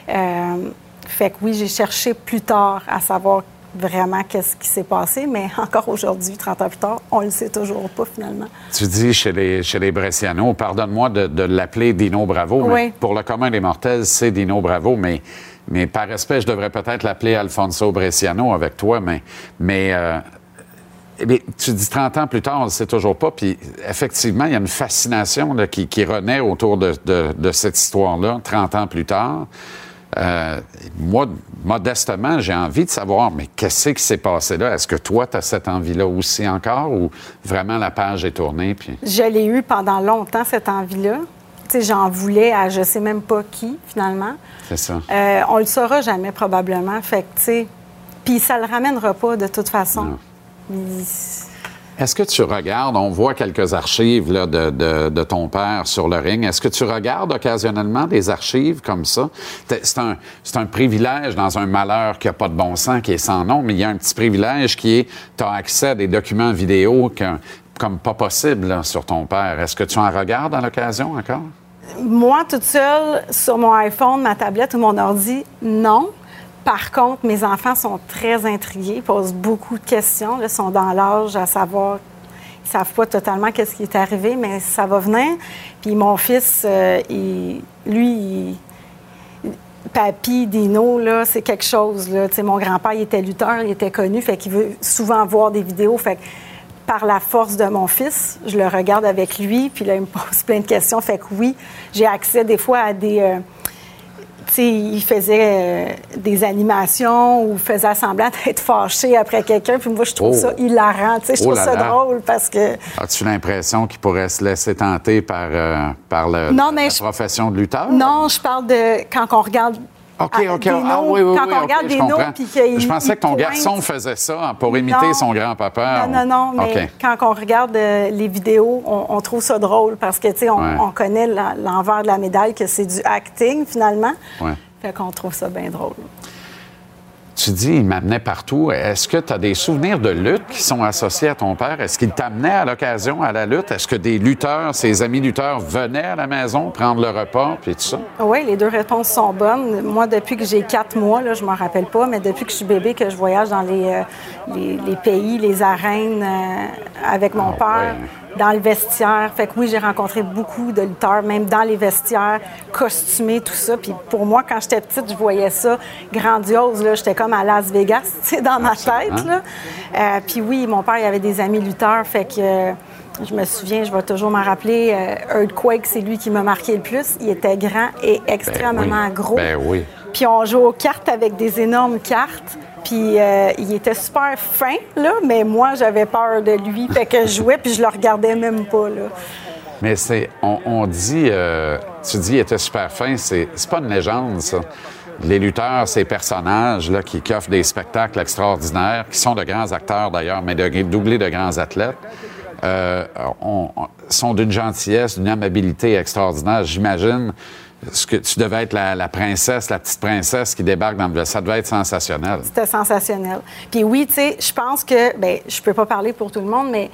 Euh, fait que oui, j'ai cherché plus tard à savoir vraiment qu'est-ce qui s'est passé, mais encore aujourd'hui, 30 ans plus tard, on le sait toujours pas finalement. Tu dis chez les, chez les Brescianos, pardonne-moi de, de l'appeler Dino Bravo, mais Oui. pour le commun des mortels, c'est Dino Bravo, mais, mais par respect, je devrais peut-être l'appeler Alfonso Bresciano avec toi, mais, mais euh, tu dis 30 ans plus tard, on ne le sait toujours pas, puis effectivement, il y a une fascination qui, renaît autour de cette histoire-là, 30 ans plus tard. Euh, moi, modestement, j'ai envie de savoir, mais qu'est-ce qui s'est passé là? Est-ce que toi, tu as cette envie-là aussi encore ou vraiment la page est tournée? Puis... Je l'ai eu pendant longtemps, cette envie-là. J'en voulais à je sais même pas qui, finalement. C'est ça. Euh, on le saura jamais, probablement. Fait que, tu sais, puis ça le ramènera pas de toute façon. Il- Est-ce que tu regardes, on voit quelques archives là, de, de- de ton père sur le ring, est-ce que tu regardes occasionnellement des archives comme ça? C'est un, un privilège dans un malheur qui n'a pas de bon sens, qui est sans nom, mais il y a un petit privilège qui est, tu as accès à des documents vidéo que- comme pas possible sur ton père. Est-ce que tu en regardes à l'occasion encore? Moi, toute seule, sur mon iPhone, ma tablette ou mon ordi, non. Par contre, mes enfants sont très intrigués, posent beaucoup de questions. Ils sont dans l'âge à savoir. Ils savent pas totalement qu'est-ce qui est arrivé, mais ça va venir. Puis mon fils, euh, lui, il- Papy, Dino, c'est quelque chose. Mon grand-père, il était lutteur, il était connu, fait qu'il veut souvent voir des vidéos. Fait par la force de mon fils, je le regarde avec lui, puis là, il me pose plein de questions. Fait que oui, j'ai accès des fois à des... euh, tu sais, il faisait euh, des animations ou faisait semblant d'être fâché après quelqu'un, puis moi, je trouve Oh. ça hilarant. Tu sais, je Oh trouve là ça là. drôle parce que... As-tu l'impression qu'il pourrait se laisser tenter par, euh, par le- Non, mais la je- profession de lutteur? Non, je parle de quand on regarde... OK, à- OK. Ah, noms, oui, oui, quand oui, on regarde je des noms, puis qu'il Je pensais que ton garçon faisait ça pour imiter Non. son grand-papa. Non, non, non, mais quand on regarde euh, les vidéos, on, on trouve ça drôle parce que, tu sais, on, Ouais. on connaît l'envers de la médaille que c'est du acting, finalement. Ouais. Fait qu'on trouve ça bien drôle. Tu dis, il m'amenait partout. Est-ce que tu as des souvenirs de lutte qui sont associés à ton père? Est-ce qu'il t'amenait à l'occasion à la lutte? Est-ce que des lutteurs, ses amis lutteurs, venaient à la maison prendre le repas puis tout ça? Oui, les deux réponses sont bonnes. Moi, depuis que j'ai quatre mois, là, je m'en rappelle pas, mais depuis que je suis bébé, que je voyage dans les, euh, les, les pays, les arènes euh, avec mon père, dans le vestiaire. Fait que oui, j'ai rencontré beaucoup de lutteurs, même dans les vestiaires, costumés, tout ça. Puis pour moi, quand j'étais petite, je voyais ça grandiose. Là. J'étais comme à Las Vegas, tu sais, dans ma tête. Là. Euh, puis oui, mon père, il avait des amis lutteurs, fait que... euh, je me souviens, je vais toujours m'en rappeler, euh, Earthquake, c'est lui qui m'a marqué le plus. Il était grand et extrêmement Ben oui. gros. Ben oui. Puis on jouait aux cartes avec des énormes cartes. Puis euh, il était super fin, là, mais moi, j'avais peur de lui. Fait que je jouais, puis je le regardais même pas, là. Mais c'est, on, dit, euh, tu dis, il était super fin. C'est, c'est pas une légende, ça. Les lutteurs, ces personnages là, qui, qui offrent des spectacles extraordinaires, qui sont de grands acteurs d'ailleurs, mais de, doublés de grands athlètes, euh, on- on- sont d'une gentillesse, d'une amabilité extraordinaire. J'imagine ce que tu devais être la, la princesse, la petite princesse qui débarque dans le... Ça devait être sensationnel. C'était sensationnel. Puis oui, tu sais, je pense que, ben, je peux pas parler pour tout le monde, mais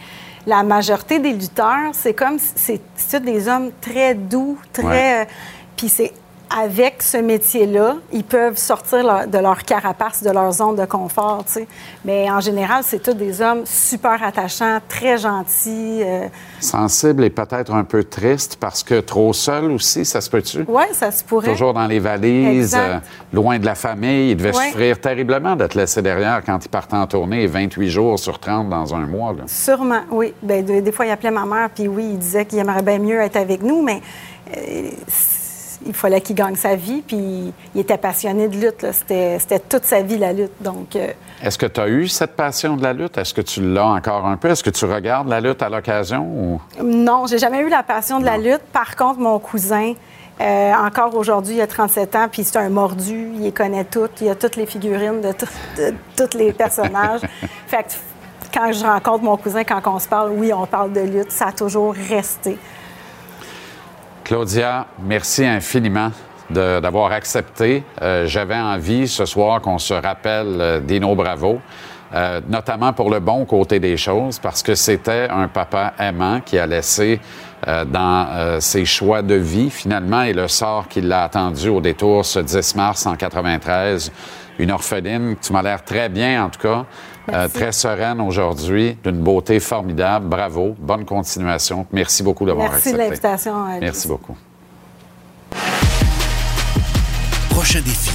la majorité des lutteurs, c'est comme, c'est des hommes très doux, très. Ouais. euh, Puis c'est avec ce métier-là, ils peuvent sortir leur- de leur carapace, de leur zone de confort. Mais en général, c'est tous des hommes super attachants, très gentils. euh, Sensible et peut-être un peu triste parce que trop seul aussi, ça se peut-tu? Oui, ça se pourrait. Toujours dans les valises, euh, loin de la famille. Il devait Ouais. souffrir terriblement d'être laissé derrière quand il partait en tournée 28 jours sur 30 dans un mois. là. Sûrement, oui. Ben, de- des fois, il appelait ma mère, puis oui, il disait qu'il aimerait bien mieux être avec nous, mais euh, il fallait qu'il gagne sa vie, puis il était passionné de lutte. C'était toute sa vie, la lutte. Donc, euh, Est-ce que tu as eu cette passion de la lutte? Est-ce que tu l'as encore un peu? Est-ce que tu regardes la lutte à l'occasion? Ou... non, j'ai jamais eu la passion de la lutte. Par contre, mon cousin, euh, encore aujourd'hui, il a 37 ans, puis c'est un mordu. Il les connaît toutes. Il a toutes les figurines de, tout- de tous les personnages. fait que quand je rencontre mon cousin, quand on se parle, oui, on parle de lutte. Ça a toujours resté. Claudia, merci infiniment d'avoir accepté. Euh, J'avais envie ce soir qu'on se rappelle euh, Dino Bravo, euh, notamment pour le bon côté des choses, parce que c'était un papa aimant qui a laissé dans ses choix de vie, finalement, et le sort qui l'a attendu au détour ce 10 mars en 93. Une orpheline, tu m'as l'air très bien en tout cas, euh, très sereine aujourd'hui, d'une beauté formidable. Bravo, bonne continuation. Merci beaucoup d'avoir Merci de accepté. l'invitation. euh, Merci beaucoup. Prochain défi,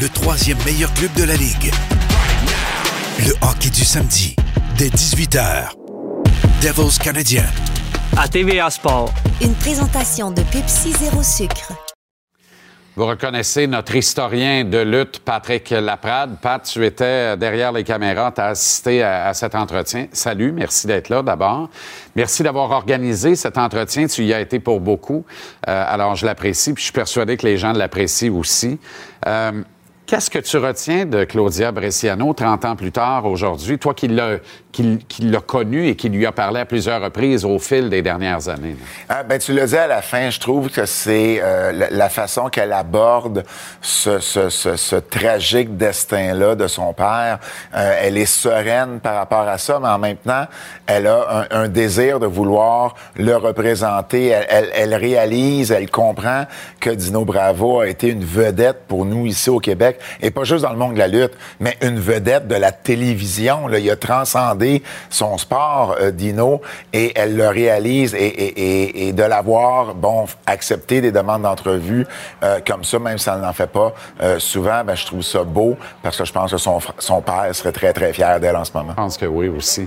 le troisième meilleur club de la Ligue. Le hockey du samedi, dès 18h. Devils canadiens. À TVA Sport. Une présentation de Pepsi Zéro Sucre. Vous reconnaissez notre historien de lutte, Patrick Laprade. Pat, tu étais derrière les caméras, tu as assisté à, cet entretien. Salut, merci d'être là d'abord. Merci d'avoir organisé cet entretien. Tu y as été pour beaucoup. Euh, alors, je l'apprécie, puis je suis persuadé que les gens l'apprécient aussi. Euh, Qu'est-ce que tu retiens de Claudia Bresciano 30 ans plus tard aujourd'hui, toi qui l'as qui, connue et qui lui a parlé à plusieurs reprises au fil des dernières années? Ah, ben, tu l'as dit à la fin, je trouve que c'est euh, la, façon qu'elle aborde ce, tragique destin-là de son père. Euh, elle est sereine par rapport à ça, mais en même temps, elle a un, désir de vouloir le représenter. Elle réalise, elle comprend que Dino Bravo a été une vedette pour nous ici au Québec, et pas juste dans le monde de la lutte, mais une vedette de la télévision. Il a transcendé son sport, euh, Dino, et elle le réalise, et, de l'avoir, bon, accepté des demandes d'entrevue euh, comme ça, même si elle n'en fait pas euh, souvent, ben, je trouve ça beau, parce que je pense que son, son père serait très, très fier d'elle en ce moment. Je pense que oui aussi.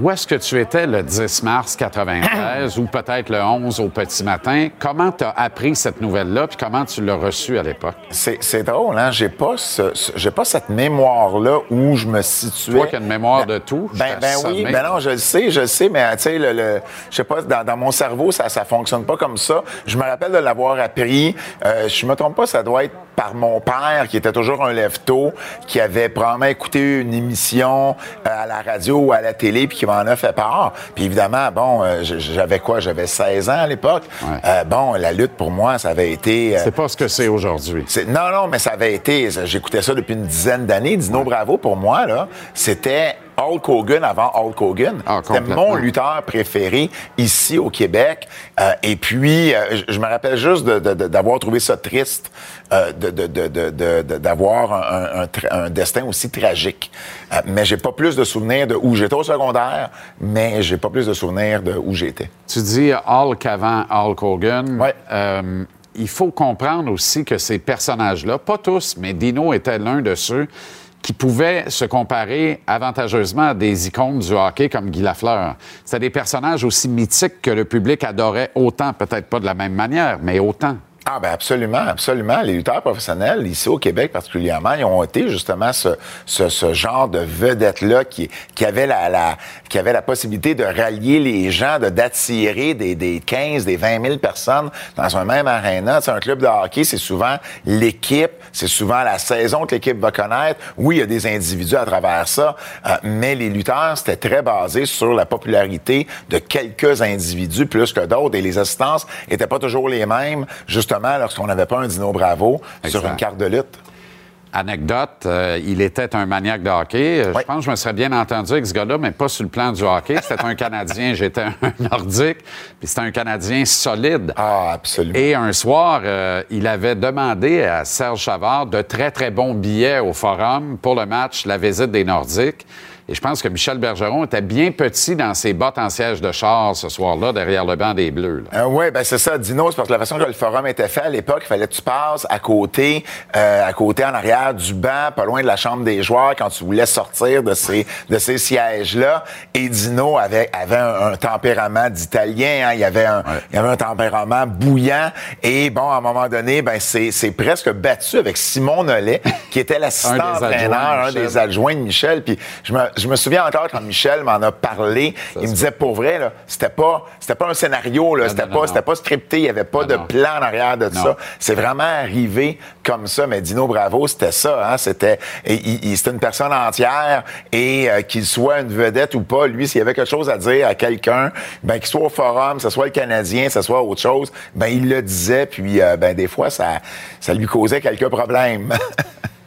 Où est-ce que tu étais le 10 mars 93 ou peut-être le 11 au petit matin? Comment tu as appris cette nouvelle-là puis comment tu l'as reçue à l'époque? C'est c'est drôle, hein? J'ai pas, ce- j'ai pas cette mémoire-là où je me situais. Toi qui as une mémoire de tout, Ben, ben oui, ben non, je le sais, je le sais, mais tu sais, le, le- je sais pas, dans, dans mon cerveau, ça, ça fonctionne pas comme ça. Je me rappelle de l'avoir appris. Euh, je me trompe pas, ça doit être par mon père, qui était toujours un lève-tôt, qui avait probablement écouté une émission euh, à la radio ou à la télé, puis qui m'en a fait part. Puis évidemment, bon, euh, j'avais quoi? J'avais 16 ans à l'époque. Euh, bon, la lutte, pour moi, ça avait été... euh, C'est pas ce que c'est aujourd'hui. Non, non, mais ça avait été. J'écoutais ça depuis une dizaine d'années. Dino Bravo, pour moi, là, c'était Hulk Hogan avant Hulk Hogan. c'était Ah, complètement. mon lutteur préféré ici au Québec. Euh, et puis, euh, je- je me rappelle juste d'avoir trouvé ça triste euh, de- de- de- d'avoir un, destin aussi tragique. Euh, mais j'ai pas plus de souvenirs de où j'étais au secondaire, mais j'ai pas plus de souvenirs de où j'étais. Tu dis Hulk avant Hulk Hogan. Euh, il faut comprendre aussi que ces personnages-là, pas tous, mais Dino était l'un de ceux qui pouvaient se comparer avantageusement à des icônes du hockey comme Guy Lafleur. C'était des personnages aussi mythiques que le public adorait autant, peut-être pas de la même manière, mais autant. Ah ben absolument, absolument. Les lutteurs professionnels, ici au Québec particulièrement, ils ont été justement ce, ce, ce genre de vedette-là qui, qui, avait la, la, qui avait la possibilité de rallier les gens, d'attirer des, des 15, des 20 000 personnes dans un même aréna. C'est un club de hockey, c'est souvent l'équipe, c'est souvent la saison que l'équipe va connaître. Oui, il y a des individus à travers ça, euh, mais les lutteurs, c'était très basé sur la popularité de quelques individus plus que d'autres et les assistances étaient pas toujours les mêmes, justement, lorsqu'on n'avait pas un Dino Bravo sur une carte de lutte. Anecdote, euh, il était un maniaque de hockey. Euh, Je pense que je me serais bien entendu avec ce gars-là, mais pas sur le plan du hockey. C'était un Canadien, j'étais un Nordique, puis c'était un Canadien solide. Ah, absolument. Et un soir, euh, il avait demandé à Serge Chavard de très, très bons billets au Forum pour le match La visite des Nordiques. Et je pense que Michel Bergeron était bien petit dans ses bottes en siège de char ce soir-là, derrière le banc des Bleus. là. oui, ben c'est ça, Dino, c'est parce que la façon que le forum était fait à l'époque, il fallait que tu passes à côté, euh, à côté en arrière du banc, pas loin de la chambre des joueurs, quand tu voulais sortir de ces, de ces sièges-là. Et Dino avait, avait un, un tempérament d'Italien, hein, il, avait un, il avait un tempérament bouillant. Et bon, à un moment donné, ben c'est, c'est presque battu avec Simon Nollet, qui était l'assistant entraîneur, un des adjoints de Michel. Puis je me, je me souviens encore quand Michel m'en a parlé, il me disait pour vrai, c'était pas, c'était pas un scénario, c'était pas, c'était pas scripté, il y avait pas de non. plan en arrière de Non. ça. C'est vraiment arrivé comme ça. Mais Dino Bravo, c'était ça. Hein? C'était, c'était une personne entière et euh, qu'il soit une vedette ou pas, lui, s'il y avait quelque chose à dire à quelqu'un, ben qu'il soit au forum, que ce soit le Canadien, que ce soit autre chose, ben il le disait. Puis euh, ben des fois, ça, ça lui causait quelques problèmes.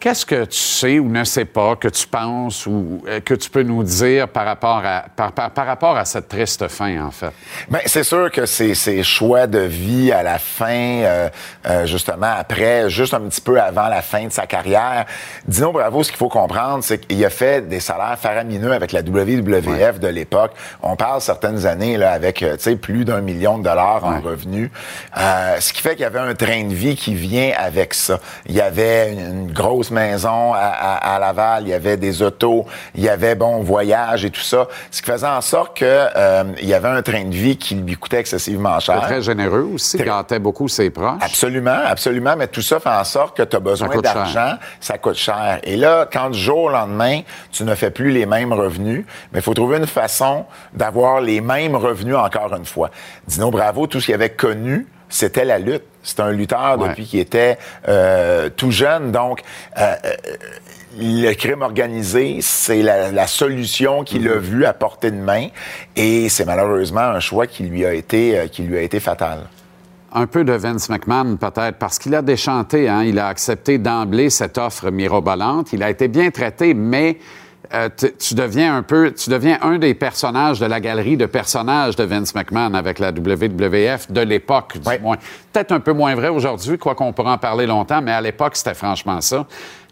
Qu'est-ce que tu sais ou ne sais pas, que tu penses ou euh, que tu peux nous dire par rapport à, par, par- par rapport à cette triste fin, en fait? Ben, c'est sûr que c'est ses choix de vie à la fin, euh, euh, justement après, juste un petit peu avant la fin de sa carrière. Dino Bravo, ce qu'il faut comprendre, c'est qu'il a fait des salaires faramineux avec la WWF de l'époque. On parle certaines années là avec, plus d'un million de dollars en revenus. Euh, ce qui fait qu'il y avait un train de vie qui vient avec ça. Il y avait une, une grosse maison à, à- à Laval, il y avait des autos, il y avait bon voyage et tout ça, ce qui faisait en sorte que euh, il y avait un train de vie qui lui coûtait excessivement cher. Très généreux aussi, gâtait beaucoup ses proches. Absolument, absolument, mais tout ça fait en sorte que tu as besoin d'argent, ça coûte cher. Et là, quand du jour au lendemain, tu ne fais plus les mêmes revenus, mais il faut trouver une façon d'avoir les mêmes revenus encore une fois. Dino Bravo, tout ce qu'il avait connu, c'était la lutte. C'était un lutteur Ouais. depuis qu'il était euh, tout jeune, donc euh, euh, le crime organisé, c'est la, la solution qu'il a vue à portée de main, et c'est malheureusement un choix qui lui a été, qui lui a été fatal. Un peu de Vince McMahon, peut-être, parce qu'il a déchanté. Hein? Il a accepté d'emblée cette offre mirobolante. Il a été bien traité, mais euh, tu- deviens un peu, tu deviens un des personnages de la galerie de personnages de Vince McMahon avec la WWF de l'époque, du moins. Peut-être un peu moins vrai aujourd'hui, quoi qu'on pourra en parler longtemps, mais à l'époque, c'était franchement ça.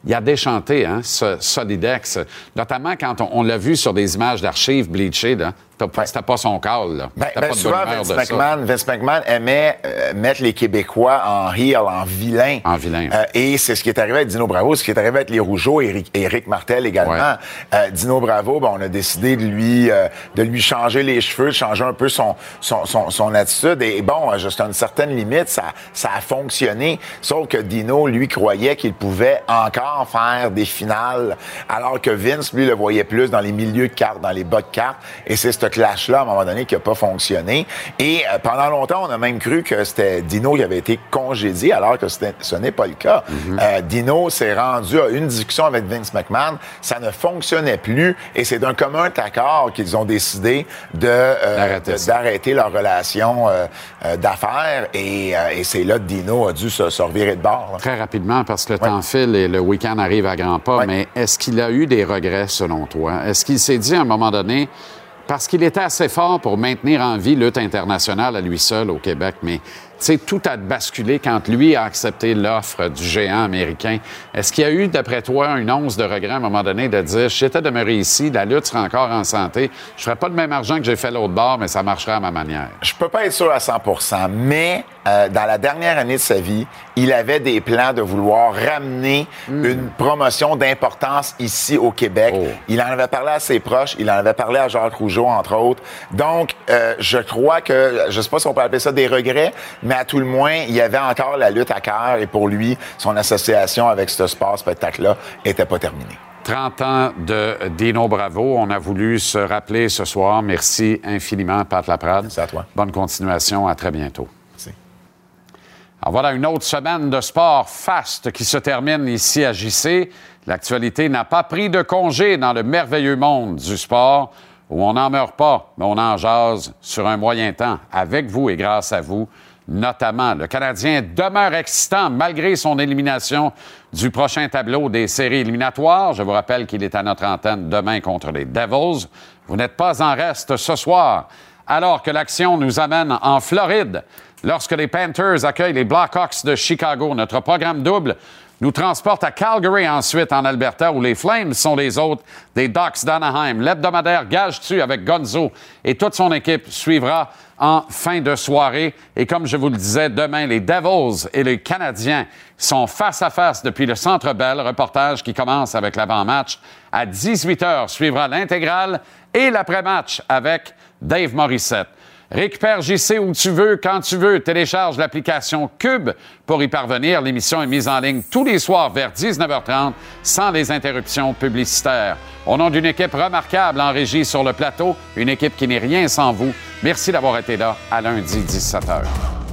Il a déchanté, hein, ce Solidex, notamment quand on, on l'a vu sur des images d'archives bleachées. là. Pas- C'était pas son call. Là. Ben, ben, pas souvent, Vince de. McMahon, Vince McMahon aimait euh, mettre les Québécois en heel, en vilain. En vilain. Euh, et c'est ce qui est arrivé avec Dino Bravo, ce qui est arrivé avec les Rougeaux et Éric, Éric Martel également. Ouais. Euh, Dino Bravo, ben, on a décidé de lui, euh, de lui changer les cheveux, de changer un peu son, son, son, son attitude. Et bon, euh, jusqu'à une certaine limite, ça, ça a fonctionné. Sauf que Dino, lui, croyait qu'il pouvait encore faire des finales, alors que Vince, lui, le voyait plus dans les milieux de cartes, dans les bas de cartes. Et c'est ce clash-là, à un moment donné, qui n'a pas fonctionné. Et euh, pendant longtemps, on a même cru que c'était Dino qui avait été congédié, alors que ce n'est pas le cas. Euh, Dino s'est rendu à une discussion avec Vince McMahon. Ça ne fonctionnait plus. Et c'est d'un commun accord qu'ils ont décidé euh, D'arrêter leur relation d'affaires. Et, et c'est là que Dino a dû se, se revirer de bord. là. Très rapidement, parce que le temps file et le week-end arrive à grands pas, mais est-ce qu'il a eu des regrets, selon toi? Est-ce qu'il s'est dit à un moment donné, parce qu'il était assez fort pour maintenir en vie lutte internationale à lui seul au Québec, mais tout a basculé quand lui a accepté l'offre du géant américain. Est-ce qu'il y a eu, d'après toi, une once de regret à un moment donné de dire, j'étais demeuré ici, la lutte serait encore en santé, je ferais pas le même argent que j'ai fait l'autre bord, mais ça marcherait à ma manière? Je peux pas être sûr à 100 mais euh, dans la dernière année de sa vie, il avait des plans de vouloir ramener une promotion d'importance ici au Québec. Il en avait parlé à ses proches, il en avait parlé à Jacques Rougeau, entre autres. Donc, euh, je crois que, je sais pas si on peut appeler ça des regrets, mais à tout le moins, il y avait encore la lutte à cœur et pour lui, son association avec ce sport spectacle-là était pas terminée. 30 ans de Dino Bravo. On a voulu se rappeler ce soir. Merci infiniment, Pat Laprade. Merci à toi. Bonne continuation. À très bientôt. Voilà une autre semaine de sport fast qui se termine ici à JC. L'actualité n'a pas pris de congé dans le merveilleux monde du sport où on n'en meurt pas, mais on en jase sur un moyen temps avec vous et grâce à vous. notamment. Le Canadien demeure excitant malgré son élimination du prochain tableau des séries éliminatoires. Je vous rappelle qu'il est à notre antenne demain contre les Devils. Vous n'êtes pas en reste ce soir, alors que l'action nous amène en Floride. Lorsque les Panthers accueillent les Blackhawks de Chicago, notre programme double nous transporte à Calgary ensuite en Alberta où les Flames sont les autres des Ducks d'Anaheim. L'hebdomadaire Gage-tu avec Gonzo et toute son équipe suivra en fin de soirée. Et comme je vous le disais, demain, les Devils et les Canadiens sont face à face depuis le Centre Bell. Reportage qui commence avec l'avant-match. À 18h suivra l'intégrale et l'après-match avec Dave Morissette. Récupère JC où tu veux, quand tu veux. Télécharge l'application Cube pour y parvenir. L'émission est mise en ligne tous les soirs vers 19h30 sans les interruptions publicitaires. Au nom d'une équipe remarquable en régie sur le plateau, une équipe qui n'est rien sans vous, merci d'avoir été là à lundi 17h.